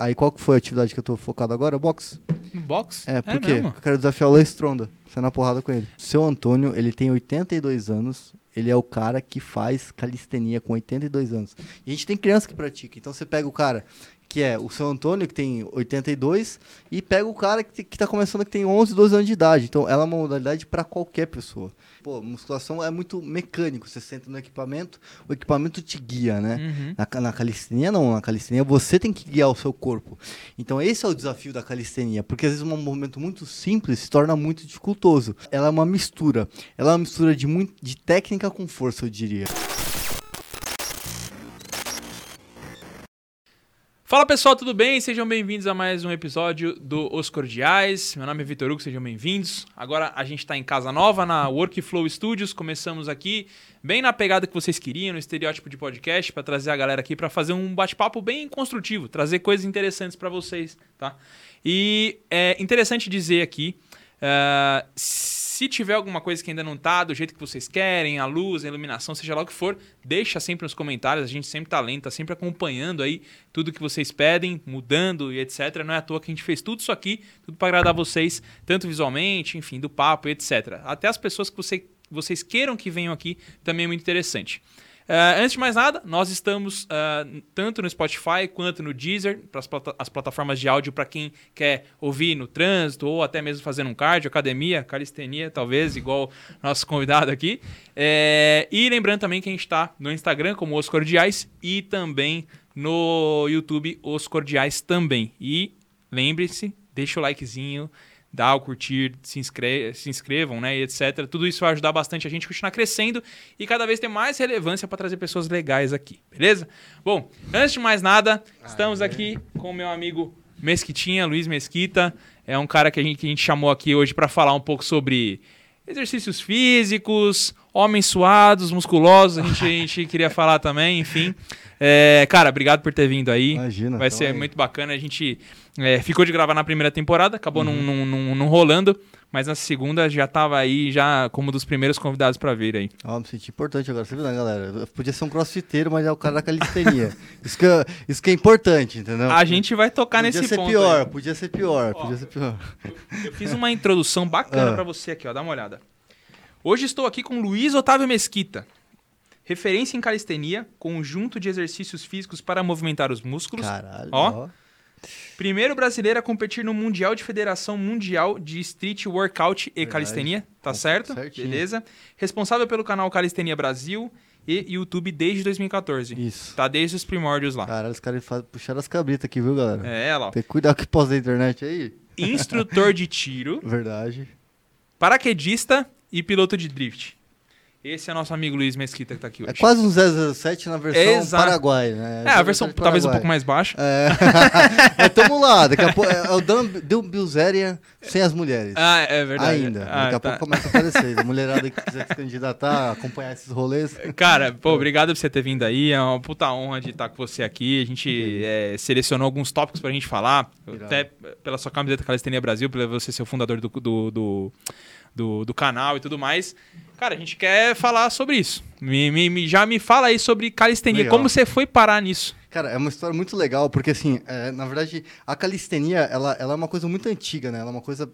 Aí qual que foi a atividade que eu tô focado agora? Boxe. No box? É, por quê? Eu quero desafiar o Lei Stronda. Você na porrada com ele. Seu Antônio, ele tem 82 anos. Ele é o cara que faz calistenia com 82 anos. E a gente tem criança que pratica. Então você pega o cara que é o seu Antônio, que tem 82, e pega o cara que, que tá começando que tem 11, 12 anos de idade. Então, ela é uma modalidade para qualquer pessoa. Pô, musculação é muito mecânico. Você senta no equipamento, o equipamento te guia, né? Uhum. Na, na calistenia, não. Na calistenia, você tem que guiar o seu corpo. Então, esse é o desafio da calistenia, porque às vezes um movimento muito simples se torna muito dificultoso. Ela é uma mistura. Ela é uma mistura de, muito, de técnica com força, eu diria. Fala pessoal, tudo bem? Sejam bem-vindos a mais um episódio do Os Cordiais. Meu nome é Vitor Hugo, sejam bem-vindos. Agora a gente está em casa nova, na Workflow Studios. Começamos aqui bem na pegada que vocês queriam, no estereótipo de podcast, para trazer a galera aqui para fazer um bate-papo bem construtivo, trazer coisas interessantes para vocês, tá? E é interessante dizer aqui, uh, se tiver alguma coisa que ainda não tá do jeito que vocês querem, a luz, a iluminação, seja lá o que for, deixa sempre nos comentários. A gente sempre tá lento, tá sempre acompanhando aí tudo que vocês pedem, mudando e etc. Não é à toa que a gente fez tudo isso aqui, tudo para agradar vocês, tanto visualmente, enfim, do papo e etc. Até as pessoas que você, vocês queiram que venham aqui também é muito interessante. Uh, antes de mais nada, nós estamos uh, tanto no Spotify quanto no Deezer, para as plataformas de áudio para quem quer ouvir no trânsito ou até mesmo fazendo um cardio, academia, calistenia, talvez, igual nosso convidado aqui. É, e lembrando também que a gente está no Instagram como Os Cordiais e também no YouTube Os Cordiais também. E lembre-se, deixa o likezinho, dá o curtir, se, inscre se inscrevam, né, e etc. Tudo isso vai ajudar bastante a gente a continuar crescendo e cada vez ter mais relevância para trazer pessoas legais aqui, beleza? Bom, antes de mais nada, estamos aqui com o meu amigo Mesquitinha, Luiz Mesquita. É um cara que a gente, que a gente chamou aqui hoje para falar um pouco sobre exercícios físicos, homens suados, musculosos, a gente, a gente queria falar também, enfim. É, cara, obrigado por ter vindo aí. Imagina. Vai ser aí. muito bacana. A gente é, ficou de gravar na primeira temporada, acabou uhum. não, não, não, rolando, mas na segunda já tava aí, já como dos primeiros convidados para vir aí. Ó, oh, me senti importante agora, você viu, né, galera? Podia ser um crossfiteiro, mas é o cara da calistenia. isso, que é, isso que é importante, entendeu? A gente vai tocar podia nesse ponto. Pior, podia ser pior, podia ser pior. Eu, eu fiz uma introdução bacana ah. para você aqui, ó, dá uma olhada. Hoje estou aqui com Luiz Otávio Mesquita. Referência em calistenia, conjunto de exercícios físicos para movimentar os músculos. Caralho. Ó. ó. Primeiro brasileiro a competir no Mundial de Federação Mundial de Street Workout e Verdade. Calistenia, tá certo? Certinho. Beleza. Responsável pelo canal Calistenia Brasil e YouTube desde 2014. Isso. Tá desde os primórdios lá. Caralho, os caras puxaram as cabritas aqui, viu, galera? É, lá. Tem que cuidar que pós da internet aí. Instrutor de tiro. Verdade. Paraquedista e piloto de drift. Esse é nosso amigo Luiz Mesquita que tá aqui é hoje. É quase um 007 na versão Exato. Paraguai, né? É, a versão talvez um pouco mais baixa. É. Mas tamo lá, daqui a pouco. É o Dan Bilzerian sem as mulheres. Ah, é verdade. Ainda. Ah, daqui a tá. pouco começa a aparecer. A mulherada que quiser se candidatar, acompanhar esses rolês. Cara, pô, obrigado por você ter vindo aí. É uma puta honra de estar com você aqui. A gente é, selecionou alguns tópicos pra gente falar. Até pela sua camiseta Calistenia Brasil, pela você ser o fundador do, do, do do, do canal e tudo mais. Cara, a gente quer falar sobre isso. Me, me, já me fala aí sobre calistenia. Legal. Como você foi parar nisso? Cara, é uma história muito legal, porque assim, é, na verdade, a calistenia, ela, ela é uma coisa muito antiga, né? Ela é uma coisa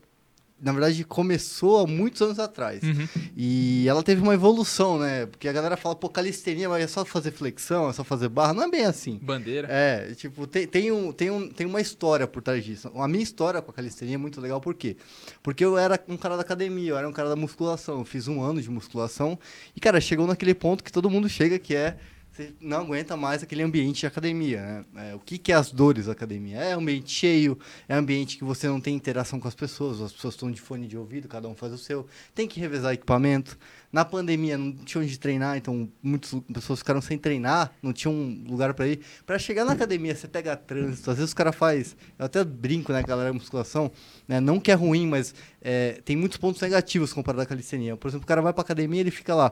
na verdade, começou há muitos anos atrás. Uhum. E ela teve uma evolução, né? Porque a galera fala, pô, calistenia, mas é só fazer flexão, é só fazer barra. Não é bem assim. Bandeira. É, tipo, tem, tem, um, tem, um, tem uma história por trás disso. A minha história com a calistenia é muito legal, por quê? Porque eu era um cara da academia, eu era um cara da musculação. Eu fiz um ano de musculação. E, cara, chegou naquele ponto que todo mundo chega, que é você não aguenta mais aquele ambiente de academia. Né? É, o que, que é as dores da academia? É ambiente cheio, é ambiente que você não tem interação com as pessoas, as pessoas estão de fone de ouvido, cada um faz o seu, tem que revezar equipamento. Na pandemia não tinha onde treinar, então muitas pessoas ficaram sem treinar, não tinha um lugar para ir. Para chegar na academia, você pega trânsito, às vezes o cara faz, eu até brinco, né, galera, musculação, né, não que é ruim, mas é, tem muitos pontos negativos comparado à calistenia. Por exemplo, o cara vai para academia, ele fica lá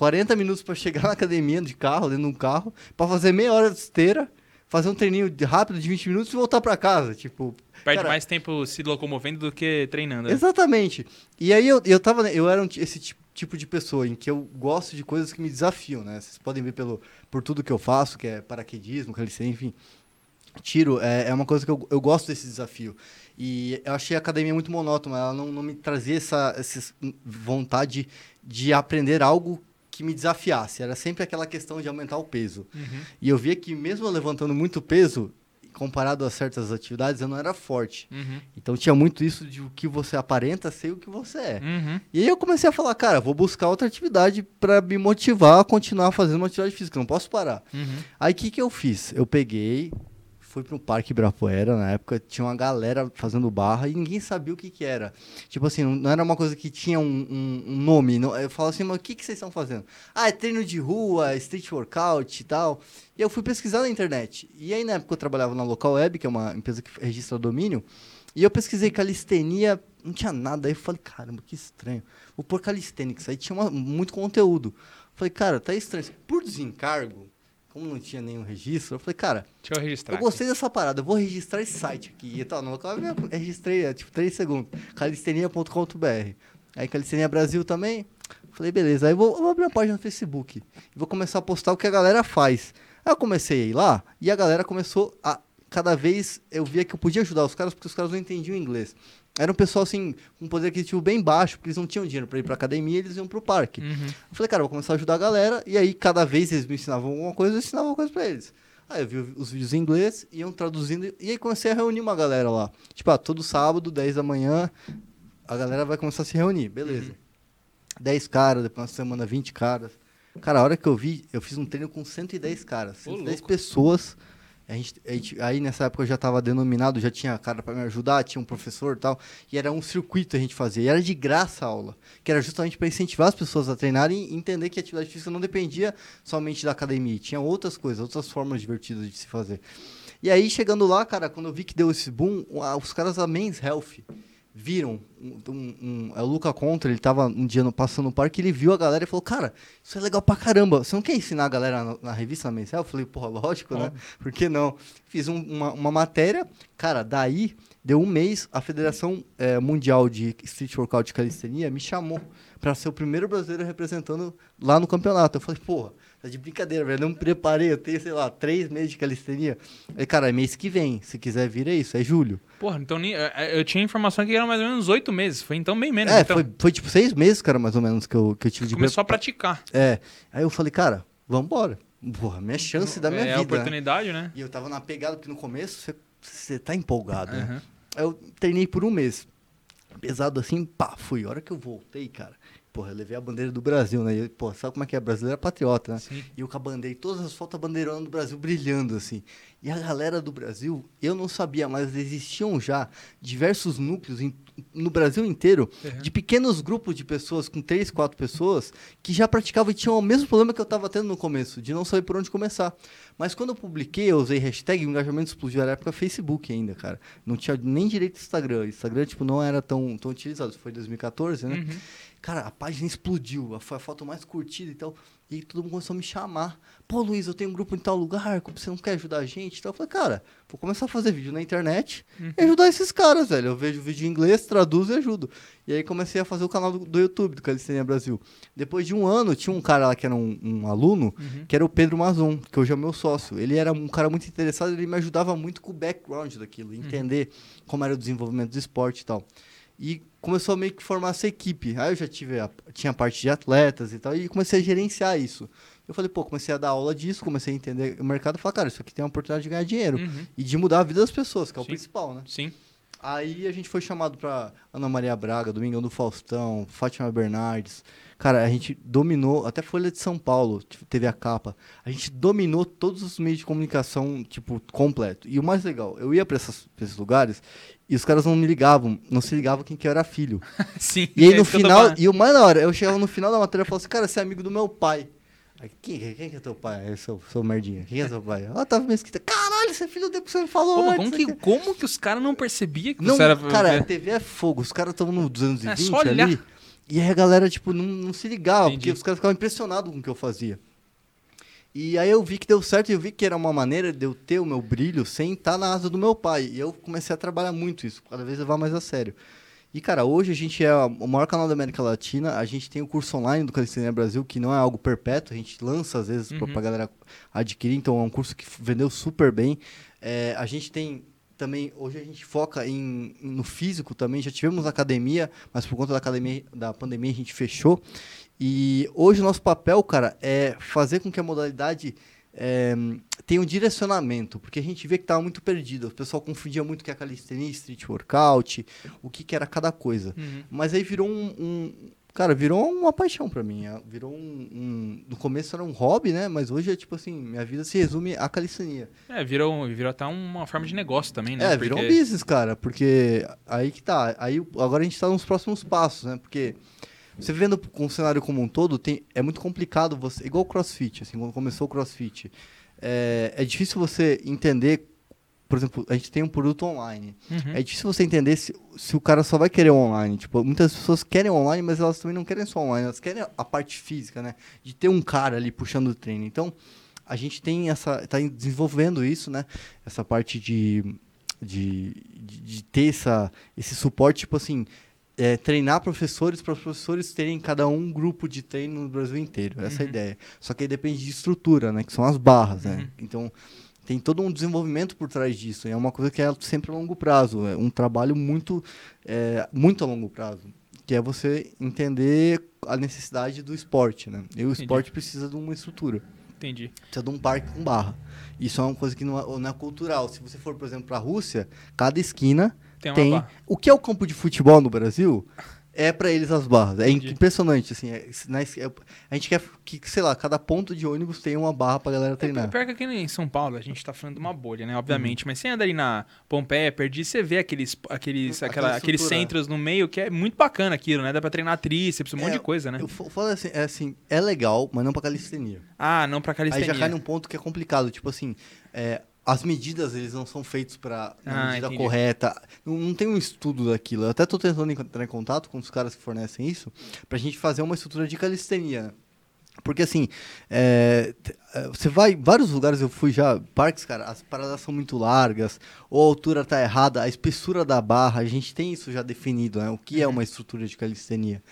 40 minutos para chegar na academia de carro, dentro de um carro, para fazer meia hora de esteira, fazer um treininho rápido de 20 minutos e voltar para casa, tipo, perde cara, mais tempo se locomovendo do que treinando. Né? Exatamente. E aí eu, eu tava, eu era um, esse tipo, tipo de pessoa em que eu gosto de coisas que me desafiam, né? Vocês podem ver pelo por tudo que eu faço, que é paraquedismo, calistenia, enfim. tiro é, é uma coisa que eu, eu gosto desse desafio. E eu achei a academia muito monótona, ela não, não me trazia essa, essa vontade de aprender algo que me desafiasse. Era sempre aquela questão de aumentar o peso. Uhum. E eu via que mesmo levantando muito peso, comparado a certas atividades, eu não era forte. Uhum. Então tinha muito isso de o que você aparenta ser o que você é. Uhum. E aí eu comecei a falar, cara, vou buscar outra atividade para me motivar a continuar fazendo uma atividade física, não posso parar. Uhum. Aí o que, que eu fiz? Eu peguei, fui para um parque Ibirapuera, na época tinha uma galera fazendo barra e ninguém sabia o que, que era. Tipo assim, não- era uma coisa que tinha um, um- um nome. Não, eu falava assim, mas o que, que vocês estão fazendo? Ah, é treino de rua, street workout e tal. E eu fui pesquisar na internet. E aí na época eu trabalhava na Local Web, que é uma empresa que registra domínio, e eu pesquisei calistenia, não tinha nada. Aí eu falei, caramba, que estranho. Vou pôr calisthenics. Aí tinha uma- muito conteúdo. Falei, cara, tá estranho. Por desencargo, como não tinha nenhum registro, eu falei, cara, Deixa eu registrar. eu gostei dessa parada, eu vou registrar esse site aqui. E tal, no local eu registrei, é, tipo, 3 segundos. calistenia.com.br. Aí Calistenia Brasil também. Falei, beleza. Aí eu vou, eu vou abrir uma página no Facebook. E vou começar a postar o que a galera faz. Aí eu comecei a ir lá e a galera começou a. Cada vez eu via que eu podia ajudar os caras porque os caras não entendiam inglês. Era um pessoal assim, com um poder aquisitivo bem baixo, porque eles não tinham dinheiro para ir pra academia, eles iam pro parque. Uhum. Eu falei, cara, eu vou começar a ajudar a galera. E aí, cada vez eles me ensinavam alguma coisa, eu ensinava uma coisa pra eles. Aí eu vi os vídeos em inglês, iam traduzindo. E aí comecei a reunir uma galera lá. Tipo, ah, todo sábado, 10 da manhã, a galera vai começar a se reunir. Beleza. 10 caras, depois uma semana, 20 caras. Cara, a hora que eu vi, eu fiz um treino com 110 caras. Ô, 110 louco. pessoas. A gente, a gente- aí nessa época eu já estava denominado, já tinha cara para me ajudar, tinha um professor e tal. E era um circuito a gente fazia. E era de graça a aula. Que era justamente para incentivar as pessoas a treinarem e entender que a atividade física não dependia somente da academia. Tinha outras coisas, outras formas divertidas de se fazer. E aí, chegando lá, cara, quando eu vi que deu esse boom, os caras da Men's Health viram. Um, um- um- é o Luca Contra, ele tava um dia no, passando no parque, ele viu a galera e falou: Cara, isso é legal pra caramba. Você não quer ensinar a galera na, na revista Men's Health? Eu falei: Porra, lógico, né? Por que não? Fiz um- uma, uma matéria, cara, daí deu um mês, a Federação eh, Mundial de Street Workout e Calistenia me chamou pra ser o primeiro brasileiro representando lá no campeonato. Eu falei: Porra. Tá de brincadeira, velho. Não me preparei. Eu tenho, sei lá, três meses de calistenia. Aí, cara, é mês que vem. Se quiser vir, é isso. É julho. Porra, então nem- é, é, eu tinha informação que eram mais ou menos oito meses. Foi então bem menos. é, então. foi, foi tipo seis meses, cara, mais ou menos, que eu, que eu tive de Começou a praticar. É. Aí eu falei, cara, vambora. Porra, minha chance da minha é a vida. né? oportunidade, né? E eu tava na pegada, porque no começo você- tá empolgado, né? Aham. Aí eu treinei por um mês. Pesado assim, pá, fui. A hora que eu voltei, cara, porra, eu levei a bandeira do Brasil, né? E, pô, sabe como é que é? Brasileiro é patriota, né? Sim. E eu e todas as fotos a bandeirona do Brasil brilhando, assim. E a galera do Brasil, eu não sabia, mas existiam já diversos núcleos em- no Brasil inteiro, Uhum. de pequenos grupos de pessoas, com três, quatro pessoas, que já praticavam e tinham o mesmo problema que eu estava tendo no começo, de não saber por onde começar. Mas quando eu publiquei, eu usei hashtag, o engajamento explodiu. Era época Facebook ainda, cara. Não tinha nem direito Instagram. Instagram, tipo, não era tão, tão utilizado. Foi 2014, né? Uhum. Cara, a página explodiu. Foi a foto mais curtida e tal. E todo mundo começou a me chamar. Pô, Luiz, eu tenho um grupo em tal lugar. Você não quer ajudar a gente? Então eu falei, cara, vou começar a fazer vídeo na internet e ajudar esses caras, velho. Eu vejo vídeo em inglês, traduzo e ajudo. E aí comecei a fazer o canal do, do YouTube, do Calistenia Brasil. Depois de um ano, tinha um cara lá que era um, um aluno, Uhum. que era o Pedro Mazon, que hoje é meu sócio. Ele era um cara muito interessado, ele me ajudava muito com o background daquilo, entender como era o desenvolvimento do esporte e tal. E começou a meio que formar essa equipe. Aí eu já tive a, tinha a parte de atletas e tal, e comecei a gerenciar isso. Eu falei, pô, comecei a dar aula disso, comecei a entender o mercado e falei, cara, isso aqui tem uma oportunidade de ganhar dinheiro. Uhum. E de mudar a vida das pessoas, que é o Sim. principal, né? Sim. Aí a gente foi chamado pra Ana Maria Braga, Domingão do Faustão, Fátima Bernardes. Cara, a gente dominou, até Folha de São Paulo, tipo, teve a capa. A gente dominou todos os meios de comunicação, tipo, completo. E o mais legal, eu ia pra esses lugares e os caras não me ligavam, não se ligavam quem que eu era filho. Sim. E aí é no eu final, e o mais da hora, eu chegava no final da matéria e falava assim, cara, você é amigo do meu pai. Aí, quem, quem que é teu pai? Aí, seu, seu merdinha. Quem é seu pai? Ah, tava mesquita. Caralho, você é filho dele que você me falou Pô, antes. como, que, aqui." como que os caras não percebiam que Não, você era... cara, a TV é fogo. Os caras estavam no 220 É só olhar. ali. E aí a galera, tipo, não, não se ligava, Entendi. porque os caras ficavam impressionados com o que eu fazia. E aí eu vi que deu certo e eu vi que era uma maneira de eu ter o meu brilho sem estar na asa do meu pai. E eu comecei a trabalhar muito isso, cada vez levar mais a sério. E, cara, hoje a gente é o maior canal da América Latina. A gente tem o curso online do Calistenia Brasil, que não é algo perpétuo. A gente lança, às vezes, uhum. pra, galera adquirir. Então, é um curso que vendeu super bem. É, a gente tem também... Hoje a gente foca em, no físico também. Já tivemos academia, mas por conta da, academia, da pandemia a gente fechou. E hoje o nosso papel, cara, é fazer com que a modalidade é, tem um direcionamento, porque a gente vê que estava muito perdido. O pessoal confundia muito o que é calistenia, street workout, o que, que era cada coisa. Uhum. Mas aí virou um, um, Cara, virou uma paixão para mim. É, virou um, um, No começo era um hobby, né? Mas hoje é tipo assim, minha vida se resume à calistenia. É, virou, virou até uma forma de negócio também, né? É, porque... virou um business, cara. Porque aí que tá. Aí agora a gente tá nos próximos passos, né? Porque. Você vendo com o cenário como um todo, tem, é muito complicado você. Igual o crossfit, assim, quando começou o crossfit. É, é difícil você entender. Por exemplo, a gente tem um produto online. Uhum. É difícil você entender se, se o cara só vai querer online. Tipo, muitas pessoas querem online, mas elas também não querem só online. Elas querem a parte física, né? De ter um cara ali puxando o treino. Então, a gente tem essa. está desenvolvendo isso, né? Essa parte de, de, de, de ter essa, esse suporte, tipo assim é, treinar professores para os professores terem cada um grupo de treino no Brasil inteiro. Essa uhum. é a uhum. ideia. Só que aí depende de estrutura, né? Que são as barras, né? Uhum. Então tem todo um desenvolvimento por trás disso. é uma coisa que é sempre a longo prazo. É um trabalho muito, é, muito a longo prazo. Que é você entender a necessidade do esporte, né? E o esporte precisa de uma estrutura. Entendi. Precisa de um parque com barra. Isso é uma coisa que não é, não é cultural. Se você for, por exemplo, para a Rússia, cada esquina tem, tem o que é o campo de futebol no Brasil é para eles as barras. É Entendi. impressionante, assim. É, é, a gente quer que, sei lá, cada ponto de ônibus tenha uma barra pra galera é, treinar. É, pior que aqui em São Paulo, a gente tá falando de uma bolha, né? Obviamente. Uhum. Mas você anda ali na Pompeia, Perdi, você vê aqueles, aqueles, aquela, aqueles centros no meio que é muito bacana aquilo, né? Dá pra treinar tríceps, um é, monte de coisa, né? Eu falo assim, é assim, é legal, mas não pra calistenia. Ah, não pra calistenia. Aí já cai num ponto que é complicado. Tipo assim, é, as medidas eles não são feitos para a ah, medida entendi. correta. Não, não, tem um estudo daquilo. Eu até estou tentando entrar em contato com os caras que fornecem isso para a gente fazer uma estrutura de calistenia. Porque assim, é, é, você vai vários lugares, eu fui já, parques, cara, as paradas são muito largas, ou a altura tá errada, a espessura da barra, a gente tem isso já definido, né? O que é uhum. uma estrutura de calistenia.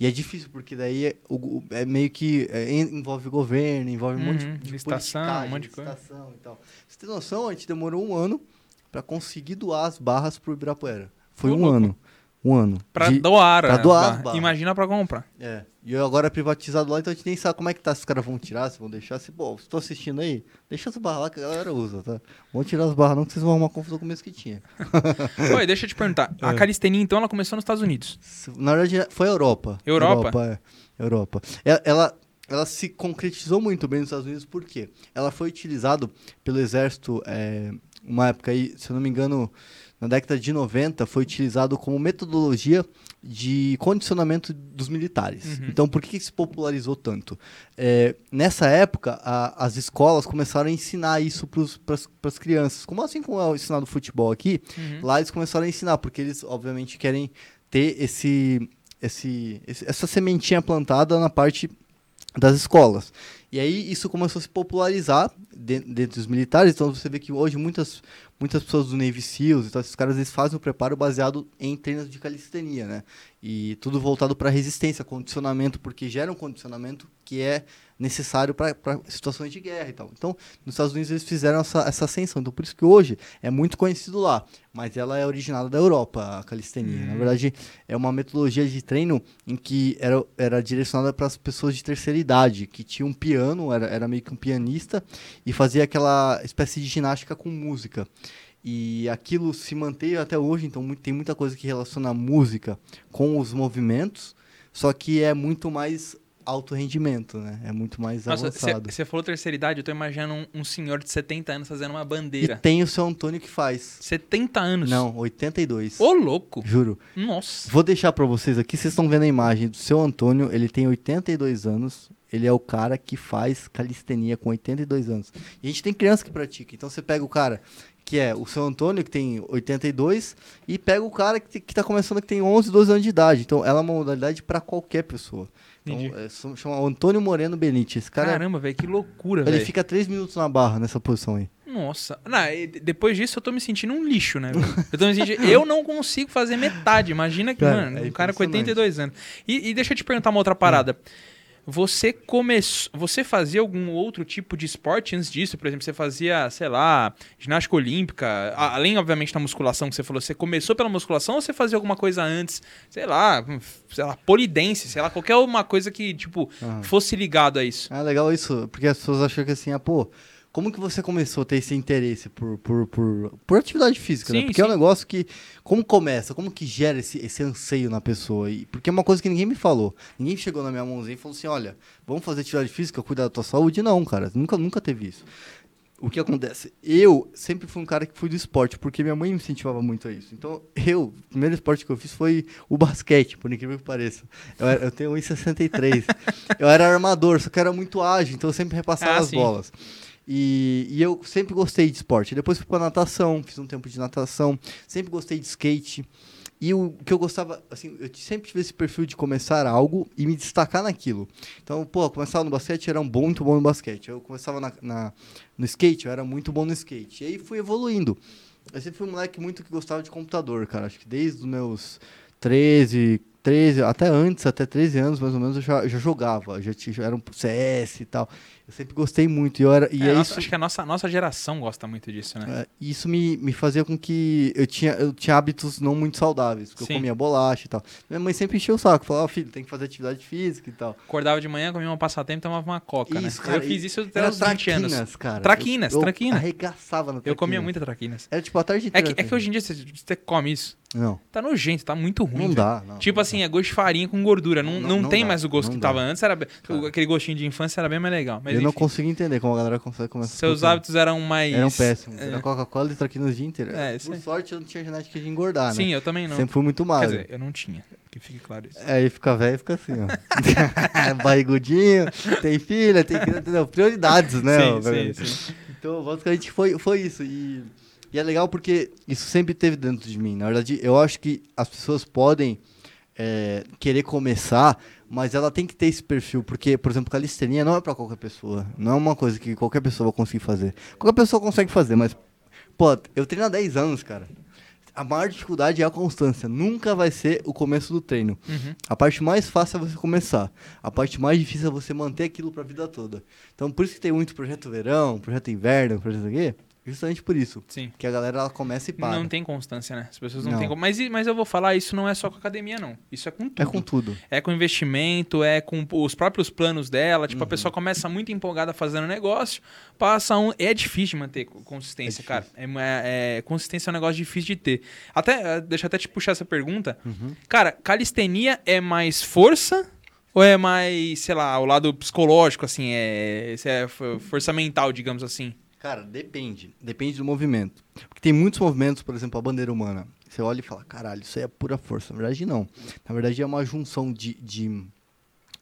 E é difícil, porque daí é, o, é meio que é, envolve governo, envolve um monte uhum, de licitação, um monte de coisa. E tal. Você tem noção, a gente demorou um ano para conseguir doar as barras pro Ibirapuera. Foi um louco. ano. Um ano. Pra de, doar, pra né? doar. Imagina pra comprar. É. E agora é privatizado lá, então a gente nem sabe como é que tá. Se os caras vão tirar, se vão deixar. Se, se tô assistindo aí, deixa as barras lá que a galera usa, tá? Vão tirar as barras não, que vocês vão arrumar confusão com o mesmo que tinha. Oi, deixa eu te perguntar. É. A calistenia, então, ela começou nos Estados Unidos? Na verdade, foi a Europa. Europa? Europa, é. Europa. Ela, ela, ela se concretizou muito bem nos Estados Unidos, por quê? Ela foi utilizada pelo exército, é, uma época aí, se eu não me engano na década de 90 foi utilizado como metodologia de condicionamento dos militares. Uhum. Então, por que, se popularizou tanto? É, nessa época, a, as escolas começaram a ensinar isso para as crianças. Como assim como é ensinado futebol aqui, uhum. lá eles começaram a ensinar, porque eles, obviamente, querem ter esse, esse, esse essa sementinha plantada na parte das escolas. E aí isso começou a se popularizar dentro, dentro dos militares, então você vê que hoje muitas, muitas pessoas do Navy SEALs, então esses caras eles fazem o preparo baseado em treinos de calistenia, né? E tudo voltado para resistência, condicionamento, porque gera um condicionamento que é necessário para situações de guerra e tal. Então, nos Estados Unidos eles fizeram essa, essa ascensão. Então, por isso que hoje é muito conhecido lá. Mas ela é originada da Europa, a calistenia. Hum. Na verdade, é uma metodologia de treino em que era, era direcionada para as pessoas de terceira idade, que tinham um piano, era, era meio que um pianista, e fazia aquela espécie de ginástica com música. E aquilo se manteve até hoje, então tem muita coisa que relaciona a música com os movimentos, só que é muito mais alto rendimento, né? É muito mais Nossa, avançado. Você falou terceira idade, eu tô imaginando um, um, senhor de 70 anos fazendo uma bandeira. E tem o seu Antônio que faz. 70 anos? Não, 82. Ô, louco! Juro. Nossa. Vou deixar para vocês aqui, vocês estão vendo a imagem do seu Antônio, ele tem 82 anos, ele é o cara que faz calistenia com 82 anos. E a gente tem criança que pratica, então você pega o cara que é o seu Antônio, que tem 82, e pega o cara que, que tá começando, que tem 11, 12 anos de idade. Então, ela é uma modalidade para qualquer pessoa. Então, é, chama Antônio Moreno Benítez. Esse cara, Caramba, velho, que loucura, velho. Ele fica 3 minutos na barra nessa posição aí. Nossa. Não, de- depois disso eu tô me sentindo um lixo, né? Eu, tô me sentindo... eu não consigo fazer metade. Imagina que, Cara, mano, é um cara com impressionante. 82 anos. E, e deixa eu te perguntar uma outra parada. Você começou. Você fazia algum outro tipo de esporte antes disso? Por exemplo, você fazia, sei lá, ginástica olímpica, além, obviamente, da musculação que você falou. Você começou pela musculação ou você fazia alguma coisa antes? Sei lá, sei lá, polidense, sei lá, qualquer uma coisa que, tipo, Aham. fosse ligado a isso. Ah, legal isso, porque as pessoas acham que assim, ah, pô, como que você começou a ter esse interesse por, por, por, por atividade física, né? Sim, Porque é um sim. negócio que, como começa, como que gera esse, esse anseio na pessoa? E, porque é uma coisa que ninguém me falou. Ninguém chegou na minha mãozinha e falou assim, olha, vamos fazer atividade física, cuidar da tua saúde? Não, cara, nunca, nunca teve isso. O que acontece? Eu sempre fui um cara que fui do esporte, porque minha mãe me incentivava muito a isso. Então, eu, o primeiro esporte que eu fiz foi o basquete, por incrível que pareça. Eu, era- eu tenho 1,63. eu era armador, só que era muito ágil, então eu sempre repassava Ah, as sim. bolas. E, e eu sempre gostei de esporte. Depois fui pra natação, fiz um tempo de natação, sempre gostei de skate. E o que eu gostava, assim, eu sempre tive esse perfil de começar algo e me destacar naquilo. Então, pô, eu começava no basquete, era um bom, muito bom no basquete. Eu começava na, na- no skate, eu era muito bom no skate. E aí fui evoluindo. Eu sempre fui um moleque muito que gostava de computador, cara. Acho que desde os meus 13, 13, até antes, até 13 anos mais ou menos, eu já, já jogava. Já, tinha, já era um CS e tal. Eu sempre gostei muito. E, eu era, e É, é nossa- isso, Acho que a nossa, nossa geração gosta muito disso, né? é, isso me, me fazia com que eu tinha, eu tinha hábitos não muito saudáveis. Porque Sim. eu comia bolacha e tal. Minha mãe sempre encheu o saco. Falava, "Ó, filho, tem que fazer atividade física e tal. Acordava de manhã, comia um passatempo e tomava uma coca, Isso, né? cara, eu fiz isso até os 20 anos. traquinas, cara. Traquinas, eu, eu traquina. arregaçava no Eu comia muita traquinas. Era tipo a tarde É inteira. que, é que hoje em dia você, você come isso. Não, Tá nojento, tá muito ruim. não dá. Não, Tipo não assim, é gosto de farinha com gordura. Não, Não- não, tem dá, mais o gosto que dá. tava antes. Era, Cara. aquele gostinho de infância era bem mais legal. Mas eu não consigo entender como a galera consegue comer essas seus hábitos eram mais. Eram péssimos. É. Era Coca-Cola e traquinas o dia inteiro. É, Por sorte, eu não tinha genética de engordar, Sim, né? eu também não. Sempre fui muito Quer magro. dizer, eu não tinha. Que fique claro isso. Aí fica velho e fica assim, ó. Barrigudinho, tem filha, tem criança, entendeu? Prioridades, né? ó, sim, velho? sim, sim. Então, basicamente, foi, foi isso. E, e é legal porque isso sempre teve dentro de mim. Na verdade, eu acho que as pessoas podem é, querer começar, mas ela tem que ter esse perfil. Porque, por exemplo, calistenia não é pra qualquer pessoa. Não é uma coisa que qualquer pessoa vai conseguir fazer. Qualquer pessoa consegue fazer, mas, pô, eu treino há 10 anos, cara. A maior dificuldade é a constância. Nunca vai ser o começo do treino. Uhum. A parte mais fácil é você começar. A parte mais difícil é você manter aquilo pra vida toda. Então, por isso que tem muito projeto verão, projeto inverno, projeto aqui. Justamente por isso. Sim. Que a galera ela começa e para. Não tem constância, né? As pessoas não, Não. têm. Mas, mas eu vou falar, isso não é só com academia, não. Isso é com tudo. É com tudo. É com investimento, é com os próprios planos dela. Tipo, a Uhum. pessoa começa muito empolgada fazendo negócio, passa um. É difícil de manter co- consistência, É cara. É, é- é- consistência é um negócio difícil de ter. Até, eh, deixa eu até te puxar essa pergunta. Uhum. Cara, calistenia é mais força? Ou é mais, sei lá, o lado psicológico, assim, é, é fo- força mental, digamos assim? Cara, depende. Depende do movimento. Porque tem muitos movimentos, por exemplo, a bandeira humana. Você olha e fala, caralho, isso aí é pura força. Na verdade, não. Na verdade, é uma junção de, de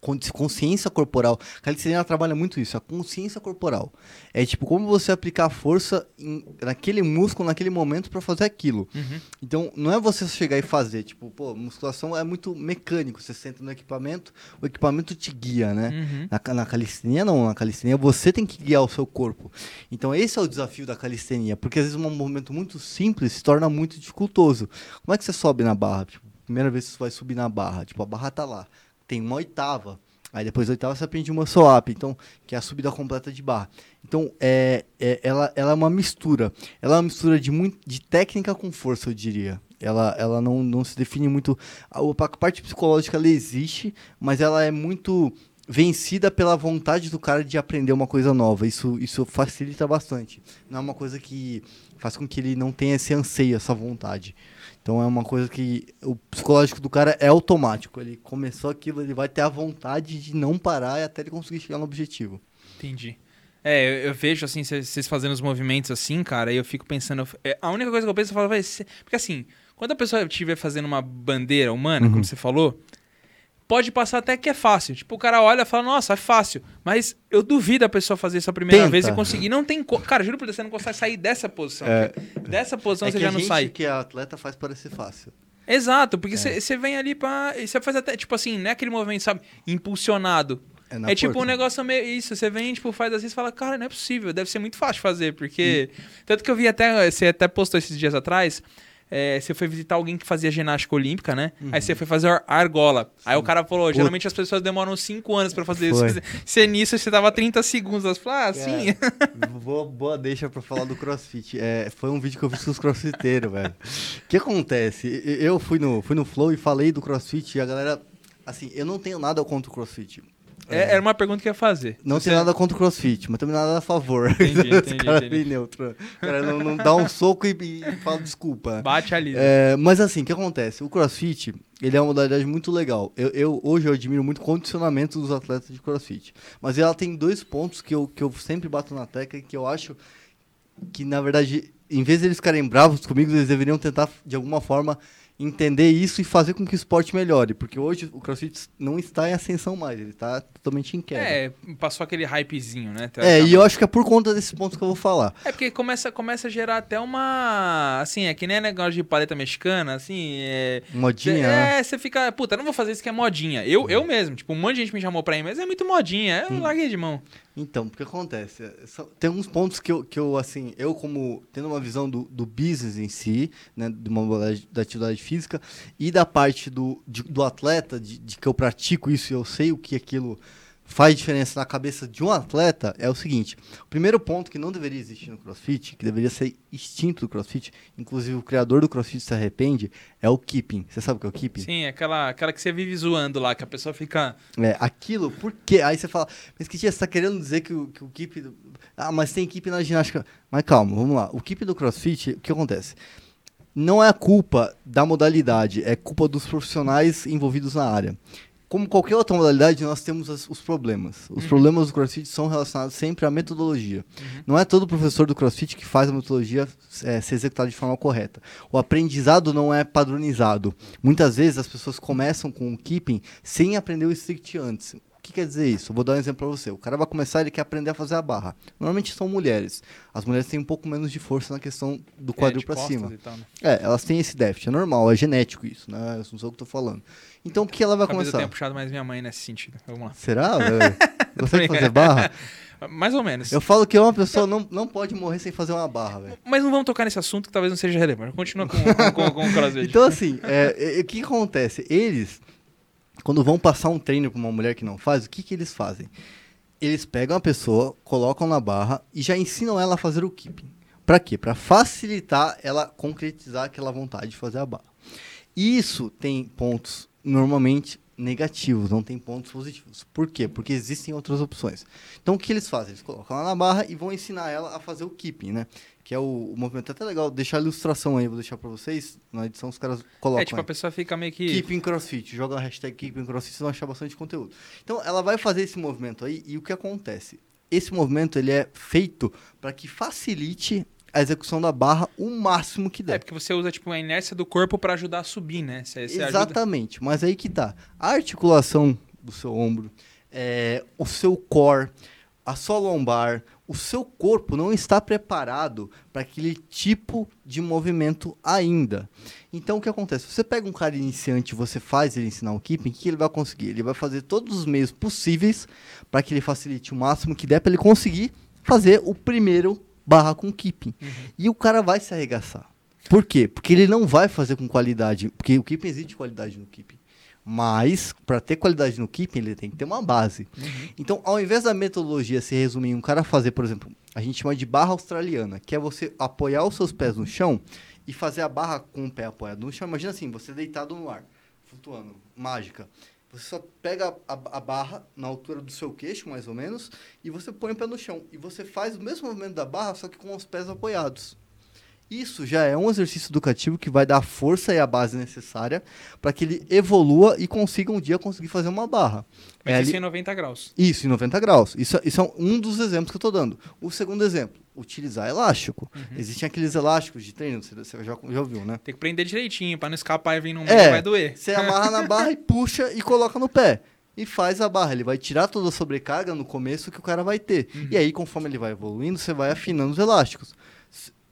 consciência corporal. A calistenia trabalha muito isso, a consciência corporal. É tipo, como você aplicar força em- naquele músculo, naquele momento para fazer aquilo. Uhum. Então, não é você chegar e fazer, tipo, pô, musculação é muito mecânico. Você senta no equipamento, o equipamento te guia, né? Uhum. Na, na calistenia não, na calistenia você tem que guiar o seu corpo. Então esse é o desafio da calistenia, porque às vezes um movimento muito simples se torna muito dificultoso. Como é que você sobe na barra? Tipo, primeira vez que você vai subir na barra, tipo, a barra tá lá, tem uma oitava. Aí depois da oitava você aprende uma swap, então, que é a subida completa de barra. Então, é, é- ela, ela é uma mistura. Ela é uma mistura de, muito, de técnica com força, eu diria. Ela, ela não, não se define muito. A, a parte psicológica ela existe, mas ela é muito vencida pela vontade do cara de aprender uma coisa nova. Isso, isso facilita bastante. Não é uma coisa que faz com que ele não tenha esse anseio, essa vontade. Então é uma coisa que o psicológico do cara é automático. Ele começou aquilo, ele vai ter a vontade de não parar até ele conseguir chegar no objetivo. Entendi. É, eu, eu vejo assim, vocês fazendo os movimentos assim, cara, e eu fico pensando. é, a única coisa que eu penso, eu falo, vai ser. Porque assim, quando a pessoa estiver fazendo uma bandeira humana, Uhum. como você falou, pode passar até que é fácil. Tipo, o cara olha e fala, nossa, é fácil. Mas eu duvido a pessoa fazer isso a primeira Tenta. vez e conseguir. Não tem. Co... Cara, juro por Deus, você não consegue sair dessa posição. É. Dessa posição é você que já a não sai. que é atleta faz parecer fácil. Exato, porque É. você vem ali pra. e Você faz até, tipo assim, não é aquele movimento, sabe, impulsionado. É É tipo um negócio meio isso. Você vem, tipo, faz assim e fala, cara, não é possível, deve ser muito fácil de fazer, porque. Tanto que eu vi até. Você até postou esses dias atrás. É, você foi visitar alguém que fazia ginástica olímpica, né? Aí você foi fazer ar- argola. Aí o cara falou: geralmente as pessoas demoram 5 anos pra fazer Foi. isso. Você nisso, você tava 30 segundos. Você falou, ah, sim. É, boa, boa deixa pra falar do crossfit. É, foi um vídeo que eu fiz com os crossfiteiros, velho. O que acontece? Eu fui no, fui no Flow e falei do crossfit e a galera. Assim, eu não tenho nada contra o crossfit. É, Era uma pergunta que eu ia fazer. Não Você- tenho nada contra o crossfit, mas também nada a favor. Entendi, entendi, cara é entendi. bem neutro. O cara não, não dá um soco e, e fala desculpa. Bate ali. É, mas assim, o que acontece? O crossfit, ele é uma modalidade muito legal. Eu, eu- hoje eu admiro muito o condicionamento dos atletas de crossfit. Mas ela tem dois pontos que eu, que eu sempre bato na tecla e que eu acho que, na verdade, em vez de eles ficarem bravos comigo, eles deveriam tentar, de alguma forma, entender isso e fazer com que o esporte melhore. Porque hoje o crossfit não está em ascensão mais, ele está totalmente em queda. É, passou aquele hypezinho, né? É, e eu acho que é por conta desses pontos que eu vou falar. É porque começa, começa a gerar até uma. Assim, é que nem negócio de paleta mexicana, assim. É, Modinha, Cê- né? É, você fica, puta, não vou fazer isso que é modinha. Eu, eu mesmo, tipo, um monte de gente me chamou pra ir, mas é muito modinha. Eu larguei de mão. Então, o que acontece? É, Tem uns pontos que eu, que eu assim, eu como tendo uma visão do, do business em si, né, de uma da atividade física, e da parte do, de- do atleta, de, de que eu pratico isso e eu sei o que aquilo faz diferença na cabeça de um atleta, é o seguinte. O primeiro ponto que não deveria existir no CrossFit, que deveria ser extinto do CrossFit, inclusive o criador do CrossFit se arrepende, é o keeping. Você sabe o que é o keeping? Sim, aquela, aquela que você vive zoando lá, que a pessoa fica. É, aquilo, por quê? Aí você fala, mas que você tá querendo dizer que o, que o keep... do- Ah, mas tem keep na ginástica. Mas calma, vamos lá. O keep do crossfit, o que acontece? Não é a culpa da modalidade, é culpa dos profissionais envolvidos na área. Como qualquer outra modalidade, nós temos as- os problemas. Os problemas do CrossFit são relacionados sempre à metodologia. Não é todo professor do CrossFit que faz a metodologia é, ser executada de forma correta. O aprendizado não é padronizado. Muitas vezes as pessoas começam com o keeping sem aprender o strict antes. O que quer dizer isso? Eu vou dar um exemplo para você. O cara vai começar, ele quer aprender a fazer a barra. Normalmente são mulheres. As mulheres têm um pouco menos de força na questão do quadril é, para cima. tal, né? É, elas têm esse déficit, é normal, é genético isso, né? Eu não sei o que eu tô falando. Então o que ela vai Talvez eu começar? tenha puxado mais minha mãe nesse sentido. Vamos lá. Será? Você que fazer barra? Mais ou menos. Eu falo que uma pessoa não, não pode morrer sem fazer uma barra, velho. Mas não vamos tocar nesse assunto que talvez não seja relevante. Continua com, com, com, com o crossfit. Então, assim, é, é, o que acontece? Eles, quando vão passar um treino pra uma mulher que não faz, o que, que eles fazem? Eles pegam a pessoa, colocam na barra e já ensinam ela a fazer o keeping. Pra quê? Pra facilitar ela concretizar aquela vontade de fazer a barra. Isso tem pontos normalmente negativos, não tem pontos positivos. Por quê? Porque existem outras opções. Então o que eles fazem? Eles colocam ela na barra e vão ensinar ela a fazer o keeping, né? Que é o, o movimento. É até legal deixar a ilustração aí, vou deixar pra vocês. Na edição os caras colocam. É, tipo, a aí. pessoa fica meio que. Keeping CrossFit, joga a hashtag Keeping CrossFit, vocês vão achar bastante conteúdo. Então, ela vai fazer esse movimento aí e o que acontece? Esse movimento ele é feito para que facilite a execução da barra o máximo que É, der. porque você usa, tipo, a inércia do corpo pra ajudar a subir, né? Você, você ajuda... Exatamente, mas aí que tá. A articulação do seu ombro, é, o seu core, a sua lombar, o seu corpo não está preparado para aquele tipo de movimento ainda. Então o que acontece? Você pega um cara iniciante você faz ele ensinar um keeping, o que ele vai conseguir? Ele vai fazer todos os meios possíveis para que ele facilite o máximo que der para ele conseguir fazer o primeiro barra com keeping. E o cara vai se arregaçar. Por quê? Porque ele não vai fazer com qualidade. Porque o keeping existe qualidade no keeping. Mas, para ter qualidade no keeping, ele tem que ter uma base. Então, ao invés da metodologia se resumir em um cara fazer, por exemplo, a gente chama de barra australiana, que é você apoiar os seus pés no chão e fazer a barra com o pé apoiado no chão. Imagina assim, você deitado no ar, flutuando, mágica. Você só pega a, a barra na altura do seu queixo, mais ou menos, e você põe o pé no chão. E você faz o mesmo movimento da barra, só que com os pés apoiados. Isso já é um exercício educativo que vai dar a força e a base necessária para que ele evolua e consiga um dia conseguir fazer uma barra. Mas É isso ali- em 90 graus. Isso, em 90 graus. Isso, isso é um dos exemplos que eu estou dando. O segundo exemplo, utilizar elástico. Existem aqueles elásticos de treino, você, você já, já ouviu, né? Tem que prender direitinho, pra não escapar e vir no meio, É, vai doer. Você amarra na barra e puxa e coloca no pé. E faz a barra. Ele vai tirar toda a sobrecarga no começo que o cara vai ter. E aí, conforme ele vai evoluindo, você vai afinando os elásticos.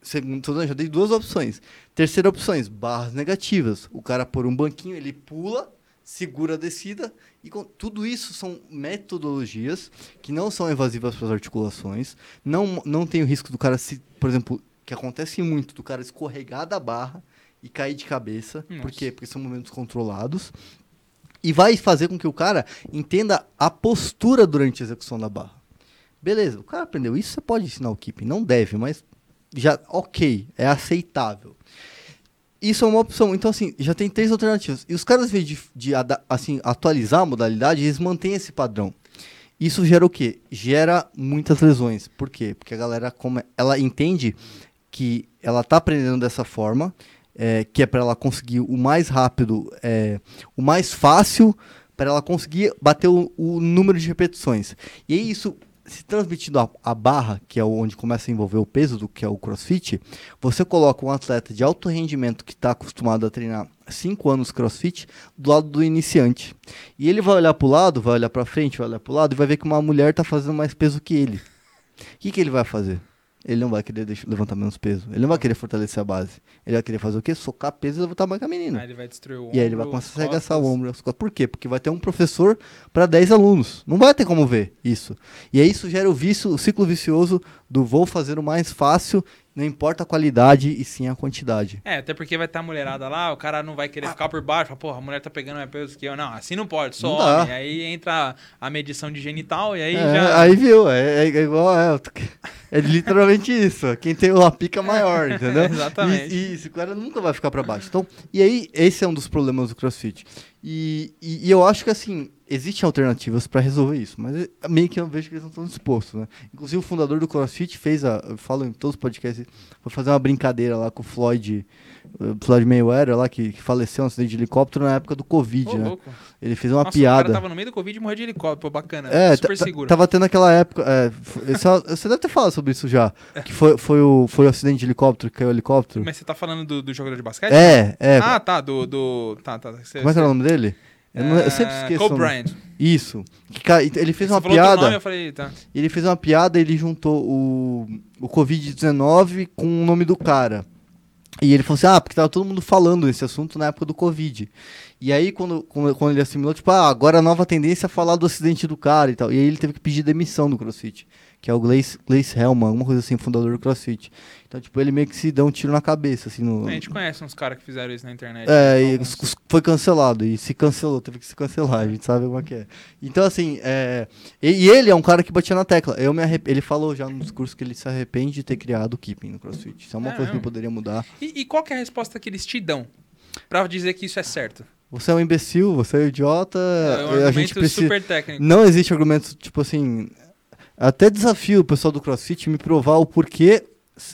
Se- Segundo, dando- já dei duas opções. Terceira opção, barras negativas. O cara por um banquinho, ele pula segura a descida. E com, tudo isso são metodologias que não são evasivas para as articulações. Não, não tem o risco do cara se, por exemplo, que acontece muito, do cara escorregar da barra e cair de cabeça. Nossa. Por quê? Porque são movimentos controlados. E vai fazer com que o cara entenda a postura durante a execução da barra. Beleza, o cara aprendeu isso, você pode ensinar o keeping. Não deve, mas já ok, é aceitável. Isso é uma opção. Então, assim, já tem três alternativas. E os caras, em de, de assim, atualizar a modalidade, eles mantêm esse padrão. Isso gera o quê? Gera muitas lesões. Por quê? Porque a galera, como ela entende que ela tá aprendendo dessa forma, é, que é para ela conseguir o mais rápido, é, o mais fácil, para ela conseguir bater o, o número de repetições. E isso se transmitindo a, a barra, que é onde começa a envolver o peso do que é o crossfit, você coloca um atleta de alto rendimento que está acostumado a treinar 5 anos crossfit do lado do iniciante. E ele vai olhar para o lado, vai olhar para frente, vai olhar para o lado e vai ver que uma mulher está fazendo mais peso que ele. O que, que ele vai fazer? Ele não vai querer deixar- levantar menos peso. Ele não vai querer fortalecer a base. Ele vai querer fazer o quê? Socar peso e levantar mais que a menina. Aí ele vai destruir o ombro. E aí ele vai começar a arregaçar o ombro. Por quê? Porque vai ter um professor para 10 alunos. Não vai ter como ver isso. E aí isso gera o vício, o ciclo vicioso do vou fazer o mais fácil, não importa a qualidade e sim a quantidade. É, até porque vai estar a mulherada lá, o cara não vai querer ficar por baixo, fala, porra, a mulher tá pegando mais peso que eu. Não, assim não pode, só Não dá. homem. Aí entra a medição de genital e aí É, já. Aí viu, é, é igual. É, é literalmente isso. Quem tem uma pica maior, entendeu? Exatamente. E, e isso, o cara nunca vai ficar para baixo. Então, e aí, esse é um dos problemas do crossfit. E, e, e eu acho que assim, existem alternativas para resolver isso, mas é- meio que eu vejo que eles não estão dispostos, né? Inclusive o fundador do CrossFit fez a, eu falo em todos os podcasts, foi fazer uma brincadeira lá com o Floyd, o Floyd Mayweather lá que, que faleceu no acidente de helicóptero na época do Covid, Ô, né? louco. Ele fez uma Nossa, o piada. cara tava no meio do Covid e morreu de helicóptero, bacana. É, super seguro. tava tendo aquela época. é, é- você deve ter falado sobre isso já. Que foi, foi, o, foi o acidente de helicóptero, que caiu o helicóptero. Mas você tá falando do, do jogador de basquete? É, é. Ah, tá, do. do tá, tá. Você, Como é que era o nome dele? Eu, não- eu sempre É, esqueço. O nome. Bryant. Isso. Ele fez Você uma piada. nome, eu falei, tá. Ele fez uma piada, ele juntou o, o Covid-19 com o nome do cara. E ele falou assim, ah, porque tava todo mundo falando esse assunto na época do Covid. E aí, quando, quando, quando ele assimilou, tipo, ah, agora a nova tendência é falar do acidente do cara e tal. E aí ele teve que pedir demissão do CrossFit, que é o Gleice, Gleice Hellman, alguma coisa assim, fundador do CrossFit. Então, tipo, ele meio que se deu um tiro na cabeça, assim, no... A gente conhece uns caras que fizeram isso na internet. É, e Alguns. foi cancelado, e se cancelou, teve que se cancelar, a gente sabe como é que é. Então, assim, é, e, ele é um cara que batia na tecla. Eu me arrep- Ele falou já no discurso que ele se arrepende de ter criado o Keeping no CrossFit. Isso é uma É coisa que mesmo? poderia mudar. E, e qual é a resposta que eles te dão pra dizer que isso é certo? Você é um imbecil, você é um idiota, É um a gente argumento precisa... super técnico. Não existe argumento, tipo assim... Até desafio o pessoal do CrossFit me provar o porquê...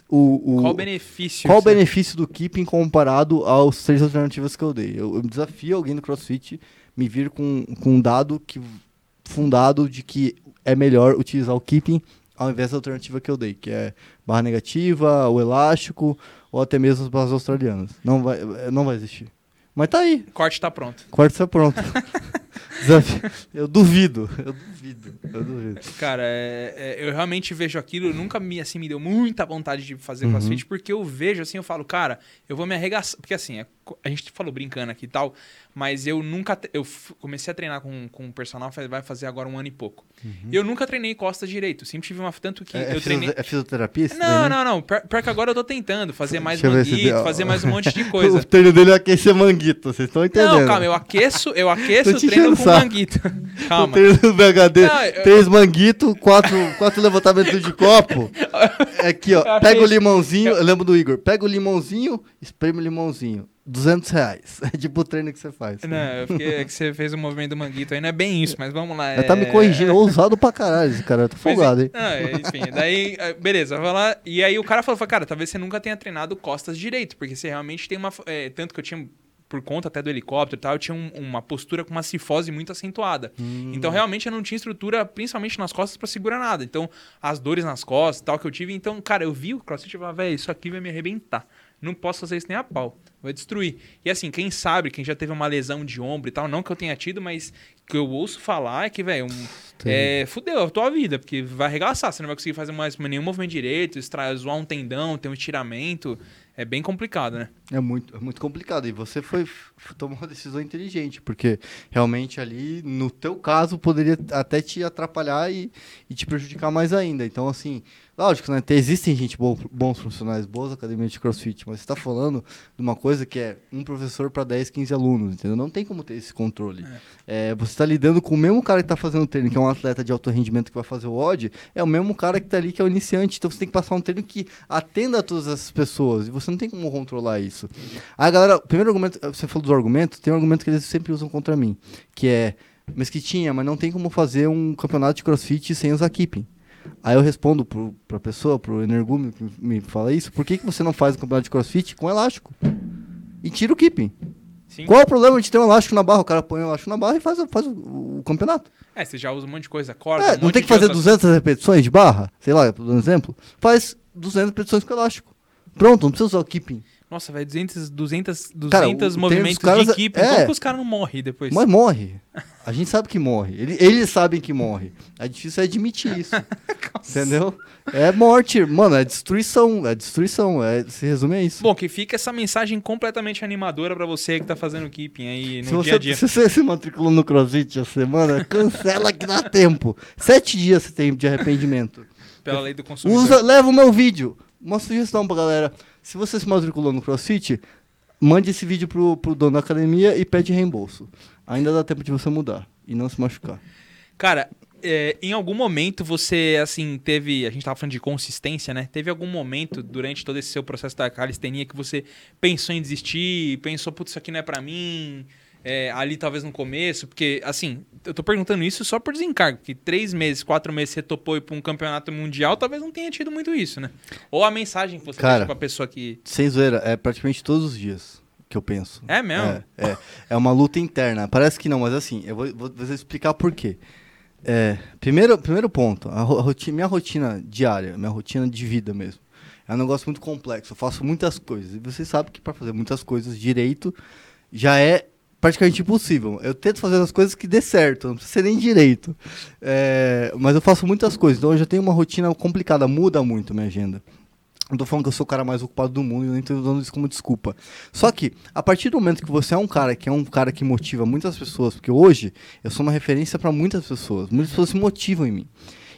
O, o, Qual o benefício? Qual o benefício do keeping comparado aos três alternativas que eu dei? Eu, eu desafio alguém do CrossFit me vir com, com um dado que, fundado de que é melhor utilizar o keeping ao invés da alternativa que eu dei, que é barra negativa, o elástico ou até mesmo as barras australianas. Não vai, não vai existir. Mas tá aí, O corte tá pronto. quarto está pronto. Eu duvido, eu duvido, eu duvido. Cara, é- é, eu realmente vejo aquilo, nunca me, assim, me deu muita vontade de fazer Uhum. crossfit, porque eu vejo assim, eu falo, cara, eu vou me arregaçar. Porque assim, é a gente falou brincando aqui e tal, mas eu nunca. Eu comecei a treinar com, com um personal, vai fazer agora um ano e pouco. E eu nunca treinei costas direito. Sempre tive uma. Tanto que Uhum. É, é eu treinei. é fisioterapia? Não, não, não. Pior, pior que agora eu tô tentando fazer mais manguito, fazer mais um monte de O coisa. treino dele é aquecer manguito, vocês estão entendendo? Não, calma, eu aqueço, eu aqueço o treino com o manguito. O Calma. treino do BHD, Não, eu- três manguito, quatro, quatro levantamentos de copo. É Aqui, ó, pega o limãozinho, eu lembro do Igor, pega o limãozinho, espreme o limãozinho. 200 reais. É tipo o treino que você faz. Não, eu fiquei, é que você fez o movimento do manguito aí, não é bem isso, mas vamos lá. Ela tá me é- corrigindo, ousado pra caralho esse cara, eu tô Mas, folgado, hein? Não, é, enfim, daí, é, beleza, vai lá. E aí o cara falou, falou, cara, talvez você nunca tenha treinado costas direito, porque você realmente tem uma. é, tanto que eu tinha, por conta até do helicóptero e tal, eu tinha um- uma postura com uma cifose muito acentuada. Hum. Então, realmente, eu não tinha estrutura, principalmente nas costas, pra segurar nada. Então, as dores nas costas e tal que eu tive. Então, cara, eu vi o crossfit e falei, velho, isso aqui vai me arrebentar. Não posso fazer isso nem a pau. Vai destruir. E assim, quem sabe, quem já teve uma lesão de ombro e tal, não que eu tenha tido, mas que eu ouço falar é que, velho, um, é, fudeu a tua vida, porque vai arregaçar. Você não vai conseguir fazer mais nenhum movimento direito, extra, zoar um tendão, ter um estiramento. é bem complicado, né? É muito, é muito complicado. E você foi tomou uma decisão inteligente, porque realmente ali, no teu caso, poderia até te atrapalhar e, e te prejudicar mais ainda. Então, assim, lógico, né? Existem gente bons profissionais, boas academias de crossfit, mas você está falando de uma coisa que é um professor para 10, 15 alunos, entendeu? Não tem como ter esse controle. É. É, você está lidando com o mesmo cara que está fazendo o treino, que é um atleta de alto rendimento que vai fazer o odd, é o mesmo cara que está ali que é o iniciante. Então você tem que passar um treino que atenda a todas essas pessoas. E você não tem como controlar isso. Aí, galera, o primeiro argumento, você falou dos argumentos, tem um argumento que eles sempre usam contra mim, que é Mesquitinha, mas não tem como fazer um campeonato de crossfit sem usar keeping. Aí eu respondo pro, pra pessoa, pro energúmeno que me fala isso, por que, que você não faz um campeonato de crossfit com elástico? E tira o keeping. Sim. Qual é o problema de ter um elástico na barra? O cara põe um elástico na barra e faz, faz o, o campeonato. É, você já usa um monte de coisa, corda. É, um não tem que fazer outras... 200 repetições de barra? Sei lá, por exemplo. Faz 200 repetições com elástico. Pronto, não precisa usar o keeping. Nossa, vai 200, 200, 200 Cara, movimentos caras- de equipe. é. Como que os caras não morrem depois? Mas morre. A gente sabe que morre. Ele- Eles sabem que morre. É difícil admitir isso. entendeu? É morte. Mano, é destruição. É destruição. É, se resume a isso. Bom, que fica essa mensagem completamente animadora pra você que tá fazendo keeping aí no se, dia a você, dia. se você se matriculou no CrossFit essa semana, cancela que dá tempo. Sete dias você tem de arrependimento. Pela lei do consumidor. Usa, leva o meu vídeo. Uma sugestão pra galera. Se você se matriculou no CrossFit, mande esse vídeo pro, pro dono da academia e pede reembolso. Ainda dá tempo de você mudar e não se machucar. Cara, é, em algum momento você, assim, teve. A gente tava falando de consistência, né? Teve algum momento durante todo esse seu processo da calistenia que você pensou em desistir, pensou, putz, isso aqui não é pra mim, é, ali talvez no começo, porque, assim, eu tô perguntando isso só por desencargo, que três meses, quatro meses você topou ir pra um campeonato mundial, talvez não tenha tido muito isso, né? Ou a mensagem que você Cara. deixa pra pessoa que. Sem zoeira, é praticamente todos os dias que eu penso. É mesmo? É, é, é uma luta interna. Parece que não, mas assim, eu vou, vou, vou explicar por quê. É, primeiro, primeiro ponto, a ro- roti- minha rotina diária, minha rotina de vida mesmo. É um negócio muito complexo. Eu faço muitas coisas. E você sabe que para fazer muitas coisas direito já é praticamente impossível. Eu tento fazer as coisas que dê certo, não precisa ser nem direito. É, mas eu faço muitas coisas, então eu já tenho uma rotina complicada, muda muito minha agenda. Não tô falando que eu sou o cara mais ocupado do mundo e nem tô usando isso como desculpa. Só que, a partir do momento que você é um cara que é um cara que motiva muitas pessoas, porque hoje eu sou uma referência para muitas pessoas, muitas pessoas se motivam em mim.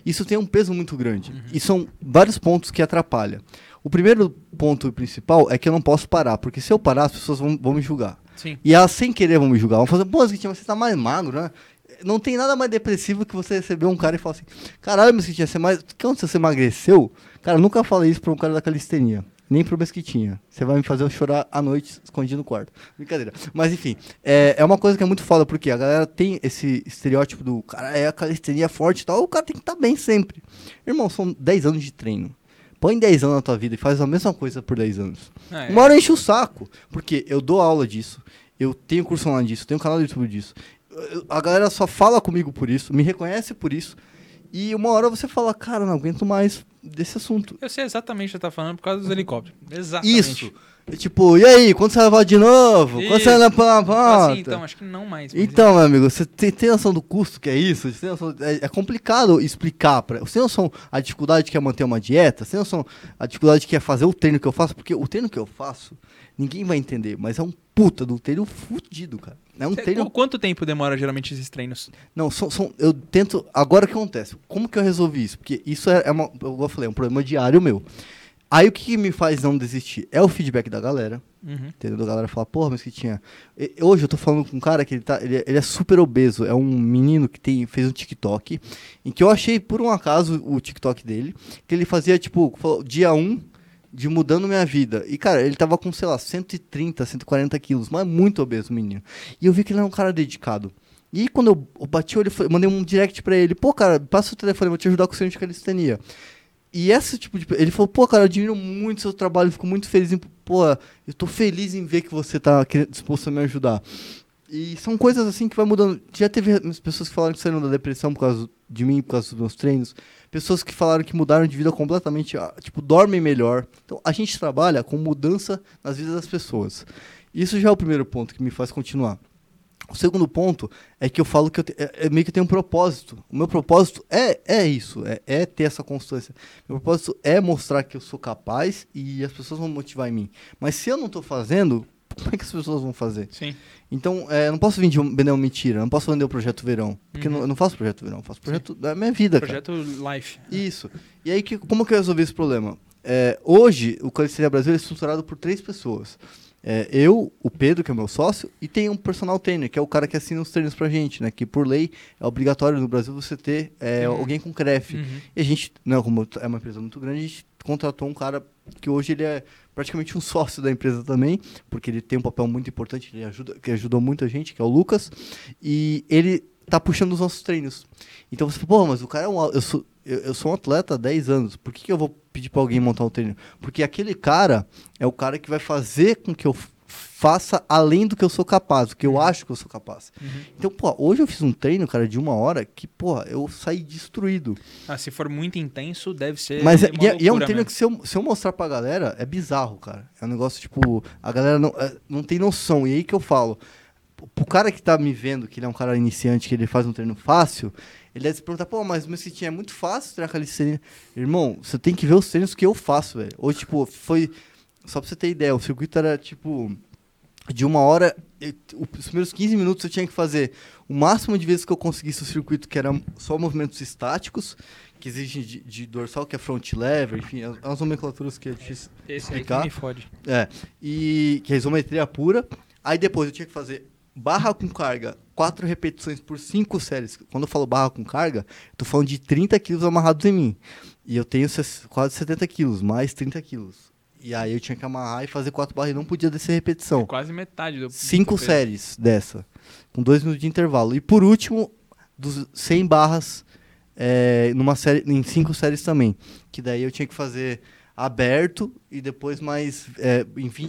Isso tem um peso muito grande. E são vários pontos que atrapalham. O primeiro ponto principal é que eu não posso parar, porque se eu parar, as pessoas vão, vão me julgar. Sim. E elas, sem querer, vão me julgar. Vão fazer, pô, Mesquitinha, você tá mais magro, né? Não tem nada mais depressivo que você receber um cara e falar assim: caralho, Mesquitinha, você mais. Quando você emagreceu? Cara, nunca falei isso pra um cara da calistenia. Nem pro Mesquitinha. Você vai me fazer eu chorar à noite escondido no quarto. Brincadeira. Mas enfim, é, é uma coisa que é muito foda, porque a galera tem esse estereótipo do cara é a calistenia forte e tal. O cara tem que estar bem sempre. Irmão, são 10 anos de treino. Põe 10 anos na tua vida e faz a mesma coisa por 10 anos. É, Uma hora enche o saco. Porque eu dou aula disso. Eu tenho curso online disso. Tenho canal do YouTube disso. A galera só fala comigo por isso. Me reconhece por isso. E uma hora você fala, cara, não aguento mais desse assunto. Eu sei exatamente o que você tá falando por causa dos helicópteros. Exatamente. Isso. É tipo, e aí, quando você vai levar de novo? Quando você vai Isso. levar pra Ah, ponta? sim, então, acho que não mais. Então, meu amigo, você tem, tem noção do custo que é isso? Noção- é, é complicado explicar pra. Você tem noção a dificuldade que é manter uma dieta? Você tem noção a dificuldade que é fazer o treino que eu faço? Porque o treino que eu faço, ninguém vai entender, mas é um puta do treino fudido, cara. É um Cê- treino. qu- Quanto tempo demora geralmente esses treinos? Não, são, são- eu tento. Agora o que acontece? Como que eu resolvi isso? Porque isso é, é uma. Eu falei, é um problema diário meu. Aí o que, que me faz não desistir? É o feedback da galera. Uhum. Entendeu? A galera fala, porra, mas que tinha. E- Hoje eu tô falando com um cara que ele, tá, ele, é- ele é super obeso. É um menino que tem, fez um TikTok. Em que eu achei, por um acaso, o TikTok dele. Que ele fazia, tipo, falou, dia 1 de mudando minha vida. E, cara, ele tava com, sei lá, 130, 140 quilos. Mas é muito obeso o menino. E eu vi que ele era um cara dedicado. E quando eu, bati o olho, mandei um direct pra ele. Pô, cara, passa o telefone, vou te ajudar com o seu de calistenia. E esse tipo de. Ele falou, pô, cara, eu admiro muito o seu trabalho, fico muito feliz em. Pô, eu tô feliz em ver que você tá disposto a me ajudar. E são coisas assim que vai mudando. Já teve as pessoas que falaram que saíram da depressão por causa de mim, por causa dos meus treinos. Pessoas que falaram que mudaram de vida completamente, ah, tipo, dormem melhor. Então a gente trabalha com mudança nas vidas das pessoas. Isso já é o primeiro ponto que me faz continuar. O segundo ponto é que eu falo que eu te, é, é meio que tem um propósito. O meu propósito é, é isso, é, é ter essa constância. Meu propósito é mostrar que eu sou capaz e as pessoas vão motivar em mim. Mas se eu não estou fazendo, como é que as pessoas vão fazer? Sim. Então, é, eu não posso vender, um- vender uma mentira, não posso vender o projeto verão. Porque Uhum. eu não- eu não faço projeto verão, eu faço projeto da minha vida, cara. Projeto Life. Isso. E aí, que, como que eu resolvi esse problema? É, hoje, o Calistenia Brasil é estruturado por três pessoas. É, eu, o Pedro, que é meu sócio, e tem um personal trainer, que é o cara que assina os treinos pra gente, né? Que por lei é obrigatório no Brasil você ter é, Uhum. alguém com CREF. Uhum. E a gente, não, como é uma empresa muito grande, a gente contratou um cara que hoje ele é praticamente um sócio da empresa também, porque ele tem um papel muito importante, ele ajuda, que ajudou muita gente, que é o Lucas, e ele tá puxando os nossos treinos. Então você fala, pô, mas o cara é um. Eu sou, eu, eu sou um atleta há 10 anos, por que, que eu vou pedir pra alguém montar um treino? Porque aquele cara é o cara que vai fazer com que eu faça além do que eu sou capaz, do que eu acho que eu sou capaz. Uhum. Então, pô, hoje eu fiz um treino, cara, de uma hora que, pô, eu saí destruído. Ah, se for muito intenso, deve ser. Mas é, e é- e é um treino mesmo. que se eu, se eu mostrar pra galera, é bizarro, cara. É um negócio, tipo, a galera não, é, não tem noção. E aí que eu falo, pro- cara que tá me vendo, que ele é um cara iniciante, que ele faz um treino fácil, ele deve se perguntar, pô, mas o meu skin é muito fácil treinar calistenia. Irmão, você tem que ver os treinos que eu faço, velho. Ou, tipo, foi... Só pra você ter ideia, o circuito era, tipo... De uma hora, eu- os primeiros 15 minutos eu tinha que fazer o máximo de vezes que eu conseguisse o circuito, que era só movimentos estáticos, que exigem de, de dorsal, que é front lever, enfim, as, as nomenclaturas que é difícil Esse aí que explicar. me fode. É, e que é isometria pura. Aí depois eu tinha que fazer barra com carga, quatro repetições por cinco séries. Quando eu falo barra com carga, tô falando de 30 quilos amarrados em mim. E eu tenho quase 70 quilos, mais 30 quilos. E aí eu tinha que amarrar e fazer quatro barras e não podia descer repetição. Quase metade do. Cinco do séries dessa, com dois minutos de intervalo. E por último, dos 100 barras é, numa série, em cinco séries também. Que daí eu tinha que fazer aberto e depois mais é,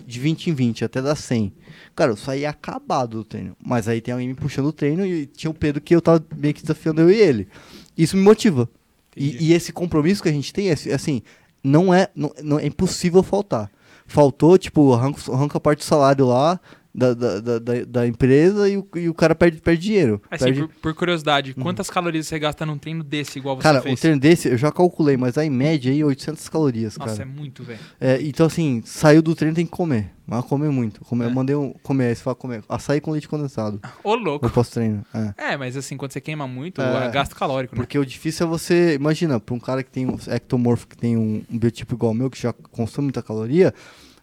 de 20 em 20, até dar 100. Cara, eu saí acabado do treino. Mas aí tem alguém me puxando o treino e tinha o Pedro que eu tava meio que desafiando eu e ele. Isso me motiva. E, e esse compromisso que a gente tem, é assim, não é, não, não- é impossível faltar. Faltou, tipo, arranca, arranca parte do salário lá da, da, da, da- empresa e o, e o cara perde, perde dinheiro. Assim, Perde- por, por curiosidade, quantas calorias você gasta num treino desse igual você Cara, um fez? treino desse eu já calculei, mas aí, em média aí 800 calorias, Nossa, é cara. muito, velho. É, então assim, saiu do treino tem que comer. Mas comer muito. Comer, É. Eu mandei um comer, aí você fala comer. Açaí com leite condensado. Ô, louco. No pós-treino. É. É, mas assim, quando você queima muito, É. é gasto calórico, né? Porque o difícil é você. Imagina, pra um cara que tem um ectomorfo, que tem um, um biotipo igual ao meu, que já consome muita caloria,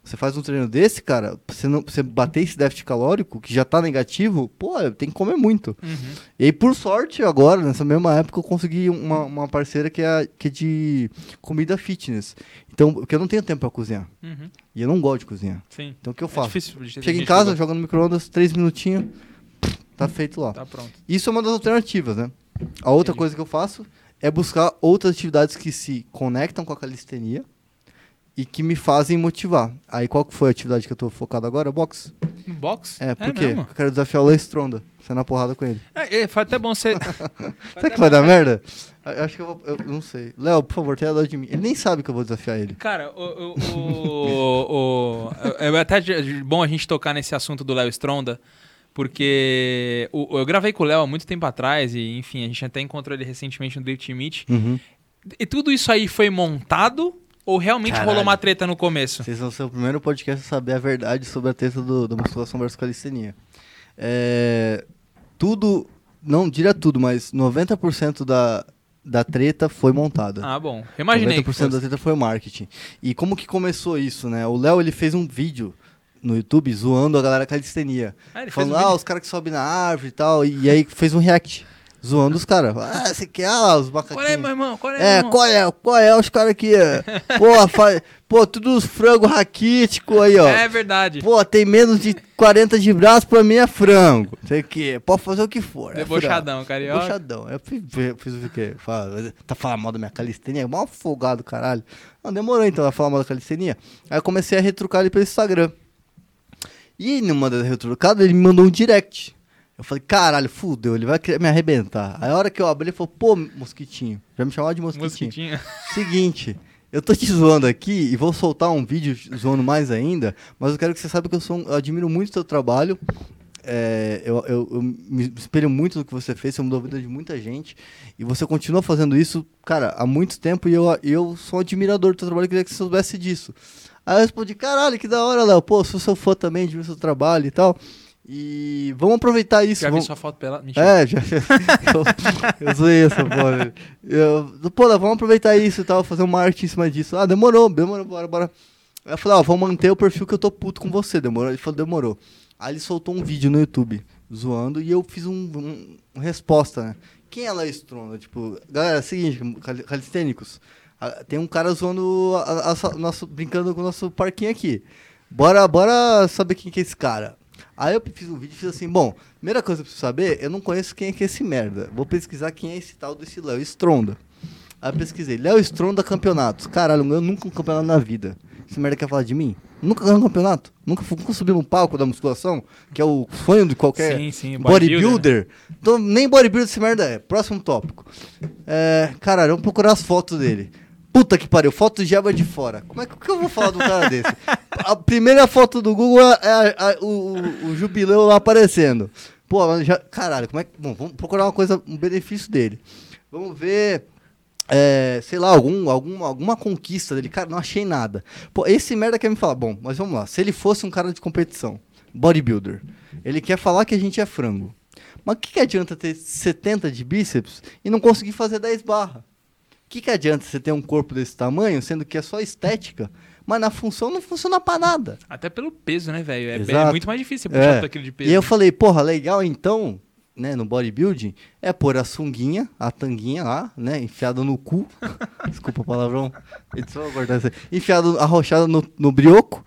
você faz um treino desse, cara, pra você, não, você bater esse déficit calórico, que já tá negativo, pô, tem que comer muito. Uhum. E aí, por sorte, agora, nessa mesma época, eu consegui uma, uma parceira que é, que é de comida fitness. Então, porque eu não tenho tempo pra cozinhar. Uhum. E eu não gosto de cozinhar. Sim. Então, o que eu É faço? ter Chega em casa, que joga no micro-ondas, três minutinhos, tá feito lá. Tá pronto. Isso é uma das alternativas, né? A outra Entendi. coisa que eu faço é buscar outras atividades que se conectam com a calistenia e que me fazem motivar. Aí qual que foi a atividade que eu tô focado agora? Box. Box? É, por quê? mesmo? Eu quero desafiar o Lei Stronda. Você na porrada com ele. É, é, foi até bom você. Será que vai dar merda? Eu acho que eu vou. Eu não sei. Léo, por favor, tenha dó de mim. Ele nem sabe que eu vou desafiar ele. Cara, o, o, o, o- é é até bom a gente tocar nesse assunto do Léo Stronda, porque o- eu gravei com o Léo há muito tempo atrás e, enfim, a gente até encontrou ele recentemente no Drift Meet. Uhum. E tudo isso aí foi montado ou realmente Caralho. rolou uma treta no começo? Vocês vão ser o primeiro podcast a saber a verdade sobre a treta do, da musculação versus calistenia. É, tudo, não diria tudo, mas 90% da, da treta foi montada. Ah, bom. Eu imaginei que 90% da treta foi marketing. E como que começou isso, né? O Léo, ele fez um vídeo no YouTube zoando a galera calistenia. Ah, falando, um ah, os caras que sobem na árvore e tal. E, aí fez um react, zoando os caras. Ah, você quer ah, os macaquinhos. Qual é, meu irmão? Qual é, É, qual é? Qual é os caras aqui? é? Pô, fa... Pô, tudo os frango raquítico aí, ó. É verdade. Pô, tem menos de 40 de braço, pra mim é frango. Sei o quê. Pode fazer o que for. é Debochadão, frango. carioca. Debochadão. Eu fiz, fiz o quê? Fala, tá falando mal da minha calistenia? Mal folgado, caralho. Não, demorou então a falar mal da calistenia. Aí eu comecei a retrucar ele pelo Instagram. E numa das retrucadas, ele me mandou um direct. Eu falei, caralho, fudeu, ele vai me arrebentar. Aí a hora que eu abri, ele falou, pô, mosquitinho. Já me chamava de mosquitinho. Mosquitinho. Seguinte, eu tô te zoando aqui e vou soltar um vídeo zoando mais ainda, mas eu quero que você saiba que eu, sou um- eu admiro muito o seu trabalho. é, eu, eu, eu me espelho muito no que você fez, você mudou a vida de muita gente. E você continua fazendo isso, cara, há muito tempo. E eu, eu sou um admirador do seu trabalho, queria que você soubesse disso. Aí eu respondi, caralho, que da hora, Léo. Pô, sou seu fã também, ver seu trabalho e tal. E vamos aproveitar isso. Já vamos... vi sua foto pela. Mentira. É, já. eu, eu zoei essa porra. Eu, pô, vamos aproveitar isso e tal, fazer um marketing em cima disso. Ah, demorou, demorou, bora, bora. Aí eu falei, ó, vamos manter o perfil que eu tô puto com você, demorou? Ele falou, demorou. Aí ele soltou um vídeo no YouTube, zoando, e eu fiz um, um, uma resposta, né? Quem é Laís Trona? Tipo, galera, é o seguinte, calistênicos, tem um cara zoando, a, a, a, nosso, brincando com o nosso parquinho aqui. Bora, bora saber quem que é esse cara. Aí eu fiz um vídeo e fiz assim, bom, primeira coisa que eu preciso saber, eu não conheço quem é que é esse merda. Vou pesquisar quem é esse tal desse Léo Stronda. Aí eu pesquisei, Léo Stronda Campeonatos. Caralho, eu nunca um campeonato na vida. Esse merda quer falar de mim? Nunca ganhou um campeonato? Nunca, nunca subi no palco da musculação? Que é o sonho de qualquer sim, sim, bodybuilder. bodybuilder. Então, nem bodybuilder esse merda é. Próximo tópico. É, caralho, vamos procurar as fotos dele. Puta que pariu, foto de aba de fora. Como é que, eu vou falar do cara desse? A primeira foto do Google é, é o, o, o, jubileu lá aparecendo. Pô, já, caralho, como é que. Bom, vamos procurar uma coisa, um benefício dele. Vamos ver. É, sei lá, algum, algum, alguma conquista dele. Cara, não achei nada. Pô, esse merda quer me falar. Bom, mas vamos lá. Se ele fosse um cara de competição, bodybuilder, ele quer falar que a gente é frango. Mas o que, que adianta ter 70 de bíceps e não conseguir fazer 10 barras? Que, que adianta você ter um corpo desse tamanho, sendo que é só estética, mas na função não funciona pra nada. Até pelo peso, né, velho? É, é, muito mais difícil puxar é. aquilo de peso. E eu falei, porra, legal então, né, no bodybuilding, é pôr a sunguinha, a tanguinha lá, né, enfiada no cu. Desculpa o palavrão. Edição, enfiado, arrochada no, no brioco.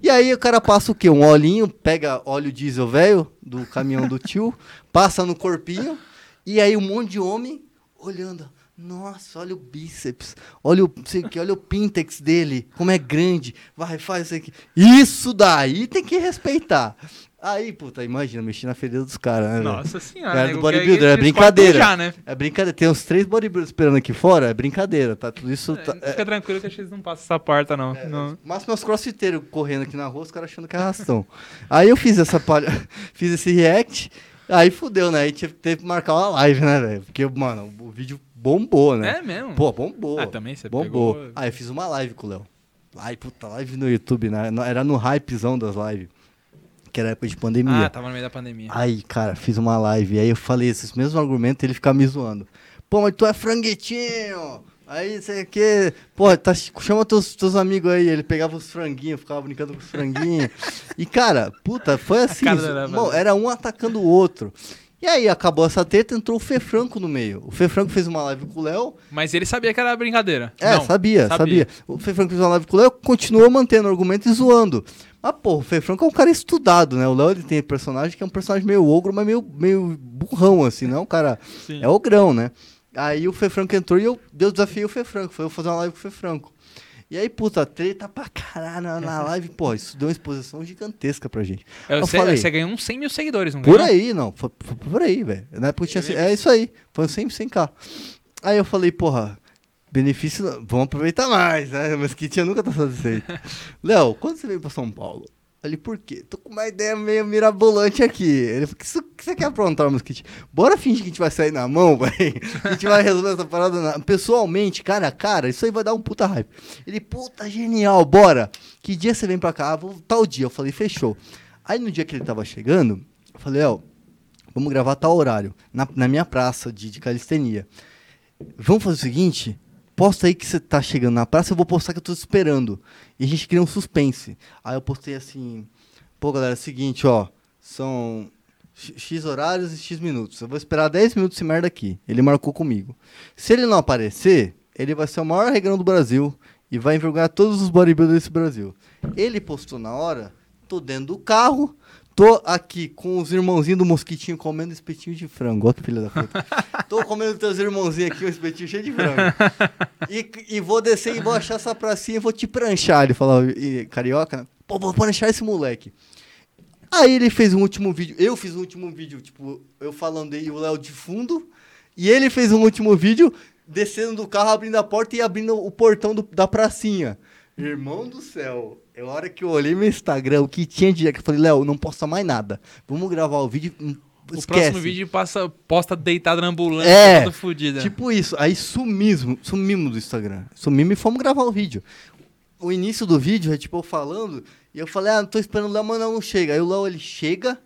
E aí o cara passa o quê? Um olhinho, pega óleo diesel velho do caminhão do tio, passa no corpinho, e aí um monte de homem olhando nossa, olha o bíceps, olha o, sei que, olha o pintex dele, como é grande. Vai, faz isso aqui. Isso daí tem que respeitar. Aí, puta, imagina, mexer na ferida dos caras, né? Nossa senhora. É do bodybuilder, é brincadeira. Já, né? É brincadeira. Tem uns três bodybuilders esperando aqui fora, é brincadeira, tá? Tudo isso. Tá, é, fica tranquilo que a gente não passa essa porta, não. É, não. Mas meus crossfiteiros correndo aqui na rua, os caras achando que é arrastão. Aí eu fiz essa palha, fiz esse react, aí fudeu, né? Aí teve que marcar uma live, né, velho? Porque, mano, o vídeo bombou, né? É mesmo? Pô, bombou. Ah, também você bombou. Pegou... Ah, eu fiz uma live com o Léo. Live, puta, live no YouTube, né? Era no hypezão das lives. Que era época de pandemia. Ah, tava no meio da pandemia. Aí, cara, fiz uma live. Aí eu falei esses mesmos argumentos e ele ficava me zoando. Pô, mas tu é franguetinho! Aí, sei que, pô, tá, chama teus, teus amigos aí. Ele pegava os franguinhos, ficava brincando com os franguinhos. e, cara, puta, foi assim. Era, era um atacando o outro. E aí acabou essa treta, entrou o Fê Franco no meio. O Fê Franco fez uma live com o Léo. Mas ele sabia que era brincadeira. É, Não, sabia, sabia, sabia, O Fê Franco fez uma live com o Léo, continuou mantendo o argumento e zoando. Mas, pô, o Fê Franco é um cara estudado, né? O Léo ele tem personagem que é um personagem meio ogro, mas meio, meio burrão, assim, não? O cara Sim. é ogrão, né? Aí o Fê Franco entrou e eu, desafiei o Fê Franco. Foi eu fazer uma live com o Fê Franco. E aí, puta, treta pra caralho na, live. Pô, isso deu uma exposição gigantesca pra gente. Eu, eu sei, falei, você ganhou uns 100 mil seguidores, não Por aí, não. Foi, foi por aí, velho. Na época tinha. É isso aí. Foi uns 100, 100k. Aí eu falei, porra, benefício. Vamos aproveitar mais, né? Mas que tinha nunca tá satisfeito. Léo, quando você veio pra São Paulo? Falei, por quê? Tô com uma ideia meio mirabolante aqui. Ele falou, o que você quer aprontar, Mosquite? Bora fingir que a gente vai sair na mão, velho. A gente vai resolver essa parada na... pessoalmente, cara a cara. Isso aí vai dar um puta hype. Ele, puta, genial, bora. Que dia você vem pra cá? Vou tal dia. Eu falei, fechou. Aí no dia que ele tava chegando, eu falei, ó, vamos gravar tal horário. Na, na minha praça de, de calistenia. Vamos fazer o seguinte, posta aí que você tá chegando na praça, eu vou postar que eu tô esperando. E a gente cria um suspense. Aí eu postei assim, pô, galera, é o seguinte, ó, são X horários e X minutos. Eu vou esperar 10 minutos esse merda aqui. Ele marcou comigo. Se ele não aparecer, ele vai ser o maior regrão do Brasil e vai envergonhar todos os bodybuilders desse Brasil. Ele postou na hora, tô dentro do carro, Tô aqui com os irmãozinhos do mosquitinho comendo espetinho de frango. Olha que filha da puta. Tô comendo teus irmãozinhos aqui, um espetinho cheio de frango. E, e vou descer e vou achar essa pracinha e vou te pranchar. Ele falou, e, carioca, pô, vou pranchar esse moleque. Aí ele fez um último vídeo. Eu fiz um último vídeo, tipo, eu falando aí o Léo de fundo. E ele fez um último vídeo descendo do carro, abrindo a porta e abrindo o portão do, da pracinha. Irmão do céu. É a hora que eu olhei meu Instagram, o que tinha de dia, que eu falei, Léo, não posta mais nada. Vamos gravar o vídeo. hum, O Esquece. próximo vídeo passa, posta deitado na ambulância, É, todo fudido. Tipo isso. Aí sumimos, sumimos do Instagram. Sumimos e fomos gravar o vídeo. O início do vídeo é tipo eu falando, e eu falei, ah, não tô esperando o Léo, mas não chega. Aí o Léo ele chega.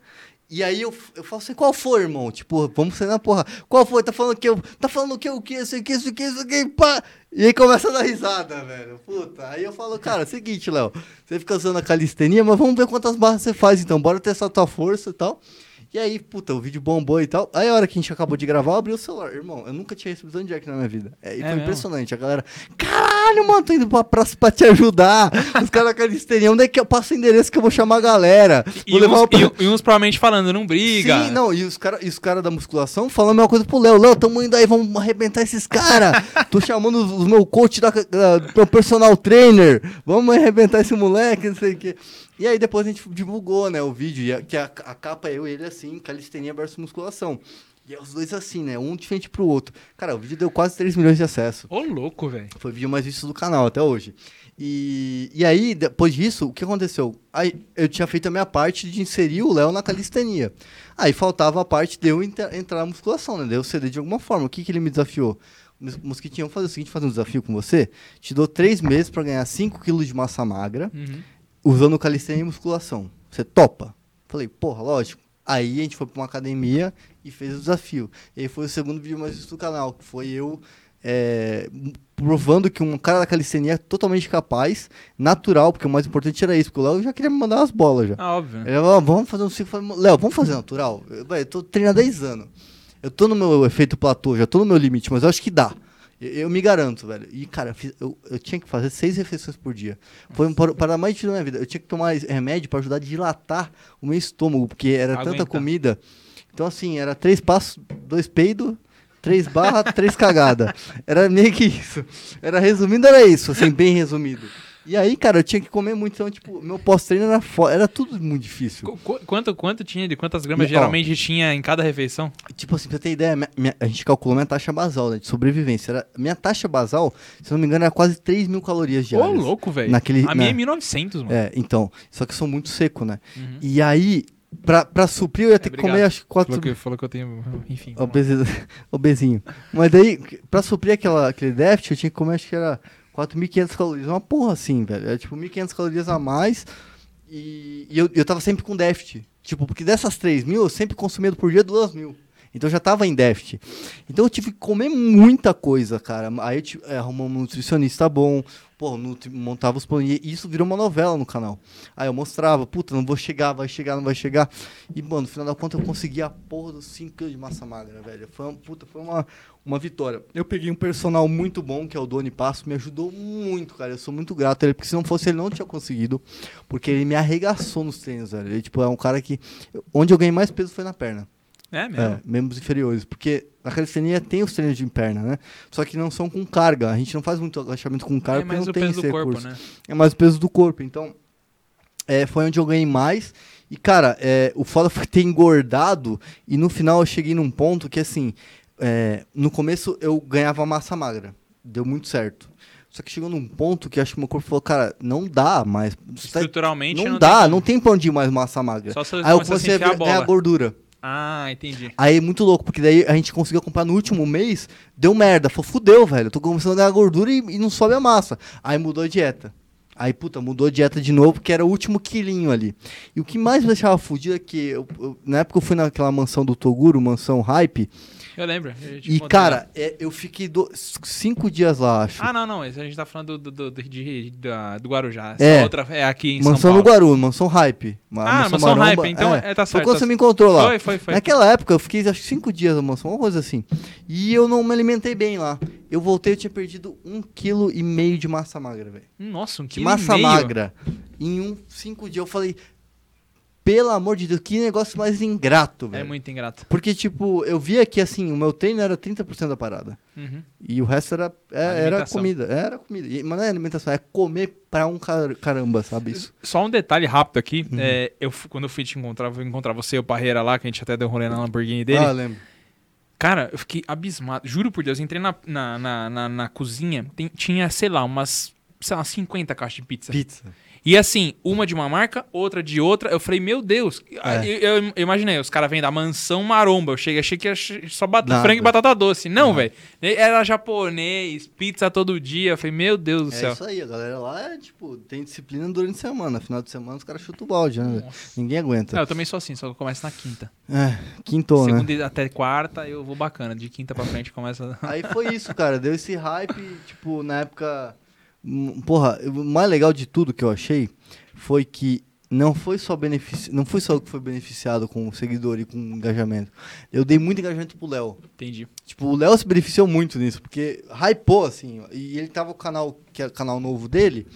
E aí eu, eu falo assim, qual foi, irmão? Tipo, vamos sair na porra. Qual foi? Tá falando que eu. Tá falando que? O que? Isso aqui, isso aqui, isso aqui, pá. E aí começa a dar risada, velho. Puta. Aí eu falo, cara, é seguinte, Léo. Você fica usando a calistenia, mas vamos ver quantas barras você faz então. Bora testar a tua força e tal. E aí, puta, o vídeo bombou e tal. Aí a hora que a gente acabou de gravar, eu abri o celular. Irmão, eu nunca tinha recebido um jack na minha vida. É, e É foi mesmo? impressionante. A galera, caralho, mano, tô indo pra praça pra te ajudar. Os caras calistenia, onde é que eu passo o endereço que eu vou chamar a galera? E Vou uns, pra- e- e uns provavelmente falando, não briga. Sim, não, e os caras cara da musculação falando a mesma coisa pro Léo. Léo, tamo indo aí, vamos arrebentar esses caras. Tô chamando os, os meu coach da, da, do meu personal trainer. Vamos arrebentar esse moleque, não sei o quê. E aí depois a gente divulgou, né, o vídeo, que a, a capa é eu e ele assim, calistenia versus musculação. E é os dois assim, né, um de frente pro outro. Cara, o vídeo deu quase 3 milhões de acessos. Ô, louco, velho. Foi o vídeo mais visto do canal até hoje. E, e aí, depois disso, o que aconteceu? Aí, eu tinha feito a minha parte de inserir o Léo na calistenia. Aí faltava a parte de eu entrar na musculação, né? De eu ceder de alguma forma. O que, que ele me desafiou? Mosquitinho, vamos fazer o seguinte, fazer um desafio com você. Te dou três meses pra ganhar 5 quilos de massa magra, Uhum. Usando calistenia e musculação. Você topa? Falei, porra, lógico. Aí a gente foi pra uma academia e fez o desafio. E aí foi o segundo vídeo mais visto do canal, que foi eu é, provando que um cara da calistenia é totalmente capaz, natural, porque o mais importante era isso, porque o Léo já queria me mandar umas bolas já. Ah, óbvio. Ele falou, "Ah, vamos fazer um ciclo. Léo, vamos fazer natural? Eu, "Véi, eu tô treinando há 10 anos. Eu tô no meu efeito platô, já tô no meu limite, mas eu acho que dá. Eu, me garanto, velho. E, cara, eu, fiz- eu- eu tinha que fazer seis refeições por dia. Foi um para, para mais da minha vida. Eu tinha que tomar remédio para ajudar a dilatar o meu estômago, porque era Aguentar. tanta comida. Então, assim, era três passos, dois peidos, três barras, três cagadas. Era meio que isso. Era resumindo, era isso, assim, bem resumido. E aí, cara, eu tinha que comer muito. Então, tipo, meu pós-treino era, era tudo muito difícil. Qu- qu- quanto, quanto tinha de quantas gramas Ó. geralmente tinha em cada refeição? Tipo assim, pra você ter ideia, minha- minha- a gente calculou minha taxa basal, né, de sobrevivência. Era, minha taxa basal, se não me engano, era quase 3 mil calorias Ô, diárias. louco, velho. Naquele- A minha na- é 1900, mano. É, então, só que eu sou muito seco, né? Uhum. E aí, pra, pra suprir, eu ia ter que obrigado. comer, acho que 4 Falou, que, falou que eu tenho. Enfim. Obesi- Obesinho. Mas daí, pra suprir aquela, aquele déficit, eu tinha que comer, acho que era 4.500 calorias. Uma porra assim, velho. Era tipo 1.500 calorias a mais. E, e eu, eu tava sempre com déficit. Tipo, porque dessas 3 mil, eu sempre consumia por dia 2 mil. Então já tava em déficit. Então eu tive que comer muita coisa, cara. Aí eu tive, é, um nutricionista bom. Pô, montava os planos. E isso virou uma novela no canal. Aí eu mostrava, puta, não vou chegar, vai chegar, não vai chegar. E, mano, no final da conta eu consegui a porra dos 5 kg de massa magra, velho. Foi uma, puta, foi uma, uma vitória. Eu peguei um personal muito bom, que é o Doni Passo, me ajudou muito, cara. Eu sou muito grato a ele, porque se não fosse ele, não tinha conseguido. Porque ele me arregaçou nos treinos, velho. Ele, tipo, é um cara que. Onde eu ganhei mais peso foi na perna. É mesmo. É, membros inferiores. Porque a calistenia tem os treinos de perna, né? Só que não são com carga. A gente não faz muito agachamento com carga é porque mais não o tem peso esse do corpo, recurso. né? É mais o peso do corpo. Então, é, foi onde eu ganhei mais. E, cara, é, o foda foi ter engordado. E no final eu cheguei num ponto que, assim, é, no começo eu ganhava massa magra. Deu muito certo. Só que chegou num ponto que acho que meu corpo falou, cara, não dá mais. Tá- Estruturalmente não, não dá, tem não tem pra onde ir mais massa magra. Só se Aí eu a comecei a a ganhar bola. gordura. Ah, entendi. Aí, muito louco, porque daí a gente conseguiu acompanhar no último mês, deu merda. Falou, fudeu, velho. Tô começando a ganhar gordura e, e não sobe a massa. Aí mudou a dieta. Aí, puta, mudou a dieta de novo, porque era o último quilinho ali. E o que mais me deixava fudido é que, eu- eu- na época eu fui naquela mansão do Toguro, mansão hype, Eu lembro. eu e, cara, é, eu fiquei do- cinco dias lá, acho. Ah, não, não. A gente tá falando do, do, do, de- da- do Guarujá. Essa É. outra é aqui em mansão São no Paulo. Guaru, mansão hype. Ah, mansão Maromba, hype, então é, tá Foi certo. quando tá você me encontrou lá. Foi, foi, foi. Naquela época eu fiquei acho que cinco dias na mansão, uma coisa assim. E eu não me alimentei bem lá. Eu voltei, eu tinha perdido um quilo e meio de massa magra, velho. Nossa, um De quilo massa e meio. magra. Em um cinco dias eu falei, pelo amor de Deus, que negócio mais ingrato, É velho. muito ingrato. Porque, tipo, eu via que, assim, o meu treino era 30% da parada. Uhum. E o resto era, é- era comida. Era comida. E, mas não é alimentação, é comer pra um car- caramba, sabe isso? Só um detalhe rápido aqui. Uhum. é, eu, quando eu fui te encontrar, fui encontrar você e o Parreira lá, que a gente até deu rolê na Lamborghini dele. Ah, lembro. Cara, eu fiquei abismado. Juro por Deus, eu entrei na, na, na, na- na cozinha, tem- tinha, sei lá, umas, sei lá, 50 caixas de pizza. Pizza. E assim, uma de uma marca, outra de outra. Eu falei, meu Deus. É. Eu, eu imaginei, os caras vêm da mansão maromba. Eu cheguei, achei que ia só Nada. frango e batata doce. Não, velho. Era japonês, pizza todo dia. Eu falei, meu Deus do É céu. isso aí, a galera lá é, tipo, tem disciplina durante a semana. Final de semana os caras chutam o balde, né? Ninguém aguenta. Não, eu também sou assim, só começo na quinta. É, quintou, né? Segunda e- até quarta eu vou bacana. De quinta pra frente começa. Aí foi isso, cara. Deu esse hype, tipo, na época. Porra, o mais legal de tudo que eu achei foi que não foi só benefici... não foi só eu que foi beneficiado com o seguidor e com o engajamento. Eu dei muito engajamento pro Léo. Entendi. Tipo, o Léo se beneficiou muito nisso, porque hypou, assim, e ele tava o canal, que é o canal novo dele,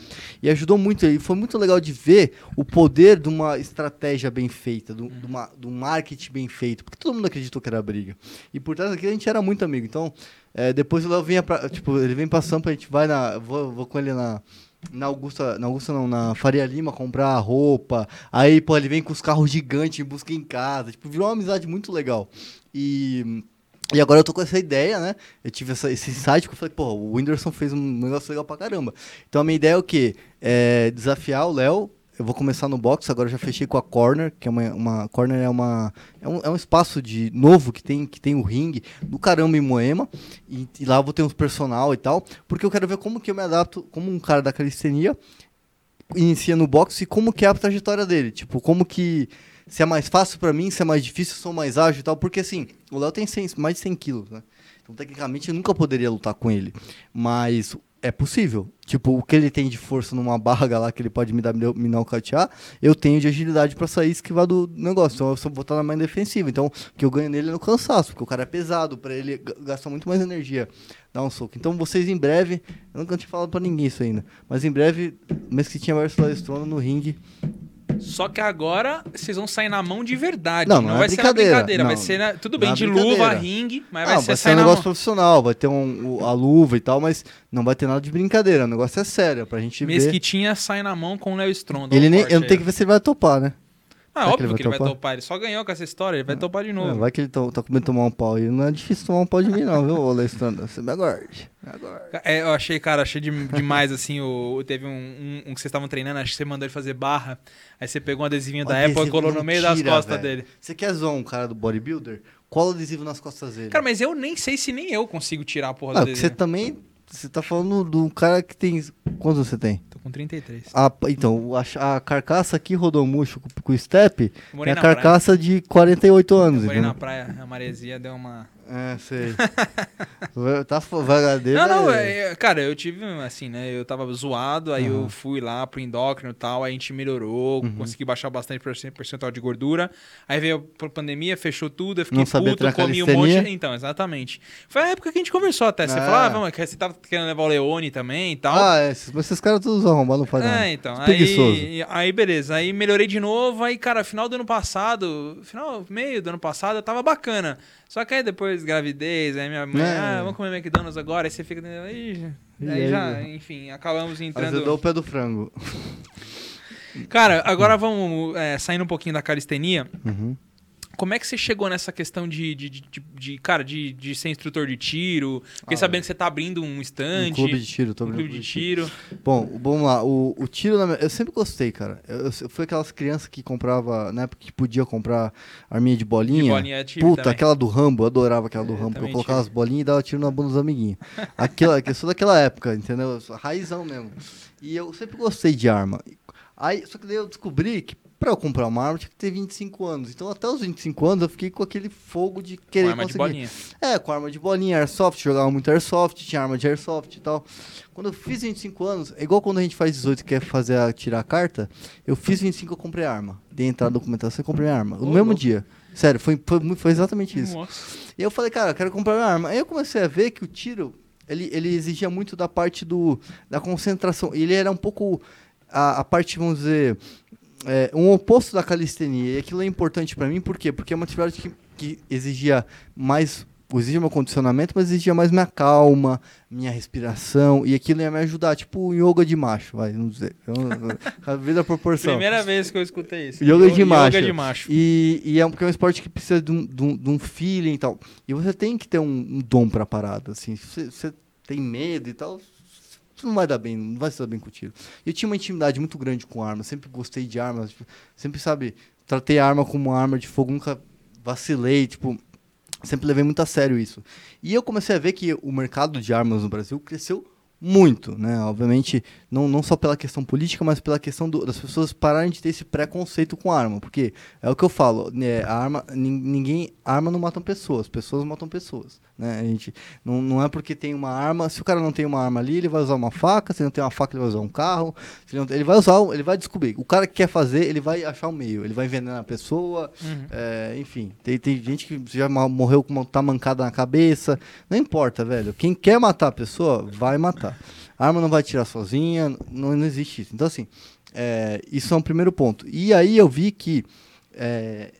e ajudou muito. E foi muito legal de ver o poder de uma estratégia bem feita, do, de, uma, de um marketing bem feito, porque todo mundo acreditou que era briga. E por trás daquilo a gente era muito amigo. Então, é, depois o Léo vinha pra, tipo, ele vem pra Sampa, a gente vai na, vou, vou com ele na... Na Augusta, na Augusta não, na Faria Lima comprar roupa. Aí, pô, ele vem com os carros gigantes em busca em casa. Tipo, virou uma amizade muito legal. E e agora eu tô com essa ideia, né? Eu tive essa, esse insight que eu falei, pô, o Whindersson fez um negócio legal pra caramba. Então a minha ideia é o quê? É desafiar o Léo. Eu vou começar no box, agora já fechei com a Corner, que é uma. uma Corner é uma. É um, é um espaço de novo que tem, que tem o ringue do caramba em Moema. E, e lá eu vou ter uns personal e tal. Porque eu quero ver como que eu me adapto como um cara da calistenia inicia no boxe e como que é a trajetória dele. Tipo, como que. Se é mais fácil pra mim, se é mais difícil, sou mais ágil e tal. Porque assim, o Léo tem 100 mais de 100 quilos, né? Então, tecnicamente, eu nunca poderia lutar com ele. Mas é possível. Tipo, o que ele tem de força numa barra lá que ele pode me dar me nocautear, eu tenho de agilidade pra sair e esquivar do negócio. Então eu só vou estar na mais defensiva. Então, o que eu ganho nele é no cansaço, porque o cara é pesado, pra ele ga- gastar muito mais energia dar um soco. Então vocês em breve, eu nunca tinha falado pra ninguém isso ainda, mas em breve, mês que tinha versus no ringue. Só que agora vocês vão sair na mão de verdade. Não, Não, não é vai ser na brincadeira, brincadeira. Vai não. ser na- tudo Não bem, é de luva, ringue, mas vai ser vai ser um negócio mão. profissional, vai ter um, o- a luva e tal, mas não vai ter nada de brincadeira. O negócio é sério, pra gente ver. Mesquitinha sai na mão com o Léo Stronda. Ele nem, eu não tenho que ver se ele vai topar, né? Ah, Será que óbvio ele vai que ele vai topar? topar. Ele só ganhou com essa história, ele vai topar de É, novo. vai que ele tá, tá com medo de tomar um pau. E não é difícil tomar um pau de mim, não, viu, Alessandro? Você me aguarde. Me aguarde. É, eu achei, cara, achei de- demais, assim, o, teve um, um- um que vocês estavam treinando, acho que você mandou ele fazer barra, aí você pegou um adesivinho O da Apple e adesivo colou no meio das tira, costas velho. dele. Você quer zoar um cara do bodybuilder? Cola adesivo nas costas dele. Cara, mas eu nem sei se nem eu consigo tirar a porra Ah, do porque você adesivo. também. Você tá falando do cara que tem. Quantos você tem? Com 33. Ah, p- então, a, a carcaça aqui, Rodomucho, com, com o Step, é a na praia. carcaça de 48 anos. Eu morei na entendeu? praia, a maresia deu uma... É, sei. Tá vagadeiro. Não, não, é- é, cara, eu tive, assim, né, eu tava zoado, aí eu Aham. fui lá pro endócrino e tal, aí a gente melhorou, Uhum. consegui baixar bastante percen- percentual de gordura, aí veio a pandemia, fechou tudo, eu fiquei Não puto, comi um monte... Então, exatamente. Foi a época que a gente conversou até, você Ah. falou, ah, vamos, você tava querendo levar o Leone também e tal. Ah, é, esses, mas esses caras todos arrombados não fazem nada. É, então. Aí, aí, beleza. Aí melhorei de novo. Aí, cara, final do ano passado, final, meio do ano passado, eu tava bacana. Só que aí depois, gravidez, aí minha mãe, É. ah, vamos comer McDonald's agora. Aí você fica. Aí, aí já, enfim, acabamos Azedou entrando. o pé do frango. Cara, agora vamos é, saindo um pouquinho da calistenia. Uhum. Como é que você chegou nessa questão de, de, de, de- cara, de, de ser instrutor de tiro? Fiquei Ah, sabendo que você tá abrindo um stand. Um clube de tiro, tô um abrindo clube de tiro. Bom, vamos lá. O, o tiro, na minha- eu sempre gostei, cara. Eu, eu, eu fui aquelas crianças que comprava, na época que podia comprar arminha de bolinha. De bolinha é tiro Puta, também. aquela do Rambo, eu adorava aquela do É, Rambo. Eu também colocava tive. as bolinhas e dava tiro na bunda dos amiguinhos. Aquilo, eu sou daquela época, entendeu? Eu sou raizão mesmo. E eu sempre gostei de arma. Aí, só que daí eu descobri que pra eu comprar uma arma tinha que ter 25 anos. Então até os 25 anos eu fiquei com aquele fogo de querer Com arma de conseguir. bolinha. É, com arma de bolinha, airsoft, jogava muito airsoft, tinha arma de airsoft e tal. Quando eu fiz 25 anos, é igual quando a gente faz 18 e quer fazer a, tirar a carta, eu fiz 25 eu comprei arma. Dei entrada na documentação e comprei arma. No Ô, mesmo louco. dia. Sério, foi, foi, foi exatamente isso. Nossa. E eu falei, cara, eu quero comprar uma arma. Aí eu comecei a ver que o tiro, ele, ele exigia muito da parte do, da concentração. Ele era um pouco a, a parte, vamos dizer, é, um oposto da calistenia. E aquilo é importante pra mim, por quê? Porque é uma atividade que, que exigia mais. Exigia meu condicionamento, mas exigia mais minha calma, minha respiração, e aquilo ia me ajudar, tipo yoga de macho, vai, vamos dizer. A vida proporção. Primeira vez que eu escutei isso. Yoga de macho. Yoga de macho. E, e é, um, porque é um esporte que precisa de um, de um, de um feeling e tal. E você tem que ter um, um dom pra parada, assim. Se você tem medo e tal, tu não vai dar bem, não vai se dar bem com tiro. Eu tinha uma intimidade muito grande com arma, sempre gostei de armas, tipo, sempre, sabe, tratei a arma como uma arma de fogo, nunca vacilei, tipo, sempre levei muito a sério isso. E eu comecei a ver que o mercado de armas no Brasil cresceu muito, né? Obviamente, não, não só pela questão política, mas pela questão do, das pessoas pararem de ter esse preconceito com arma. Porque é o que eu falo, né? A arma, ninguém. Arma não matam pessoas, pessoas matam pessoas. Né? A gente, não, não é porque tem uma arma. Se o cara não tem uma arma ali, ele vai usar uma faca. Se não tem uma faca, ele vai usar um carro. Se não, ele vai usar, ele vai descobrir. O cara que quer fazer, ele vai achar um meio. Ele vai envenenar a pessoa. Uhum. É, enfim, tem, tem gente que já morreu com uma tá mancada na cabeça. Não importa, velho. Quem quer matar a pessoa, vai matar. A arma não vai tirar sozinha, não, não existe isso. Então, assim, é, isso é um primeiro ponto. E aí eu vi que é,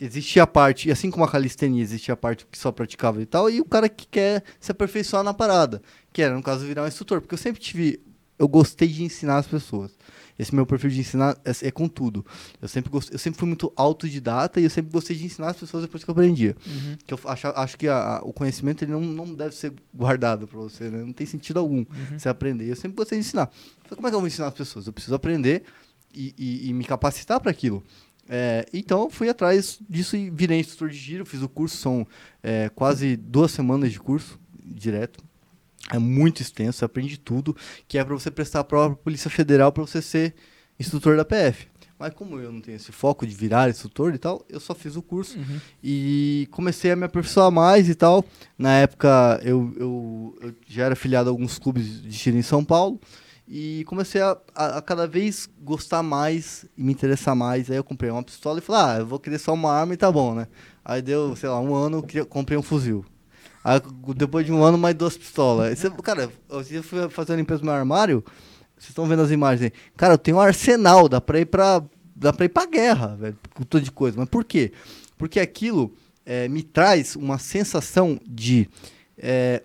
existia a parte, assim como a calistenia, existia a parte que só praticava e tal, e o cara que quer se aperfeiçoar na parada, que era, no caso, virar um instrutor. Porque eu sempre tive. Eu gostei de ensinar as pessoas. Esse meu perfil de ensinar é, é com tudo. Eu sempre, gostei, eu sempre fui muito autodidata e eu sempre gostei de ensinar as pessoas depois que eu aprendia. Uhum. Que eu acho, acho que a, a, o conhecimento ele não, não deve ser guardado para você, né? Não tem sentido algum uhum. você aprender. Eu sempre gostei de ensinar. Falei, como é que eu vou ensinar as pessoas? Eu preciso aprender e, e, e me capacitar para aquilo. É, então fui atrás disso e virei instrutor de giro, fiz o curso, são é, quase duas semanas de curso direto. É muito extenso, aprende tudo, que é para você prestar a prova para a Polícia Federal para você ser instrutor da PF. Mas como eu não tenho esse foco de virar instrutor e tal, eu só fiz o curso uhum. e comecei a me aperfeiçoar mais e tal. Na época eu, eu, eu já era filiado a alguns clubes de tiro em São Paulo e comecei a, a, a, cada vez gostar mais e me interessar mais. Aí eu comprei uma pistola e falei, ah, eu vou querer só uma arma e tá bom, né? Aí deu, sei lá, um ano, eu comprei um fuzil. Aí, depois de um ano, mais duas pistolas. Você, cara, eu fui fazer a limpeza do meu armário, vocês estão vendo as imagens aí. Cara, eu tenho um arsenal, dá pra ir pra, dá pra, ir pra guerra, velho, com tudo de coisa. Mas por quê? Porque aquilo é, me traz uma sensação de... É,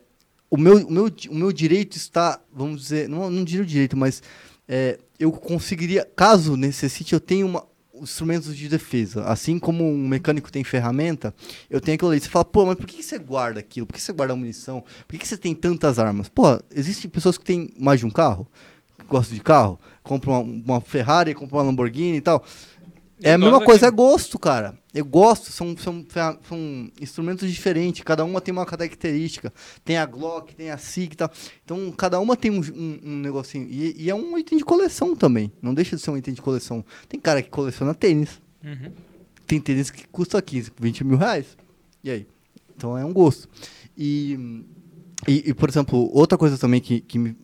o, meu, o, meu, o meu direito está, vamos dizer, não, não diria o direito, mas é, eu conseguiria, caso necessite, eu tenho uma, instrumentos de defesa. Assim como um mecânico tem ferramenta, eu tenho aquilo ali. Você fala, pô, mas por que você guarda aquilo? Por que você guarda munição? Por que você tem tantas armas? Pô, existem pessoas que têm mais de um carro, que gostam de carro, compram uma, uma Ferrari, compram uma Lamborghini e tal. É a mesma coisa, é gosto, cara. Eu gosto, são, são, são instrumentos diferentes, cada uma tem uma característica. Tem a Glock, tem a SIG e tal. Então, cada uma tem um, um, um negocinho. E, e, é um item de coleção também. Não deixa de ser um item de coleção. Tem cara que coleciona tênis. Uhum. Tem tênis que custa 15, 20 mil reais. E aí? Então, é um gosto. E, e, e por exemplo, outra coisa também que, que me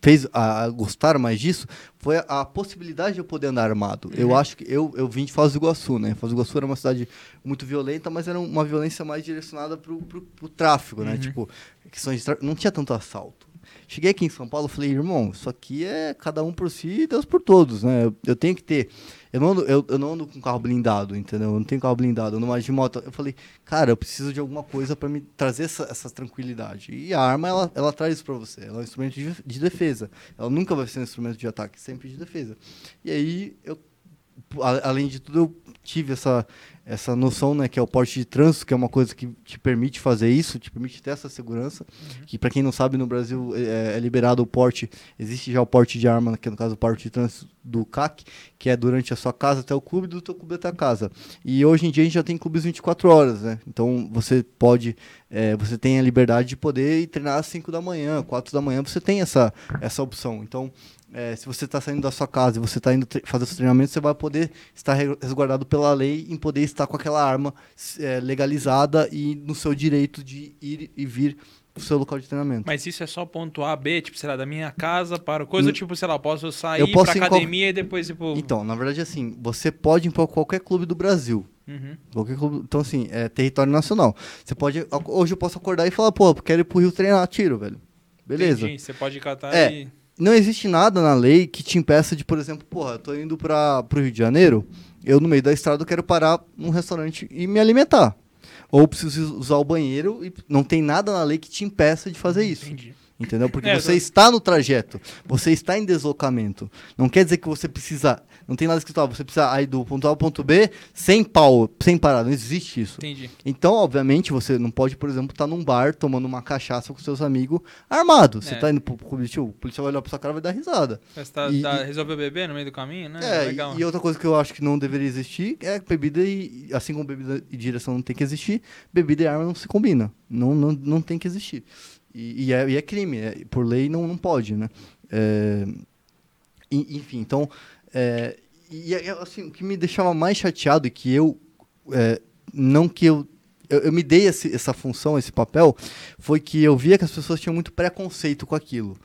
fez a, a, gostar mais disso foi a, a, possibilidade de eu poder andar armado. Uhum. Eu acho que eu, eu vim de Foz do Iguaçu, né? Foz do Iguaçu era uma cidade muito violenta, mas era uma violência mais direcionada pro, pro, pro tráfico, né? Uhum. Tipo, questões de não tinha tanto assalto. Cheguei aqui em São Paulo, falei, irmão, isso aqui é cada um por si e Deus por todos, né? Eu, eu tenho que ter eu não, ando, eu, eu não ando com carro blindado, entendeu? Eu não tenho carro blindado, eu ando mais de moto. Eu falei, cara, eu preciso de alguma coisa para me trazer essa, essa, tranquilidade. E a arma, ela, ela traz isso para você. Ela é um instrumento de, de defesa. Ela nunca vai ser um instrumento de ataque, sempre de defesa. E aí, eu, além de tudo, eu tive essa, essa noção, né, que é o porte de trânsito, que é uma coisa que te permite fazer isso, te permite ter essa segurança, uhum. que para quem não sabe, no Brasil é, é, liberado o porte, existe já o porte de arma, que é no caso o porte de trânsito do CAC, que é durante a sua casa até o clube, do teu clube até a casa. E hoje em dia a gente já tem clubes 24 horas, né? Então você pode, é, você tem a liberdade de poder ir treinar às 5 da manhã, 4 da manhã, você tem essa, essa opção. Então é, se você está saindo da sua casa e você está indo fazer os treinamentos, você vai poder estar resguardado pela lei em poder estar com aquela arma é, legalizada e no seu direito de ir e vir o seu local de treinamento. Mas isso é só ponto A, B, tipo, sei lá, da minha casa para coisa, hum, tipo, sei lá, posso sair eu posso pra academia qual... e depois, tipo... Então, na verdade, assim, você pode ir para qualquer clube do Brasil. Uhum. Qualquer clube... Então, assim, é território nacional. Você pode... Hoje eu posso acordar e falar, pô, quero ir pro Rio treinar tiro, velho. Beleza. Entendi. Você pode catar é, e não existe nada na lei que te impeça de, por exemplo, porra, tô indo para o Rio de Janeiro, eu no meio da estrada quero parar num restaurante e me alimentar. Ou preciso usar o banheiro e não tem nada na lei que te impeça de fazer isso. Entendi. Entendeu? Porque é, você tô... está no trajeto, você está em deslocamento. Não quer dizer que você precisa. Não tem nada escrito, ah, você precisa ir do ponto A ao ponto B sem pau, sem parar. Não existe isso. Entendi. Então, obviamente, você não pode, por exemplo, estar num bar tomando uma cachaça com seus amigos armado. Você É. tá indo pro policial, o policial vai olhar pra sua cara e vai dar risada. Você tá, E- tá- resolveu beber no meio do caminho, né? É, Legal. e, outra coisa que eu acho que não deveria existir é bebida e. Assim como bebida e direção não tem que existir, bebida e arma não se combinam. Não, não, não tem que existir. E, e é, e é crime, é- por lei não, não pode, né? É, enfim, então. é, e é, assim, o que me deixava mais chateado que eu. é, não que eu. Eu, eu me dei esse- essa função, esse papel, foi que eu via que as pessoas tinham muito preconceito com aquilo.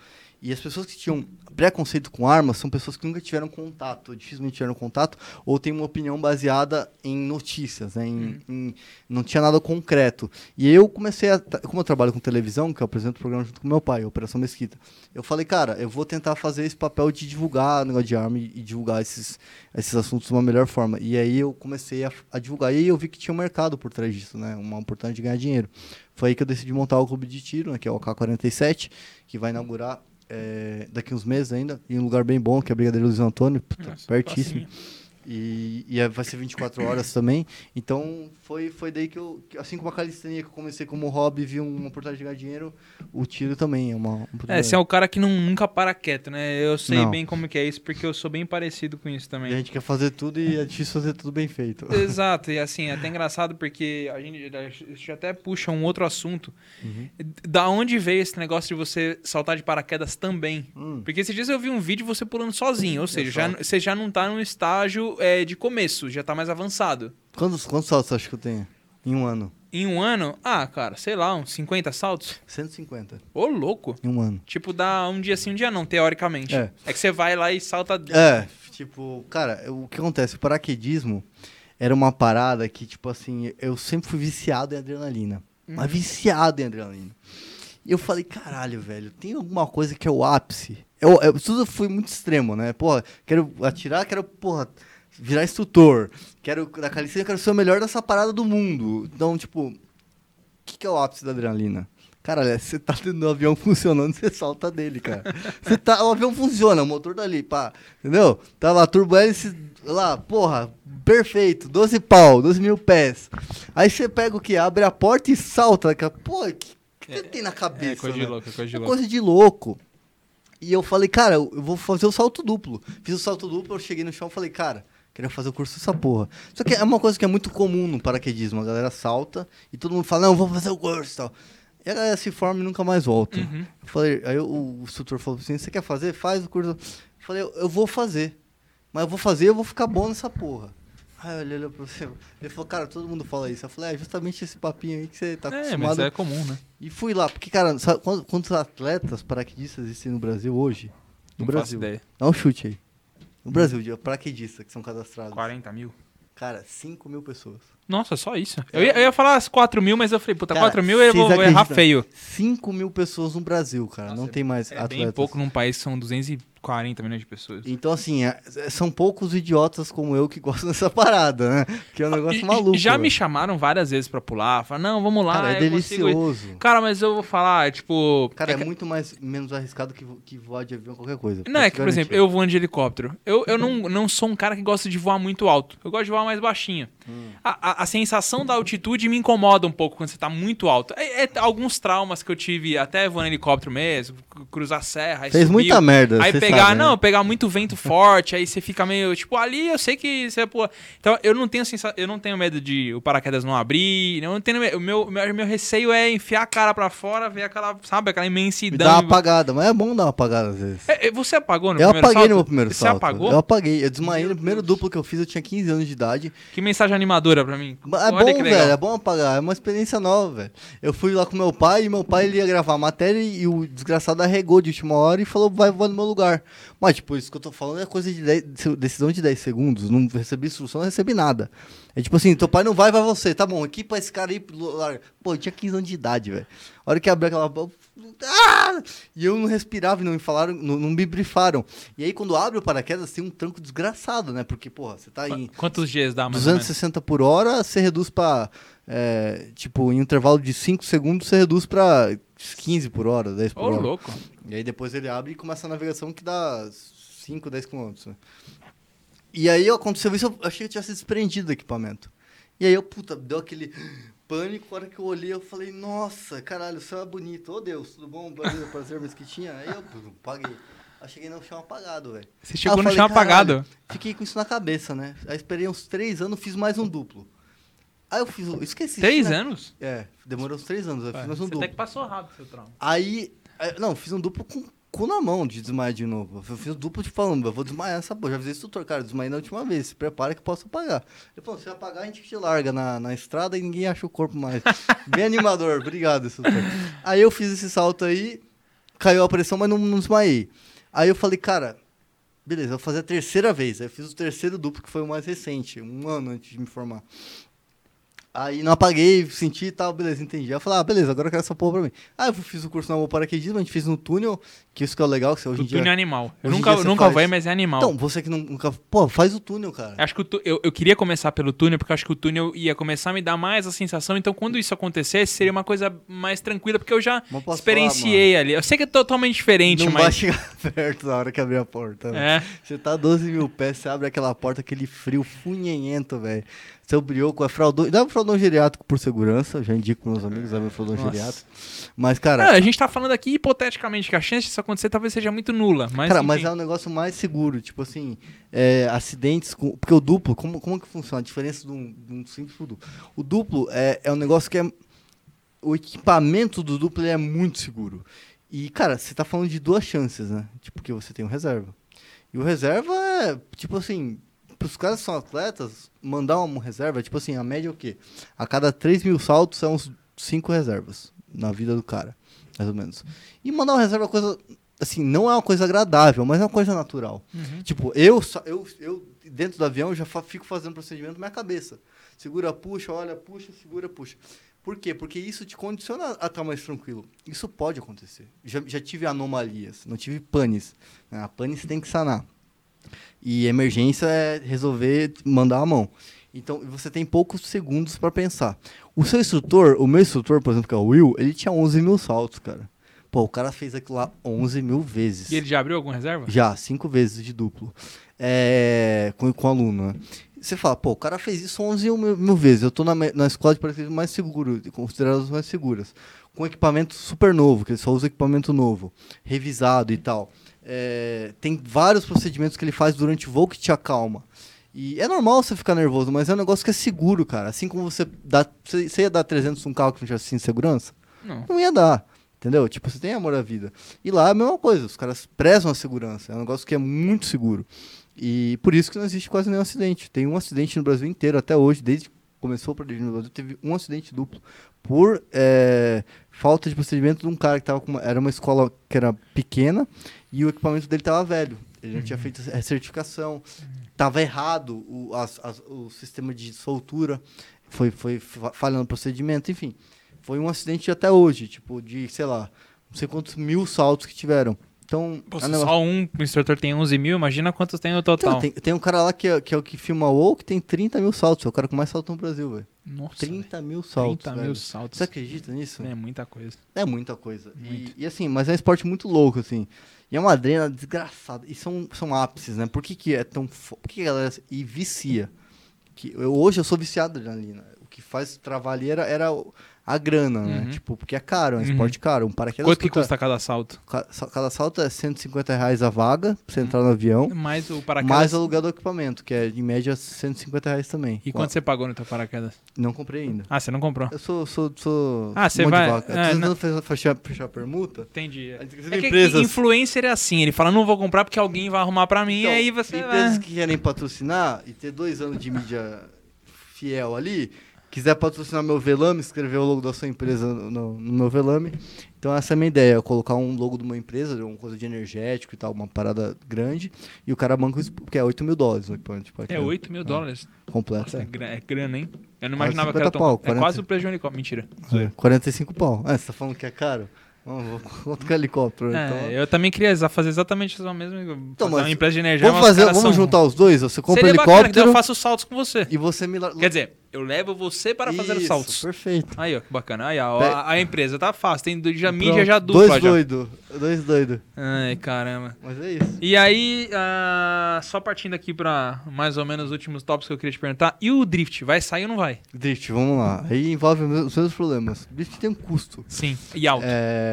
E as pessoas que tinham preconceito com armas são pessoas que nunca tiveram contato, dificilmente tiveram contato, ou têm uma opinião baseada em notícias, né? em, em- não tinha nada concreto. E eu comecei a. Como eu trabalho com televisão, que eu apresento o programa junto com meu pai, Operação Mesquita, eu falei, cara, eu vou tentar fazer esse papel de divulgar o negócio de arma e, e divulgar esses, esses assuntos de uma melhor forma. E aí eu comecei a, a divulgar. E aí eu vi que tinha um mercado por trás disso, né? Uma oportunidade de ganhar dinheiro. Foi aí que eu decidi montar o clube de tiro, né? Que é o AK-47, que vai inaugurar é, daqui uns meses ainda, em um lugar bem bom, que é a Brigadeiro Luiz Antônio, puta, Nossa, pertíssimo. E, e é- vai ser 24 horas também. Então, foi, foi daí que eu, assim como a calistenia que eu comecei como hobby, vi uma oportunidade de ganhar dinheiro, o tiro também é uma É, você é o cara que não, nunca para quieto, né? Eu sei Não. bem como que é isso, porque eu sou bem parecido com isso E a também. gente quer fazer tudo e é difícil fazer tudo bem feito. Exato, e assim, é até engraçado porque a gente, a gente até puxa um outro assunto. Uhum. Da onde veio esse negócio de você saltar de paraquedas também? Hum. Porque esses dias eu vi um vídeo de você pulando sozinho, ou seja, já, você já não tá num estágio é, de começo, já tá mais avançado. Quantos, quantos saltos você acha que eu tenho? Em um ano? Em um ano, ah, cara, sei lá, uns 50 saltos? 150. Ô, louco! Em um ano. Tipo, dá um dia sim, um dia não, teoricamente. É. É que você vai lá e salta. É, tipo, cara, o que acontece? O paraquedismo era uma parada que, tipo assim, eu sempre fui viciado em adrenalina. Mas viciado em adrenalina. E eu falei, caralho, velho, tem alguma coisa que é o ápice? Eu, eu tudo foi muito extremo, né? Porra, quero atirar, quero, porra, virar instrutor. Quero, da calistenia, quero ser o melhor dessa parada do mundo. Então, tipo, o que, que é o ápice da adrenalina? Cara, você tá tendo o avião funcionando, você salta dele, cara. Você tá, o avião funciona, o motor dali, pá, entendeu? Tá lá, turbohélice, lá, porra, perfeito, 12 pau, 12 mil pés. Aí você pega o que? Abre a porta e salta. cara. Pô, o que, que você tem na cabeça? É coisa de né? louco, é coisa de É louco. coisa de louco. E eu falei, cara, eu vou fazer o salto duplo. Fiz o salto duplo, eu cheguei no chão e falei, cara, queria fazer o curso dessa porra. Só que é uma coisa que é muito comum no paraquedismo. A galera salta e todo mundo fala, não, vou fazer o curso e tal. E a galera se forma e nunca mais volta. Uhum. Eu falei, aí o, instrutor falou assim, você quer fazer? Faz o curso. Eu falei, eu, vou fazer. Mas eu vou fazer e eu vou ficar bom nessa porra. Aí ele olhou pra você. Ele falou, cara, todo mundo fala isso. Eu falei, é justamente esse papinho aí que você tá É, mas acostumado é comum, né? e fui lá, porque, cara, sabe quantos, atletas paraquedistas existem no Brasil hoje? No Não Brasil. Dá um chute aí. No Brasil, de paraquedistas que são cadastrados. 40 mil. Cara, 5 mil pessoas. Nossa, só isso. Eu ia, eu ia falar as 4 mil, mas eu falei, puta, Cara, 4 mil eu vou, errar feio. 5 mil pessoas no Brasil, cara. Nossa, não tem mais É atletas. bem pouco num país que são 240 milhões de pessoas. Então, assim, é- é- são poucos idiotas como eu que gostam dessa parada, né? Que é um negócio E- maluco. Já me velho. chamaram várias vezes pra pular. Falaram, não, vamos lá. Cara, é eu consigo ir." delicioso. Cara, mas eu vou falar, tipo. Cara, é é muito mais, menos arriscado que, que voar de avião, qualquer coisa. Não, é que, por exemplo, eu voando de helicóptero. Eu, eu não, não sou um cara que gosta de voar muito alto. Eu gosto de voar mais baixinho. Hum. A, a, a sensação da altitude me incomoda um pouco quando você tá muito alto. É, é alguns traumas que eu tive até voando helicóptero mesmo, cru- cruzar serra. Fez subir, muita merda, Aí você pegar, né? não, pegar muito vento forte, aí você fica meio, tipo, ali eu sei que você, pô. Então, eu não tenho sensa... eu não tenho medo de o paraquedas não abrir, eu não tenho o meu, meu, meu receio é enfiar a cara pra fora, ver aquela, sabe, aquela Me imensidão. dá uma apagada, mas é bom dar uma apagada às vezes. É, é, você apagou no Eu primeiro apaguei salto? no meu primeiro Você salto. apagou? Eu apaguei. Eu desmaiei no primeiro duplo que eu fiz, eu tinha 15 anos de idade. Que mensagem animadora pra mim. É Olha bom, velho, é bom apagar. É uma experiência nova, velho. Eu fui lá com meu pai e meu pai ele ia gravar a matéria e o desgraçado arregou de última hora e falou, vai voar no meu lugar. Mas, tipo, isso que eu tô falando é coisa de 10, decisão de 10 segundos. Não recebi instrução, não recebi nada. É tipo assim, teu pai não vai, vai você. Tá bom, equipa esse cara aí. Pô, eu tinha 15 anos de idade, velho. A hora que abriu aquela... Ah! E eu não respirava e não me falaram, não, não me brifaram. E aí, quando abre o paraquedas, tem um tranco desgraçado, né? Porque, porra, você tá em... Quantos dias dá, mais ou menos? 260 por hora, você reduz pra. é, tipo, em um intervalo de 5 segundos, você reduz pra 15 por hora, 10 por Ô, hora. louco. E aí depois ele abre e começa a navegação que dá 5, 10 quilômetros. né? E aí aconteceu isso, eu achei que eu tinha se desprendido do equipamento. E aí eu, puta, deu aquele pânico, a hora que eu olhei, eu falei, nossa, caralho, o céu é bonito. Ô Deus, tudo bom? Prazer, prazer mesquitinha. Aí eu paguei. Aí cheguei no chão apagado, velho. Você chegou eu no falei, chão apagado. Fiquei com isso na cabeça, né? Aí esperei uns três anos, fiz mais um duplo. Aí eu fiz, o- esqueci. Três né? anos? É, demorou uns três anos, eu fiz mais um Você duplo. até que passou rápido seu trauma. Aí, aí- não, fiz um duplo com cu na mão de desmaiar de novo. Eu fiz um duplo de falando, eu vou desmaiar essa porra. Já avisei esse tutor, cara, desmaiei na última vez, se prepara que posso apagar. Ele falou, se apagar, a gente te larga na, na estrada e ninguém acha o corpo mais. Bem animador, obrigado. Aí eu fiz esse salto aí, caiu a pressão, mas não, não desmaiei. Aí eu falei, cara, beleza, eu vou fazer a terceira vez. Aí eu fiz o terceiro duplo, que foi o mais recente, um ano antes de me formar. Aí não apaguei, senti e tal, beleza, entendi. Aí eu falei, ah, beleza, agora eu quero essa porra pra mim. Aí eu fiz o curso na paraquedismo, a gente fez no túnel, que isso que é o legal, que você hoje O em dia... túnel é animal. Eu nunca, nunca faz- voei, mas é animal. Então, você que não- nunca... Pô, faz o túnel, cara. Acho que tu- eu, eu queria começar pelo túnel, porque eu acho que o túnel ia começar a me dar mais a sensação. Então, quando isso acontecesse, seria uma coisa mais tranquila, porque eu já experienciei ali. Eu sei que é totalmente diferente, não vai mas. chegar perto na hora que abrir a porta. É. Você tá a 12 mil pés, você abre aquela porta, aquele frio funhenhento, velho. Seu brioco é fraldão. Dá um fraldão geriátrico por segurança, já indico pros meus amigos, dá um fraldão Nossa. geriátrico. Mas, cara, a gente tá falando aqui hipoteticamente que a chance disso acontecer talvez seja muito nula. Mas, cara, mas enfim. é um negócio mais seguro. Tipo assim, é, acidentes com. Porque o duplo, como, como que funciona? A diferença de um, de um simples pro duplo. O duplo é, é um negócio que é. O equipamento do duplo é muito seguro. E, cara, você tá falando de duas chances, né? Tipo, que você tem o reserva. E o reserva é, tipo assim, pros caras que são atletas, mandar uma reserva, tipo assim, a média é o quê? A cada 3 mil saltos são uns 5 reservas na vida do cara, mais ou menos. E mandar uma reserva é uma coisa, assim, não é uma coisa agradável, mas é uma coisa natural. Uhum. Tipo, eu, eu, eu dentro do avião, já fa- fico fazendo procedimento na minha cabeça. Segura, puxa, olha, puxa, segura, puxa. Por quê? Porque isso te condiciona a estar mais tranquilo. Isso pode acontecer. Já, já tive anomalias, não tive panes. né? A pane você tem que sanar. E emergência é resolver mandar a mão. Então, você tem poucos segundos para pensar. O seu instrutor, o meu instrutor, por exemplo, que é o Will, ele tinha 11 mil saltos, cara. Pô, o cara fez aquilo lá 11 mil vezes. E ele já abriu alguma reserva? Já, cinco vezes de duplo. É, com, com aluno, né? Você fala, pô, o cara fez isso 11 mil, mil vezes. Eu tô na, na escola de paraquedismo mais seguro, consideradas mais seguras. Com equipamento super novo, que ele só usa equipamento novo, revisado e tal. É, tem vários procedimentos que ele faz durante o voo que te acalma. E é normal você ficar nervoso, mas é um negócio que é seguro, cara. Assim como você dá. Você ia dar 300 num carro que não tivesse cinto de segurança? Não. não ia dar. Entendeu? Tipo, você tem amor à vida. E lá é a mesma coisa, os caras prezam a segurança. É um negócio que é muito seguro. E por isso que não existe quase nenhum acidente. Tem um acidente no Brasil inteiro, até hoje, desde que começou o projeto no Brasil, teve um acidente duplo por é, falta de procedimento de um cara que tava com uma, era uma escola que era pequena e o equipamento dele tava velho. Ele não tinha feito a certificação, tava errado o, as- as- o sistema de soltura, foi, foi fa- falhando o procedimento, enfim. Foi um acidente até hoje, tipo, de, sei lá, não sei quantos mil saltos que tiveram. Então, Pô, é negócio- só um instrutor tem 11 mil, imagina quantos tem no total. Então, tem, tem um cara lá que é, que é o que filma o que tem 30 mil saltos. É o cara com mais salto no Brasil, velho. Nossa, 30 mil velho. saltos. 30 velho. mil saltos. Você acredita nisso? É muita coisa. É muita coisa. E, e assim, mas é um esporte muito louco, assim. E é uma adrena desgraçada. E são, são ápices, né? Por que, que é tão. fo- Por que, que galera. E vicia. Que eu, hoje eu sou viciado de adrenalina. O que faz travar era, era a grana, né? Uhum. Tipo, porque é caro, é um Uhum. esporte caro. Um paraquedas Quanto que custa- cada salto? ca- sa- Cada salto é 150 reais a vaga pra você entrar no avião. Mais o paraquedas. Mais aluguel do equipamento, que é em média 150 reais também. E quanto você pagou no teu paraquedas? Não comprei ainda. Ah, você não comprou? Eu sou. sou, sou Ah, você de vai- vaca. Eu é, não- fechar, fechar, permuta. Entendi. Ser É que empresas- influencer é assim, ele fala, não vou comprar porque alguém vai arrumar pra mim, Então, e aí você Empresas vai... que querem patrocinar e ter dois anos de mídia fiel ali, quiser patrocinar meu velame, escrever o logo da sua empresa no, no- meu velame. Então essa é a minha ideia, é colocar um logo de uma empresa, de uma coisa de energético e tal, uma parada grande, e o cara banca porque é 8 mil dólares o equipamento. Tipo, É aquilo. 8 mil dólares. Completo. Nossa, é, é. é grana, hein? Eu não Quase imaginava que 50 era tão... pau, é 40. quase o preço de um helicóptero. Mentira. É, 45 pau. Ah, você tá falando que é caro? É helicóptero? É, então... eu também queria fazer exatamente isso mesmo. Então, uma empresa de energia, Vamos fazer, vamos são- juntar os dois? Você compra Seria bacana, helicóptero eu faço saltos com você. e você me... Quer dizer, Eu levo você para fazer os saltos. Perfeito. Aí, ó, que bacana. Aí, ó, a, a empresa tá fácil. Tem do- já mídia já dupla Dois doidos. Dois doidos. Ai, caramba. Mas é isso. E aí, ah, só partindo aqui pra mais ou menos os últimos tópicos que eu queria te perguntar. E o drift, vai sair ou não vai? Drift, vamos lá. Aí envolve os mesmos- os mesmos problemas. Drift tem um custo. Sim. E alto.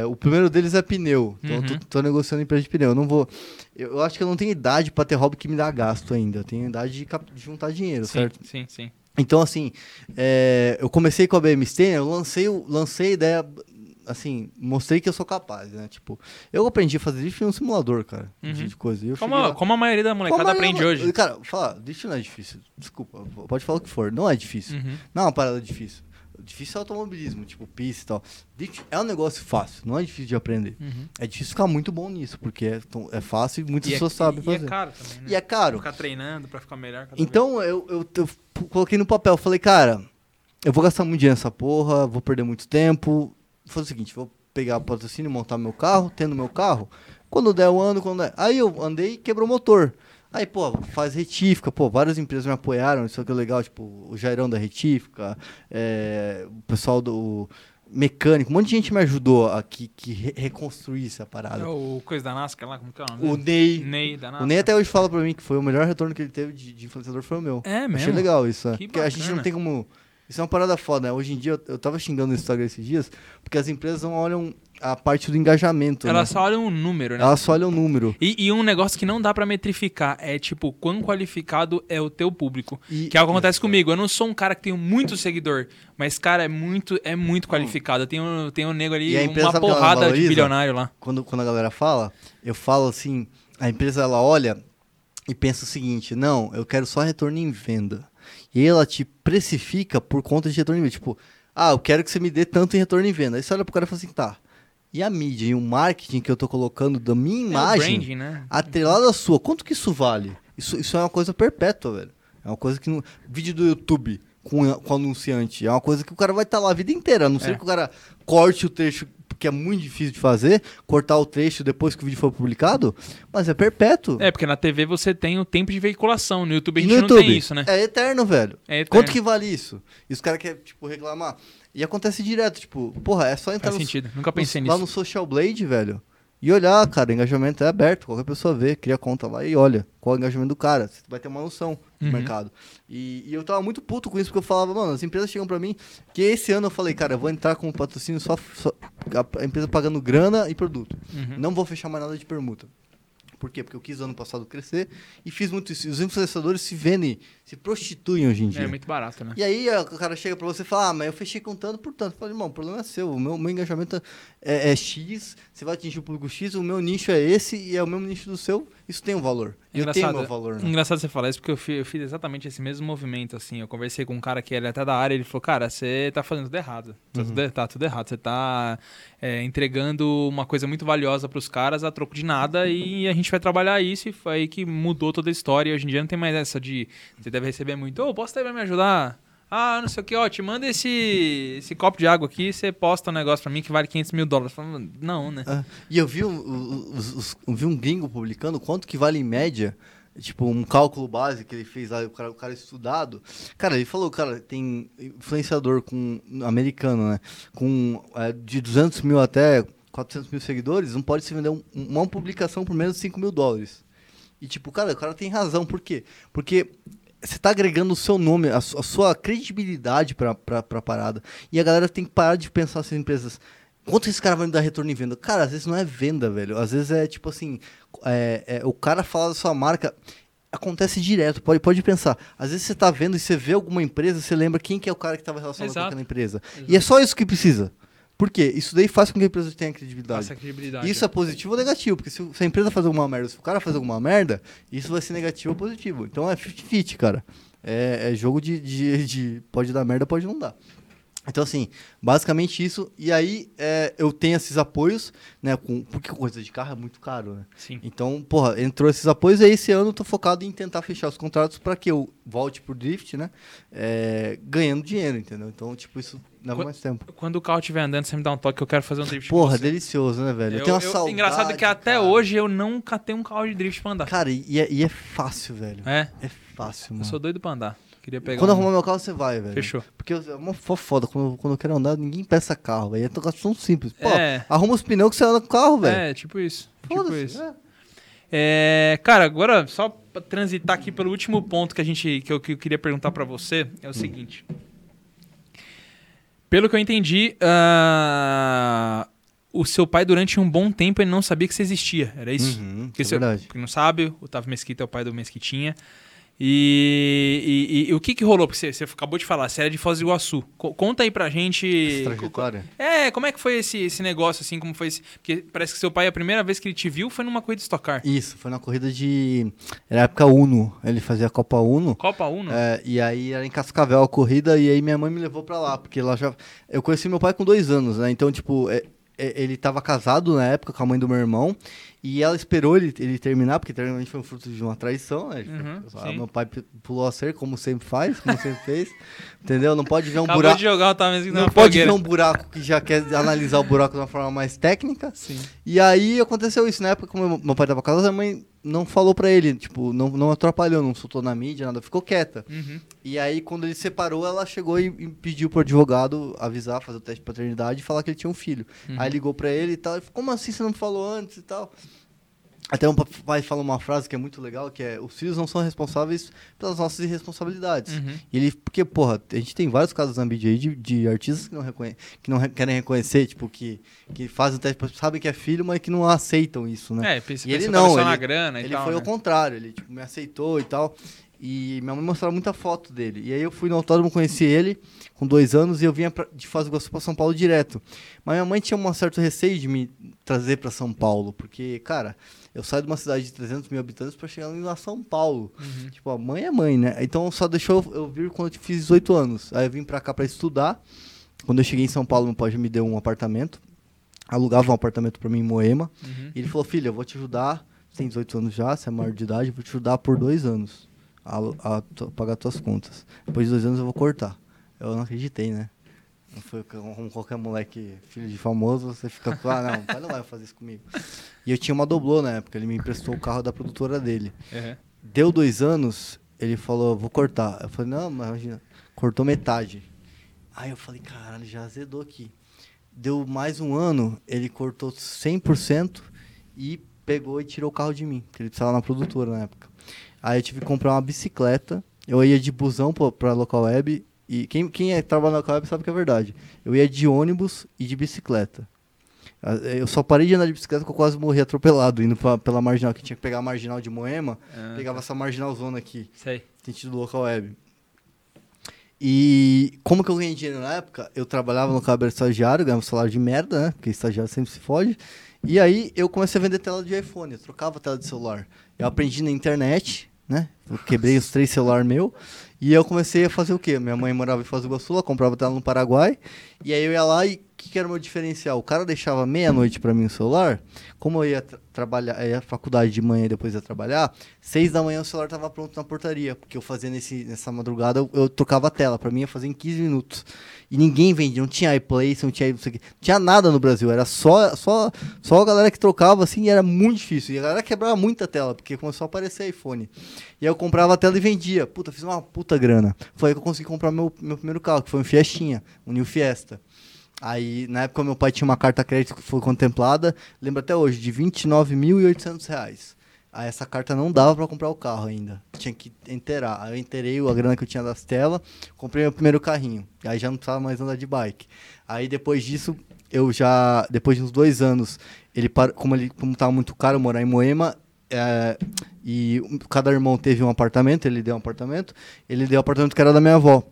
É, o primeiro deles é pneu. Então Uhum. eu tô, tô negociando empresa de pneu. Eu não vou. Eu, eu acho que eu não tenho idade pra ter hobby que me dá gasto ainda. Eu tenho idade de, cap- de juntar dinheiro, sim, certo? sim, sim. Então, assim, é, eu comecei com a BM Stainer, eu lancei, lancei a ideia, assim, mostrei que eu sou capaz, né? Tipo, eu aprendi a fazer drift no simulador, cara, Uhum. de de coisa. Eu Como, lá- como a maioria da molecada Como a aprende minha- hoje. Cara, fala, drift não é difícil. Desculpa, pode falar o que for. Não é difícil. Uhum. Não é uma parada difícil. Difícil é automobilismo, tipo pista e tal. É um negócio fácil, não é difícil de aprender. Uhum. É difícil ficar muito bom nisso, porque é, tão- é fácil e muitas E é- pessoas sabem e fazer. é caro também, né? E é caro. Ficar treinando pra ficar melhor. Então eu, eu, eu coloquei no papel, falei, cara, eu vou gastar muito dinheiro nessa porra, vou perder muito tempo. Vou fazer o seguinte, vou pegar o patrocínio, montar meu carro, tendo meu carro. Quando der o ano, quando der. Aí eu andei e quebrou o motor. Aí, pô, faz retífica, pô, várias empresas me apoiaram, isso aqui é legal, tipo, o Jairão da retífica, é, o pessoal do mecânico, um monte de gente me ajudou a que, que re- reconstruísse a parada. É o coisa da NASCAR lá, como que é o nome? O? Ney, Ney da NASCAR. o Ney até hoje fala pra mim que foi o melhor retorno que ele teve de, de influenciador foi o meu. É mesmo? Achei legal isso, é. Que Porque a gente não tem como. Isso é uma parada foda, né? Hoje em dia, eu, eu tava xingando no Instagram esses dias, porque as empresas não olham a parte do engajamento. Elas né? só olham um número, né? Elas só olham o número. E, e um negócio que não dá pra metrificar é tipo, quão qualificado é o teu público. E- Que é o que acontece comigo. Eu não sou um cara que tem muito seguidor, mas, cara, é muito, é muito qualificado. Eu tenho, tenho um nego ali, E uma ela porrada de bilionário lá. Quando, quando a galera fala, eu falo assim: a empresa ela olha e pensa o seguinte: não, eu quero só retorno em venda. E ela te precifica por conta de retorno em venda. Tipo, ah, eu quero que você me dê tanto em retorno em venda. Aí você olha pro cara e fala assim: tá. E a mídia e o marketing que eu tô colocando da minha É imagem. branding, né? atrelado à sua. Quanto que isso vale? Isso, isso é uma coisa perpétua, velho. É uma coisa que não. Vídeo do YouTube com, com anunciante. É uma coisa que o cara vai estar lá a vida inteira. A não ser É. que o cara corte o trecho, que é muito difícil de fazer, cortar o trecho depois que o vídeo for publicado, mas é perpétuo. É, porque na TV você tem o tempo de veiculação. No YouTube a gente no não YouTube, tem isso, né? É eterno, velho. É eterno. Quanto que vale isso? E os caras querem, tipo, reclamar. E acontece direto, tipo, porra, é só entrar Faz no, sentido. Nunca pensei no, lá nisso. no Social Blade, velho. E olhar, cara, engajamento é aberto, qualquer pessoa vê, cria conta lá e olha qual é o engajamento do cara. Você vai ter uma noção do Uhum. mercado. E, e eu tava muito puto com isso, porque eu falava, mano, as empresas chegam pra mim, que esse ano eu falei, cara, eu vou entrar com patrocínio só, só a, a empresa pagando grana e produto. Uhum. Não vou fechar mais nada de permuta. Por quê? Porque eu quis ano passado crescer e fiz muito isso. E os influenciadores se vendem, se prostituem hoje em dia. É muito barato, né? E aí o cara chega pra você e fala, ah, mas eu fechei com tanto por tanto. Eu falo, irmão, o problema é seu, o meu, meu engajamento é, é X, você vai atingir o público X, o meu nicho é esse e é o mesmo nicho do seu, isso tem um valor. E eu tenho meu valor, né? Engraçado você falar isso, porque eu fi- eu fiz, exatamente esse mesmo movimento, assim. Eu conversei com um cara que ele é até da área, ele falou, cara, você tá fazendo tudo errado. Tá, Uhum. tudo, tá tudo errado. Você tá é, entregando uma coisa muito valiosa pros caras a troco de nada e a gente vai trabalhar isso e foi aí que mudou toda a história. E hoje em dia não tem mais essa de você deve receber muito, ô, posso ter pra me ajudar? Ah, não sei o que, ó, te manda esse, esse copo de água aqui, você posta um negócio pra mim que vale 500 mil dólares. Não, né? Ah, e eu vi, um- os- os- vi um gringo publicando quanto que vale em média, tipo, um cálculo base que ele fez lá, o cara, o cara estudado. Cara, ele falou, cara, tem influenciador com, americano, né? Com é, de 200 mil até 400 mil seguidores, não pode se vender um- uma publicação por menos de 5 mil dólares. E tipo, cara, o cara tem razão. Por quê? Porque você tá agregando o seu nome, a, a sua credibilidade pra, pra, pra parada. E a galera tem que parar de pensar essas empresas. Quanto esse cara vai me dar retorno em venda? Cara, às vezes não é venda, velho. Às vezes é tipo assim, é, é, o cara fala da sua marca. Acontece direto, pode, pode pensar. Às vezes você tá vendo e você vê alguma empresa, você lembra quem que é o cara que estava relacionado Exato. com aquela empresa. Exato. E é só isso que precisa. Por quê? Isso daí faz com que a empresa tenha credibilidade. Credibilidade. Isso é positivo ou negativo? Porque se a empresa fazer alguma merda, se o cara fazer alguma merda, isso vai ser negativo ou positivo. Então é 50-50, cara. É, é jogo de, de, de pode dar merda, pode não dar. Então, assim, basicamente isso. E aí é, eu tenho esses apoios, né? Com, porque coisa de carro é muito caro, né? Sim. Então, porra, entrou esses apoios e aí esse ano eu tô focado em tentar fechar os contratos para que eu volte pro drift, né? É, ganhando dinheiro, entendeu? Então, tipo, isso leva Qu- mais tempo. Quando o carro estiver andando, você me dá um toque que eu quero fazer um drift Porra, delicioso, né, velho? Eu, Eu- tenho uma eu- saudade. Engraçado que até cara. hoje eu nunca tenho um carro de drift pra andar. Cara, e é, e é fácil, velho. É, É fácil, eu mano. sou doido pra andar. Queria pegar Quando um... arrumar meu carro, você vai, velho. Fechou. Porque eu- é uma fo- foda. Quando, quando eu quero andar, ninguém peça carro, velho. É tão simples. Pô, É. arruma os pneus que você anda com o carro, velho. É, tipo isso. Tipo Foda-se. isso. é. É, cara, agora só pra transitar aqui pelo último ponto que a gente que eu, que eu queria perguntar pra você é o Hum. Pelo que eu entendi, ah, o seu pai durante um bom tempo ele não sabia que você existia. Era isso? Uhum, Porque você, é verdade. porque não sabe, o Otávio Mesquita é o pai do Mesquitinha. E, e- e- o que que rolou? Porque você, você acabou de falar, você era de Foz do Iguaçu. Co- conta aí pra gente. Essa trajetória. É, como é que foi esse, esse negócio, assim, como foi esse... Porque parece que seu pai, a primeira vez que ele te viu foi numa corrida de Stock Car. Isso, foi na corrida de. Era a época Uno. Ele fazia a Copa Uno. Copa 1, É, e aí era em Cascavel a corrida, e aí minha mãe me levou pra lá, porque ela já. Eu conheci meu pai com dois anos, né? Então, tipo, é- ele tava casado na época com a mãe do meu irmão, e ela esperou ele, ele terminar, porque terminalmente foi um fruto de uma traição, né? Uhum, Ah, meu pai pulou a cerca, como sempre faz, como sempre fez. Entendeu? Não pode ver um Acabou buraco. de jogar Mesquita Não pode ver um buraco que já quer analisar o buraco de uma forma mais técnica. Sim. E aí aconteceu isso. Na época, como meu- pai tava casado, a mãe não falou pra ele, tipo, não, não atrapalhou, não soltou na mídia, nada, ficou quieta. Uhum. E aí, quando ele separou, ela chegou e, e pediu pro advogado avisar, fazer o teste de paternidade e falar que ele tinha um filho. Uhum. Aí ligou pra ele e tal. Ele falou, como assim você não falou antes e tal? Até um pai fala uma frase que é muito legal, que é, os filhos não são responsáveis pelas nossas irresponsabilidades. Uhum. E ele, porque, porra, a gente tem vários casos na mídia aí de, de artistas que não, reconhe que não re- querem reconhecer, tipo, que, que fazem o teste, sabem que é filho, mas que não aceitam isso, né? É, pensa, E ele pensa não, na ele- grana e Ele tal, foi né? ao contrário, ele tipo, me aceitou e tal. E minha mãe mostrava muita foto dele. E aí eu fui no autódromo, conheci ele com dois anos e eu vinha pra, de Foz do Iguaçu pra São Paulo direto. Mas minha mãe tinha um certo receio de me trazer pra São Paulo, porque, cara, eu saio de uma cidade de 300 mil habitantes pra chegar lá em São Paulo. Uhum. Tipo, a mãe é mãe, né? Então só deixou eu vir quando eu fiz 18 anos. Aí eu vim pra cá pra estudar. Quando eu cheguei em São Paulo, meu pai já me deu um apartamento. Alugava um apartamento pra mim em Moema. Uhum. E ele falou, filho, eu vou te ajudar. Você tem 18 anos já, você é maior de idade, eu vou te ajudar por dois anos a, a pagar tuas contas. Depois de dois anos eu vou cortar. Eu não acreditei, né? Não foi como qualquer moleque, filho de famoso, você fica com, ah, não, o pai não vai fazer isso comigo. E eu tinha uma doblô na época, ele me emprestou o carro da produtora dele. Uhum. Deu dois anos, ele falou, vou cortar. Eu falei, não, mas imagina, cortou metade. Aí eu falei, caralho, já azedou aqui. Deu mais um ano, ele cortou 100% e pegou e tirou o carro de mim, que ele precisava na produtora na época. Aí eu tive que comprar uma bicicleta, eu ia de busão pra, pra local web, e quem, quem é, trabalha na local web sabe que é verdade. Eu ia de ônibus e de bicicleta. Ah, Eu só parei de andar de bicicleta porque eu quase morri atropelado, indo pra, pela marginal, que tinha que pegar a marginal de Moema, Ah, pegava essa marginal zona aqui, Sei. sentido local web. E como que eu ganhei dinheiro na época? Eu trabalhava no cabo estagiário, ganhava um salário de merda, né? Porque estagiário sempre se fode. E aí eu comecei a vender tela de iPhone, eu trocava tela de celular. Eu aprendi na internet, né? Eu quebrei os três celulares meu. E eu comecei a fazer o quê? Minha mãe morava em Foz do Iguaçu, ela comprava tela no Paraguai. E aí eu ia lá e que, que era o meu diferencial? O cara deixava meia-noite pra mim o celular. Como eu ia tra- trabalhar, ia à faculdade de manhã e depois ia trabalhar, seis da manhã o celular tava pronto na portaria. Porque eu fazia nesse, nessa madrugada, eu, eu trocava a tela. Pra mim ia fazer em 15 minutos. E ninguém vendia, não tinha iPlay, não tinha, não tinha nada no Brasil. Era só, só, só a galera que trocava assim e era muito difícil. E a galera quebrava muita tela, porque começou a aparecer iPhone. E aí eu comprava a tela e vendia. Puta, fiz uma puta grana. Foi aí que eu consegui comprar meu, meu primeiro carro, que foi um Fiestinha, um New Fiesta. Aí, na época, meu pai tinha uma carta crédito que foi contemplada, lembro até hoje, de 29.800 reais. Aí essa carta não dava pra comprar o carro ainda. Tinha que inteirar. Aí eu inteirei a grana que eu tinha das telas, comprei meu primeiro carrinho. Aí já não precisava mais andar de bike. Aí depois disso, eu já, depois de uns dois anos, ele como ele como tava muito caro morar em Moema, é, e um- cada irmão teve um apartamento, ele deu um apartamento, ele deu o apartamento que era da minha avó.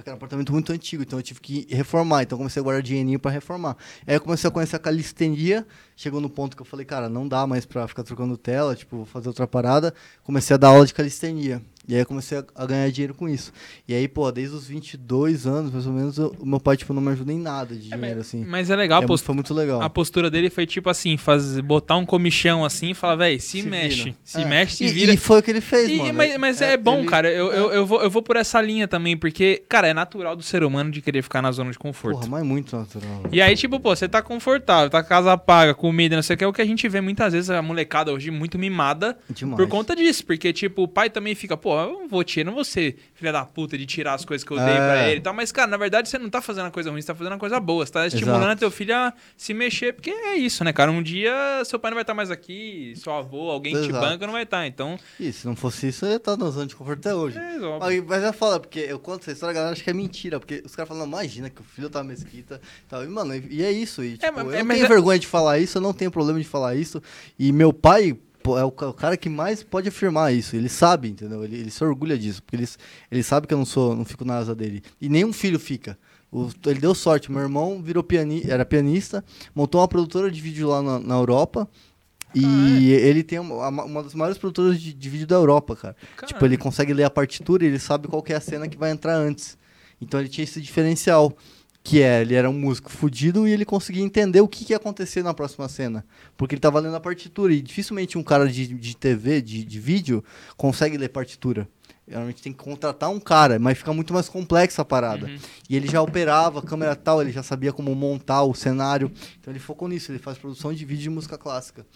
Só que era um apartamento muito antigo, então eu tive que reformar. Então comecei a guardar dinheirinho pra reformar. Aí eu comecei a conhecer a calistenia. Chegou no ponto que eu falei, cara, não dá mais pra ficar trocando tela, tipo, vou fazer outra parada. Comecei a dar aula de calistenia. E aí eu comecei a, a ganhar dinheiro com isso. E aí, pô, desde os 22 anos, mais ou menos, eu- meu pai, tipo, não me ajuda em nada de É, dinheiro, mas, assim. mas é legal, É, a, pos- foi muito legal. a postura dele foi tipo assim, fazer, botar um comichão assim e falar, véi, se, Se mexe. vira. Se É. mexe, se E- vira. E foi o que ele fez, E- mano. mas mas é, bom, ele- cara. Eu, eu, eu, vou, eu vou por essa linha também, porque, cara, é natural do ser humano de querer ficar na zona de conforto. Porra, mas é muito natural. E aí, tipo, pô, você tá confortável, tá com casa paga, comida, não sei o que, é o que a gente vê muitas vezes a molecada hoje muito mimada Demais. por conta disso. Porque, tipo, o pai também fica, pô, eu não vou tirar, não vou ser filha da puta de tirar as coisas que eu dei pra É. ele e tal. Mas, cara, na verdade, você não tá fazendo a coisa ruim, você tá fazendo a coisa boa. Você tá estimulando Exato. teu filho a se mexer, porque é isso, né, cara? Um dia seu pai não vai estar mais aqui, seu avô, alguém que te Exato. banca não vai estar. Então, E se não fosse isso, eu ia estar na zona de conforto até hoje. é. Mas, mas eu falo, porque eu conto essa história, a galera acha que é mentira. Porque os caras falam, imagina que o filho tá mesquita e tal. E, mano, e é isso. E, tipo, mas- eu é, não tenho é- vergonha de falar isso, eu não tenho problema de falar isso. E meu pai é o, ca- o cara que mais pode afirmar isso. Ele sabe, entendeu? Ele, ele se orgulha disso. Porque ele, ele sabe que eu não sou, não fico na asa dele. E nenhum filho fica. O- ele deu sorte. Meu irmão virou piani, era pianista, montou uma produtora de vídeo lá na, na Europa. E ele tem uma, uma das maiores produtoras de, de vídeo da Europa, cara. Tipo, ele consegue ler a partitura e ele sabe qual é a cena que vai entrar antes. Então ele tinha esse diferencial, que é, ele era um músico fudido e ele conseguia entender o que, que ia acontecer na próxima cena. Porque ele tava lendo a partitura e dificilmente um cara de, de TV, de, de vídeo, consegue ler partitura. Realmente tem que contratar um cara, mas fica muito mais complexa a parada. Uhum. E ele já operava a câmera tal, ele já sabia como montar o cenário. Então ele focou nisso, ele faz produção de vídeo de música clássica.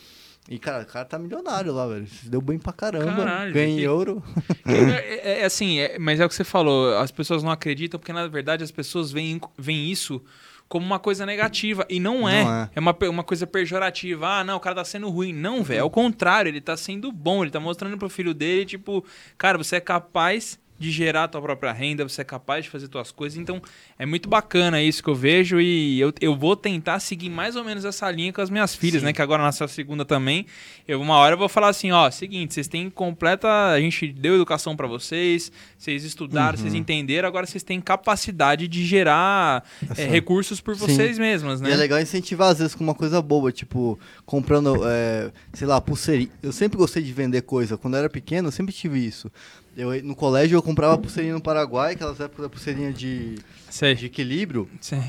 E, cara, o cara tá milionário lá, velho. Se deu bem pra caramba. Caralho, ganha em que- euro. É, é, assim, é- mas é o que você falou, as pessoas não acreditam porque na verdade as pessoas veem, veem isso como uma coisa negativa e não é. Não é. É, uma, uma coisa pejorativa. Ah, não, o cara tá sendo ruim. Não, velho, é o contrário, ele tá sendo bom, ele tá mostrando pro filho dele, tipo, cara, você é capaz de gerar a tua própria renda, você é capaz de fazer tuas coisas. Então, é muito bacana isso que eu vejo e eu, eu vou tentar seguir mais ou menos essa linha com as minhas filhas, Sim. né? Que agora nasceu a segunda também. Eu, uma hora eu vou falar assim, ó, seguinte, vocês têm completa... A gente deu educação pra vocês, vocês estudaram, vocês entenderam, agora vocês têm capacidade de gerar é, recursos por Sim. vocês mesmas, né? E é legal incentivar, às vezes, com uma coisa boba, tipo, comprando, é, sei lá, pulseirinha. Eu sempre gostei de vender coisa. Quando eu era pequeno, eu sempre tive isso. Eu, no colégio, eu comprava pulseirinha no Paraguai, aquelas épocas da pulseirinha de, Sei. de equilíbrio, sei.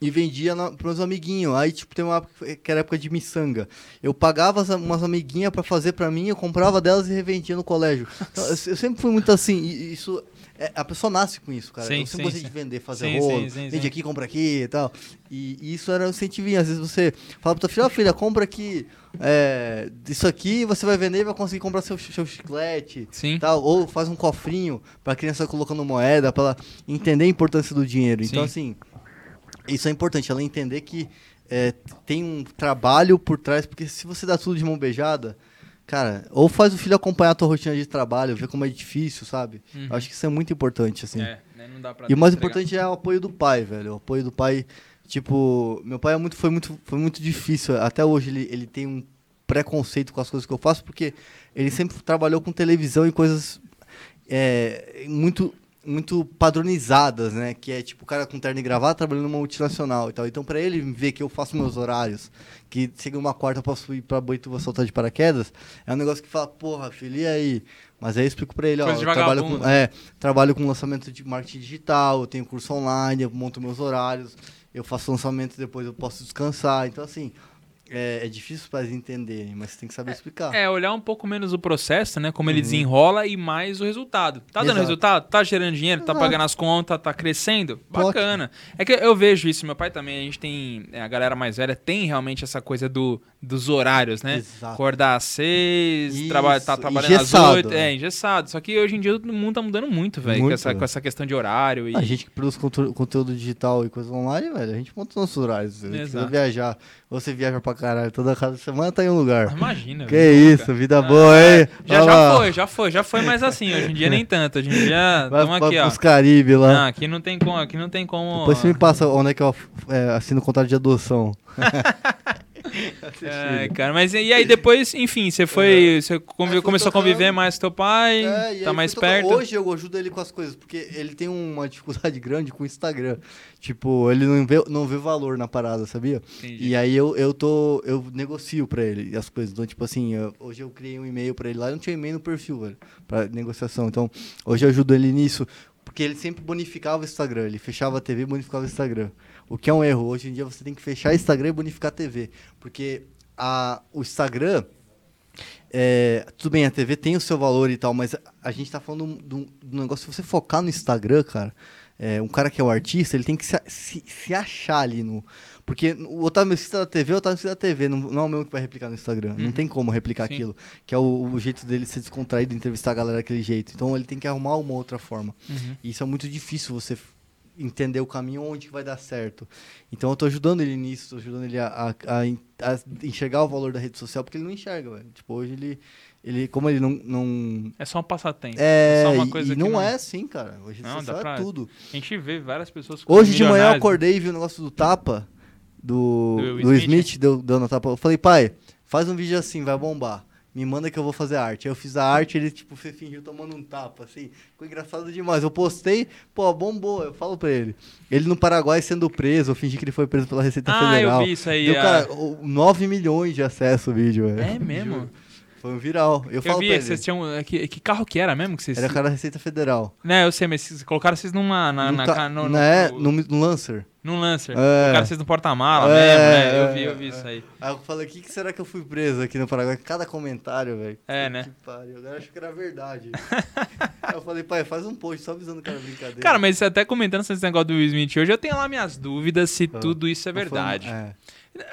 e vendia na, pros meus amiguinhos. Aí, tipo, tem uma época que era época de miçanga. Eu pagava as, umas amiguinhas pra fazer pra mim, eu comprava delas e revendia no colégio. Então, eu, eu sempre fui muito assim, e isso... é, a pessoa nasce com isso, cara. Sim, eu sempre sim, gostei de vender, fazer Sim, rolo, sim, vende aqui, compra aqui e tal. E, e isso era um incentivinho. Às vezes você fala pra tua filha, "Ó, filha, compra aqui é, isso aqui, você vai vender e vai conseguir comprar seu, seu chiclete. Sim. Tal, ou faz um cofrinho pra criança colocando moeda, pra ela entender a importância do dinheiro. Então, Sim. assim, isso é importante, ela entender que é, tem um trabalho por trás, porque se você dá tudo de mão beijada, cara, ou faz o filho acompanhar a tua rotina de trabalho, ver como é difícil, sabe? Uhum. Acho que isso é muito importante, assim. É, né, não dá pra E o mais entregar. importante é o apoio do pai, velho. O apoio do pai, tipo, meu pai é muito, foi, muito, foi muito difícil. Até hoje ele, ele tem um preconceito com as coisas que eu faço, porque ele sempre trabalhou com televisão e coisas é, muito muito padronizadas, né? Que é tipo o cara com terno e gravata trabalhando numa multinacional e tal. Então, pra ele ver que eu faço meus horários, que chega uma quarta eu posso ir pra Boituva soltar de paraquedas, é um negócio que fala, porra, filho, e aí? Mas aí eu explico pra ele, ó, Coisa de eu trabalho com, vagabundo. é, trabalho com lançamento de marketing digital, eu tenho curso online, eu monto meus horários, eu faço lançamento e depois eu posso descansar. Então, assim, é, é difícil os pais entenderem, mas tem que saber explicar. É, olhar um pouco menos o processo, né? Como ele Uhum. desenrola e mais o resultado. Tá dando Exato. resultado? Tá gerando dinheiro? Tá Exato. pagando as contas? Tá crescendo? Ótimo. Bacana. É que eu vejo isso, meu pai também, a gente tem, é, a galera mais velha tem realmente essa coisa do, dos horários, né? Exato. Acordar às seis, traba tá trabalhando engessado, às oito. né? É, engessado. Só que hoje em dia todo mundo tá mudando muito, velho, com essa, com essa questão de horário. E... A gente que produz conteúdo, digital e coisa online, velho, a gente monta os nossos horários. Exato. viajar, você viaja pra caralho, toda cada semana tá em um lugar. Imagina. Que isso, vida Ah, boa, hein? Já, Olha já lá. foi, já foi, já foi mais assim. Hoje em dia nem tanto. Hoje em dia, estamos aqui, ó. pros Caribe lá. Não, aqui não tem como, aqui não tem como. Depois você me passa onde é que eu é, assino o contrato de adoção. Ai, cara, mas e aí depois, enfim, você foi, você começou a conviver mais com teu pai, É, e tá mais perto. Hoje eu ajudo ele com as coisas, porque ele tem uma dificuldade grande com o Instagram. Tipo, ele não vê, não vê valor na parada, sabia? Entendi. E aí eu, eu tô. Eu negocio pra ele as coisas. Então, tipo assim, eu- hoje eu criei um e-mail pra ele lá, eu não tinha e-mail no perfil, velho, pra negociação. Então, hoje eu ajudo ele nisso. Porque ele sempre bonificava o Instagram. Ele fechava a TV e bonificava o Instagram. O que é um erro. Hoje em dia você tem que fechar o Instagram e bonificar a TV. Porque a, o Instagram. é, tudo bem, a TV tem o seu valor e tal, mas a, gente tá falando de um, de um negócio. Se você focar no Instagram, cara, é, um cara que é o artista, ele tem que se, se, se achar ali no. Porque o Otávio Mesquita da TV é o Otávio Mesquita da TV, não, não é o mesmo que vai replicar no Instagram. Não Uhum. tem como replicar Sim. aquilo. Que é o, o jeito dele ser descontraído, entrevistar a galera daquele jeito. Então ele tem que arrumar uma outra forma. Uhum. E isso é muito difícil você entender o caminho onde vai dar certo. Então eu tô ajudando ele nisso, tô ajudando ele a, a- a en- a enxergar o valor da rede social, porque ele não enxerga, velho. Tipo, hoje ele, ele como ele não... não É só um passatempo. é, só uma coisa e que não, não- é assim, cara. Hoje Não, dá pra- é tudo. A gente vê várias pessoas Hoje de manhã eu milionárias. acordei e vi o negócio do tapa, do, Do Will do Smith? Smith, deu, dando a tapa. Eu falei, pai, faz um vídeo assim, vai bombar. Me manda que eu vou fazer arte. Aí eu fiz a arte, ele tipo fe- fingiu tomando um tapa, assim. Ficou engraçado demais. Eu postei, pô, bombou. Eu falo pra ele. Ele no Paraguai sendo preso, eu fingi que ele foi preso pela Receita Ah, Federal. eu vi isso aí. Deu, ah. cara, o- 9 milhões de acesso o vídeo, velho. É mesmo? Foi um viral. Eu, Eu, falo vi pra que ele. vocês tinham. é, Que, que carro que era mesmo? Que vocês. Era cara da Receita Federal. Né, eu sei, mas vocês colocaram vocês numa. Na, No na, ca- no, no, né, no, no, no Lancer. num Lancer. É. Colocaram vocês no porta-mala É, mesmo, né? Eu é, vi, eu vi é. isso aí. Aí eu falei, o que, que será que eu fui preso aqui no Paraguai? Cada comentário, velho. É, Puta né? Que pariu. Eu acho que era verdade. Aí eu falei, pai, faz um post só avisando que era brincadeira. Cara, mas até comentando esse negócio do Will Smith hoje, eu tenho lá minhas dúvidas se Ah. tudo isso é verdade. É.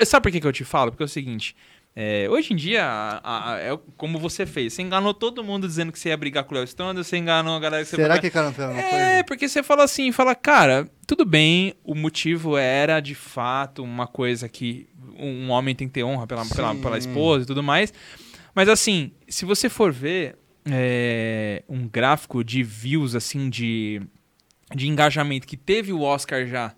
Sabe por que, que eu te falo? Porque é o seguinte. É, hoje em dia, a- a- é como você fez. Você enganou todo mundo dizendo que você ia brigar com o Léo você enganou a galera que você Será ia que cara não É, porque você fala assim, fala, cara, tudo bem, o motivo era de fato uma coisa que um homem tem que ter honra pela, pela, pela esposa e tudo mais. Mas assim, se você for ver é, um gráfico de views, assim, de, de engajamento que teve o Oscar já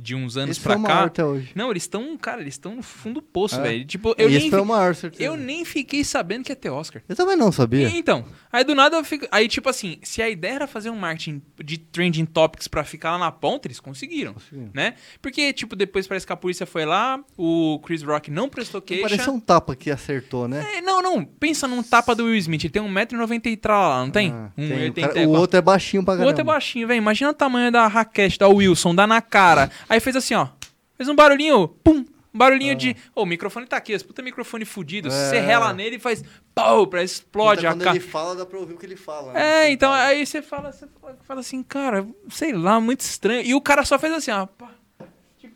de uns anos maior cá. até hoje. Não, eles estão, cara, eles estão no fundo do poço, É. velho. Tipo, eu esse nem, foi o maior, certeza. eu nem fiquei sabendo que ia ter Oscar. Eu também não sabia. E, Então, aí do nada eu fico. Aí, tipo assim, se a ideia era fazer um marketing de trending topics pra ficar lá na ponta, eles conseguiram, Conseguiram. né? Porque, tipo, depois parece que a polícia foi lá, o Chris Rock não prestou queixa. Pareceu um tapa que acertou, né? É, não, não. Pensa num tapa do Will Smith. Ele tem 1,90m e tralá, não tem? Ah, Um tem. O, 80 cara- o outro é baixinho pra o outro é baixinho, velho. Imagina o tamanho da raquete da Wilson, dá na cara. Aí fez assim, ó. Fez um barulhinho, pum. Um barulhinho de. Ô, o microfone tá aqui, esse puta microfone fudido. Ah. É. Você rela nele e faz. Pau, pra explode Puta, a quando cara. ele fala, dá pra ouvir o que ele fala. É, né? então aí você fala, você fala- fala assim, cara, sei lá, muito estranho. E o cara só fez assim, ó. pá.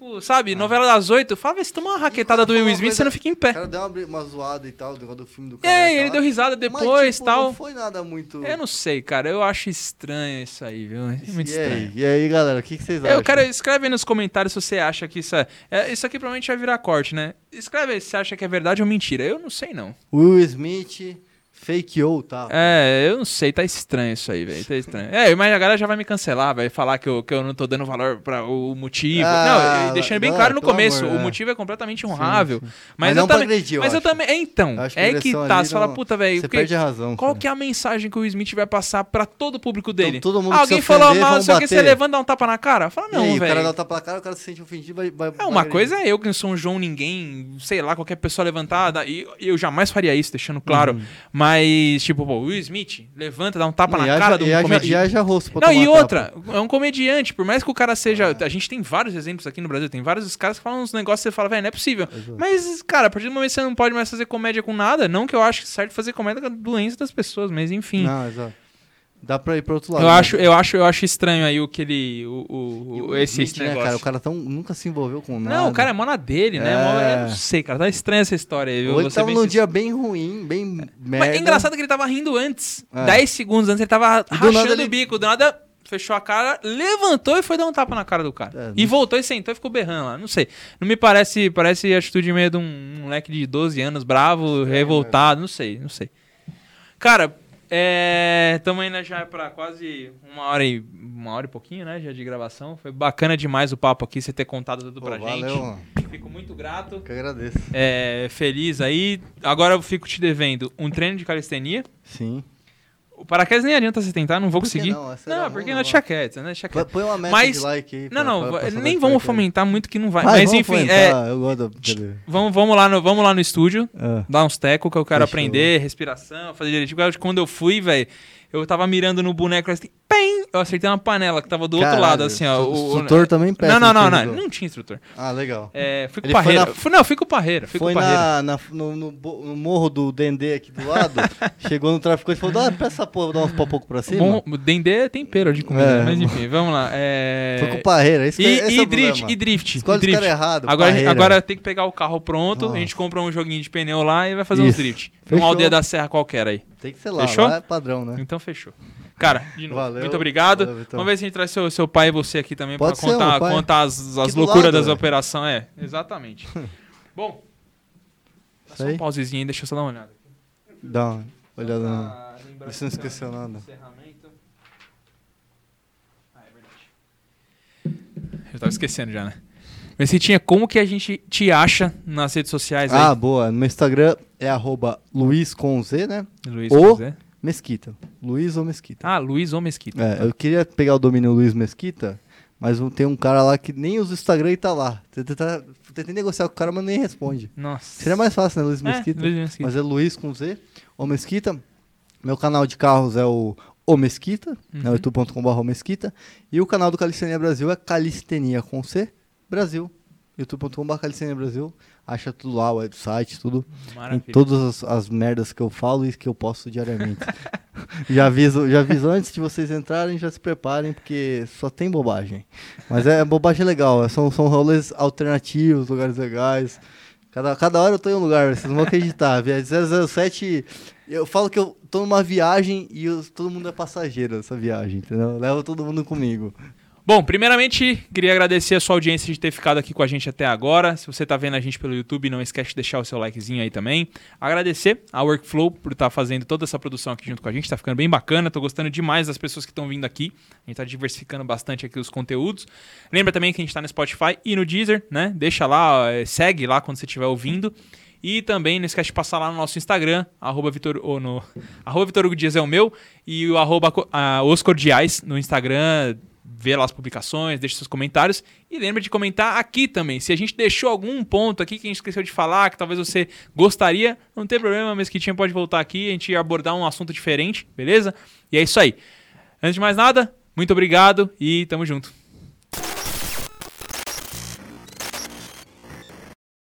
Tipo, sabe, novela das oito, fala, "Vê se toma uma raquetada do Will Smith, coisa- você não fica em O pé. cara deu uma, uma zoada e tal, do filme do cara. É, ele deu risada depois e tipo, tal. Não foi nada muito. Eu não sei, cara, eu acho estranho isso aí, viu? É muito e, estranho. aí, e aí, galera, o que, que vocês acham? Eu quero, escreve aí nos comentários se você acha que isso é, é. Isso aqui provavelmente vai virar corte, né? Escreve aí se você acha que é verdade ou mentira. Eu não sei, não. Will Smith fakeou, tá? É, eu não sei, tá estranho isso aí, velho. Tá estranho. É, mas a galera já vai me cancelar, vai falar que eu, que eu não tô dando valor para o motivo. Ah, não, deixando bem não, claro no começo, amor, o é. motivo é completamente honrável. Sim, sim. Mas, Mas eu também, agredir, Mas eu também, é, então, que é que tá, você fala, não- puta, velho, Você porque- perde a razão. qual cara. que é a mensagem que o Smith vai passar pra todo o público dele? Então, todo mundo que Alguém se falou ofender, mal, o que, você levanta dá um tapa na cara? Fala, não, aí, o cara velho. dá o tapa na cara, o cara se sente ofendido, vai... vai É, uma coisa é eu que não sou um João ninguém, sei lá, qualquer pessoa levantada, e eu jamais faria isso, deixando claro. Mas, tipo, pô, Will Smith, levanta, dá um tapa. E na haja- cara do e comediante. E haja rosto pra Não, e tapa. outra, é um comediante, por mais que o cara seja. A gente tem vários exemplos aqui no Brasil, tem vários caras que falam uns negócios que você fala, velho, não é possível. Exato. Mas, cara, a partir do momento que você não pode mais fazer comédia com nada, não que eu acho certo fazer comédia com a doença das pessoas, mas enfim. Não, exato. Dá pra ir pro outro lado. eu, né? acho, eu, acho, eu acho estranho aí o que ele. O, o, o- esse, esse né, negócio. cara? O cara tão, nunca se envolveu com nada. Não, o cara é mó na dele, né? Mó- É. eu não sei, cara. Tá estranha essa história aí. viu? Ou ele tava num dia bem ruim, bem merda. Mas é engraçado que ele tava rindo antes. É. 10 segundos antes ele tava do rachando ele- o bico. Do nada fechou a cara, levantou e foi dar um tapa na cara do cara. É, e não- voltou e sentou e ficou berrando lá. Não sei. Não me parece. Parece a atitude meio de um moleque de 12 anos, bravo, revoltado. Não sei, não sei. Cara, é. Tamo indo já pra quase uma hora e. Uma hora e pouquinho, né? Já de gravação. Foi bacana demais o papo aqui, você ter contado tudo Pô, pra valeu, gente. Fico muito grato. Que agradeço. É, feliz aí. Agora eu fico te devendo um treino de calistenia. Sim. O paraquedas nem adianta você tentar, não vou conseguir. não? Não, era porque não deixa quieto, né? Deixa Põe- quieto. Põe uma meta Mas- de like aí. Não, pra- não, pra- pra nem vamos fomentar muito que não vai. Vai, Mas enfim, fomentar, é, Eu gosto da vamos, vamos, lá no, vamos lá no estúdio, É. dar uns tecos que eu quero Fechou. aprender, respiração, fazer direitinho. Porque Quando eu fui, velho, eu tava mirando no boneco assim, eu acertei uma panela que tava do outro Caralho, lado, assim, ó. o O, instrutor também peça Não, não, não, não. Não tinha instrutor. Ah, legal. É, fui com foi parreira. na- Fui- não, fui com parreira. Fui Foi com parreira. na, na- no, no morro do Dendê aqui do lado, chegou no traficante e falou, dá, peça essa porra, dá uns pau pouco pra cima. Bom, o Dendê é tempero de comida, É. mas enfim, vamos lá. É... Foi com parreira, esse, E, e é o drift, e drift. Escolhe e drift. cara errado, Agora, parreira. agora tem que pegar o carro pronto, a Nossa. gente compra um joguinho de pneu lá e vai fazer uns Isso. drift. Numa Fechou. aldeia da serra qualquer aí. Tem que ser lá, Fechou? lá é padrão, né? Então fechou. Cara, de novo, Valeu. muito obrigado. Valeu. Vamos ver se a gente traz seu, seu pai e você aqui também ser, contar, contar as, as loucuras lado, das velho. operações. É, exatamente. Bom, dá só um pausezinho aí, deixa eu só dar uma olhada. Dá uma olhada. Ah, não esqueceu nada. encerramento. Ah, é verdade. Eu tava esquecendo já, né? Mas se tinha como que a gente te acha nas redes sociais Ah, aí? boa. No meu Instagram é arroba Luiz com Z, né? Luiz ou- José. Mesquita. Luiz ou Mesquita. Ah, Luiz ou Mesquita. É, eu queria pegar o domínio Luiz Mesquita, mas tem um cara lá que nem usa o Instagram e tá lá. Tentei, tá- tentei negociar com o cara, mas nem responde. Nossa. Seria mais fácil, né, Luiz É, Mesquita? Luiz Mesquita. Mas é Luiz com Z, ou Mesquita. Meu canal de carros é o O Mesquita, né, Uhum. youtube.com.br O Mesquita. E o canal do Calistenia Brasil é Calistenia com C, Brasil. youtube.com.br Calistenia Brasil. Acha tudo lá, o website, tudo. Em Maravilha. todas as, as merdas que eu falo e que eu posto diariamente. já, aviso, já aviso antes de vocês entrarem, já se preparem, porque só tem bobagem. Mas é bobagem legal, é- são, são rolês alternativos, lugares legais. Cada, cada hora eu tô em um lugar, vocês não vão acreditar. Via 007, eu falo que eu tô numa viagem e eu- todo mundo é passageiro dessa viagem, entendeu? Leva todo mundo comigo. Bom, primeiramente, queria agradecer a sua audiência de ter ficado aqui com a gente até agora. Se você está vendo a gente pelo YouTube, não esquece de deixar o seu likezinho aí também. Agradecer a Workflow por estar fazendo toda essa produção aqui junto com a gente. Tá ficando bem bacana, tô gostando demais das pessoas que estão vindo aqui. A gente tá diversificando bastante aqui os conteúdos. Lembra também que a gente tá no Spotify e no Deezer, né? Deixa lá, eh, segue lá quando você estiver ouvindo. E também não esquece de passar lá no nosso Instagram, arroba Vitor, ou no, arroba Vitor Hugo Dias é o meu, e o arroba ah, no Instagram, vê lá as publicações, deixa seus comentários. E lembra de comentar aqui também. Se a gente deixou algum ponto aqui que a gente esqueceu de falar, que talvez você gostaria, não tem problema, Mesquitinha pode voltar aqui, a gente abordar um assunto diferente, beleza? E é isso aí. Antes de mais nada, muito obrigado e tamo junto.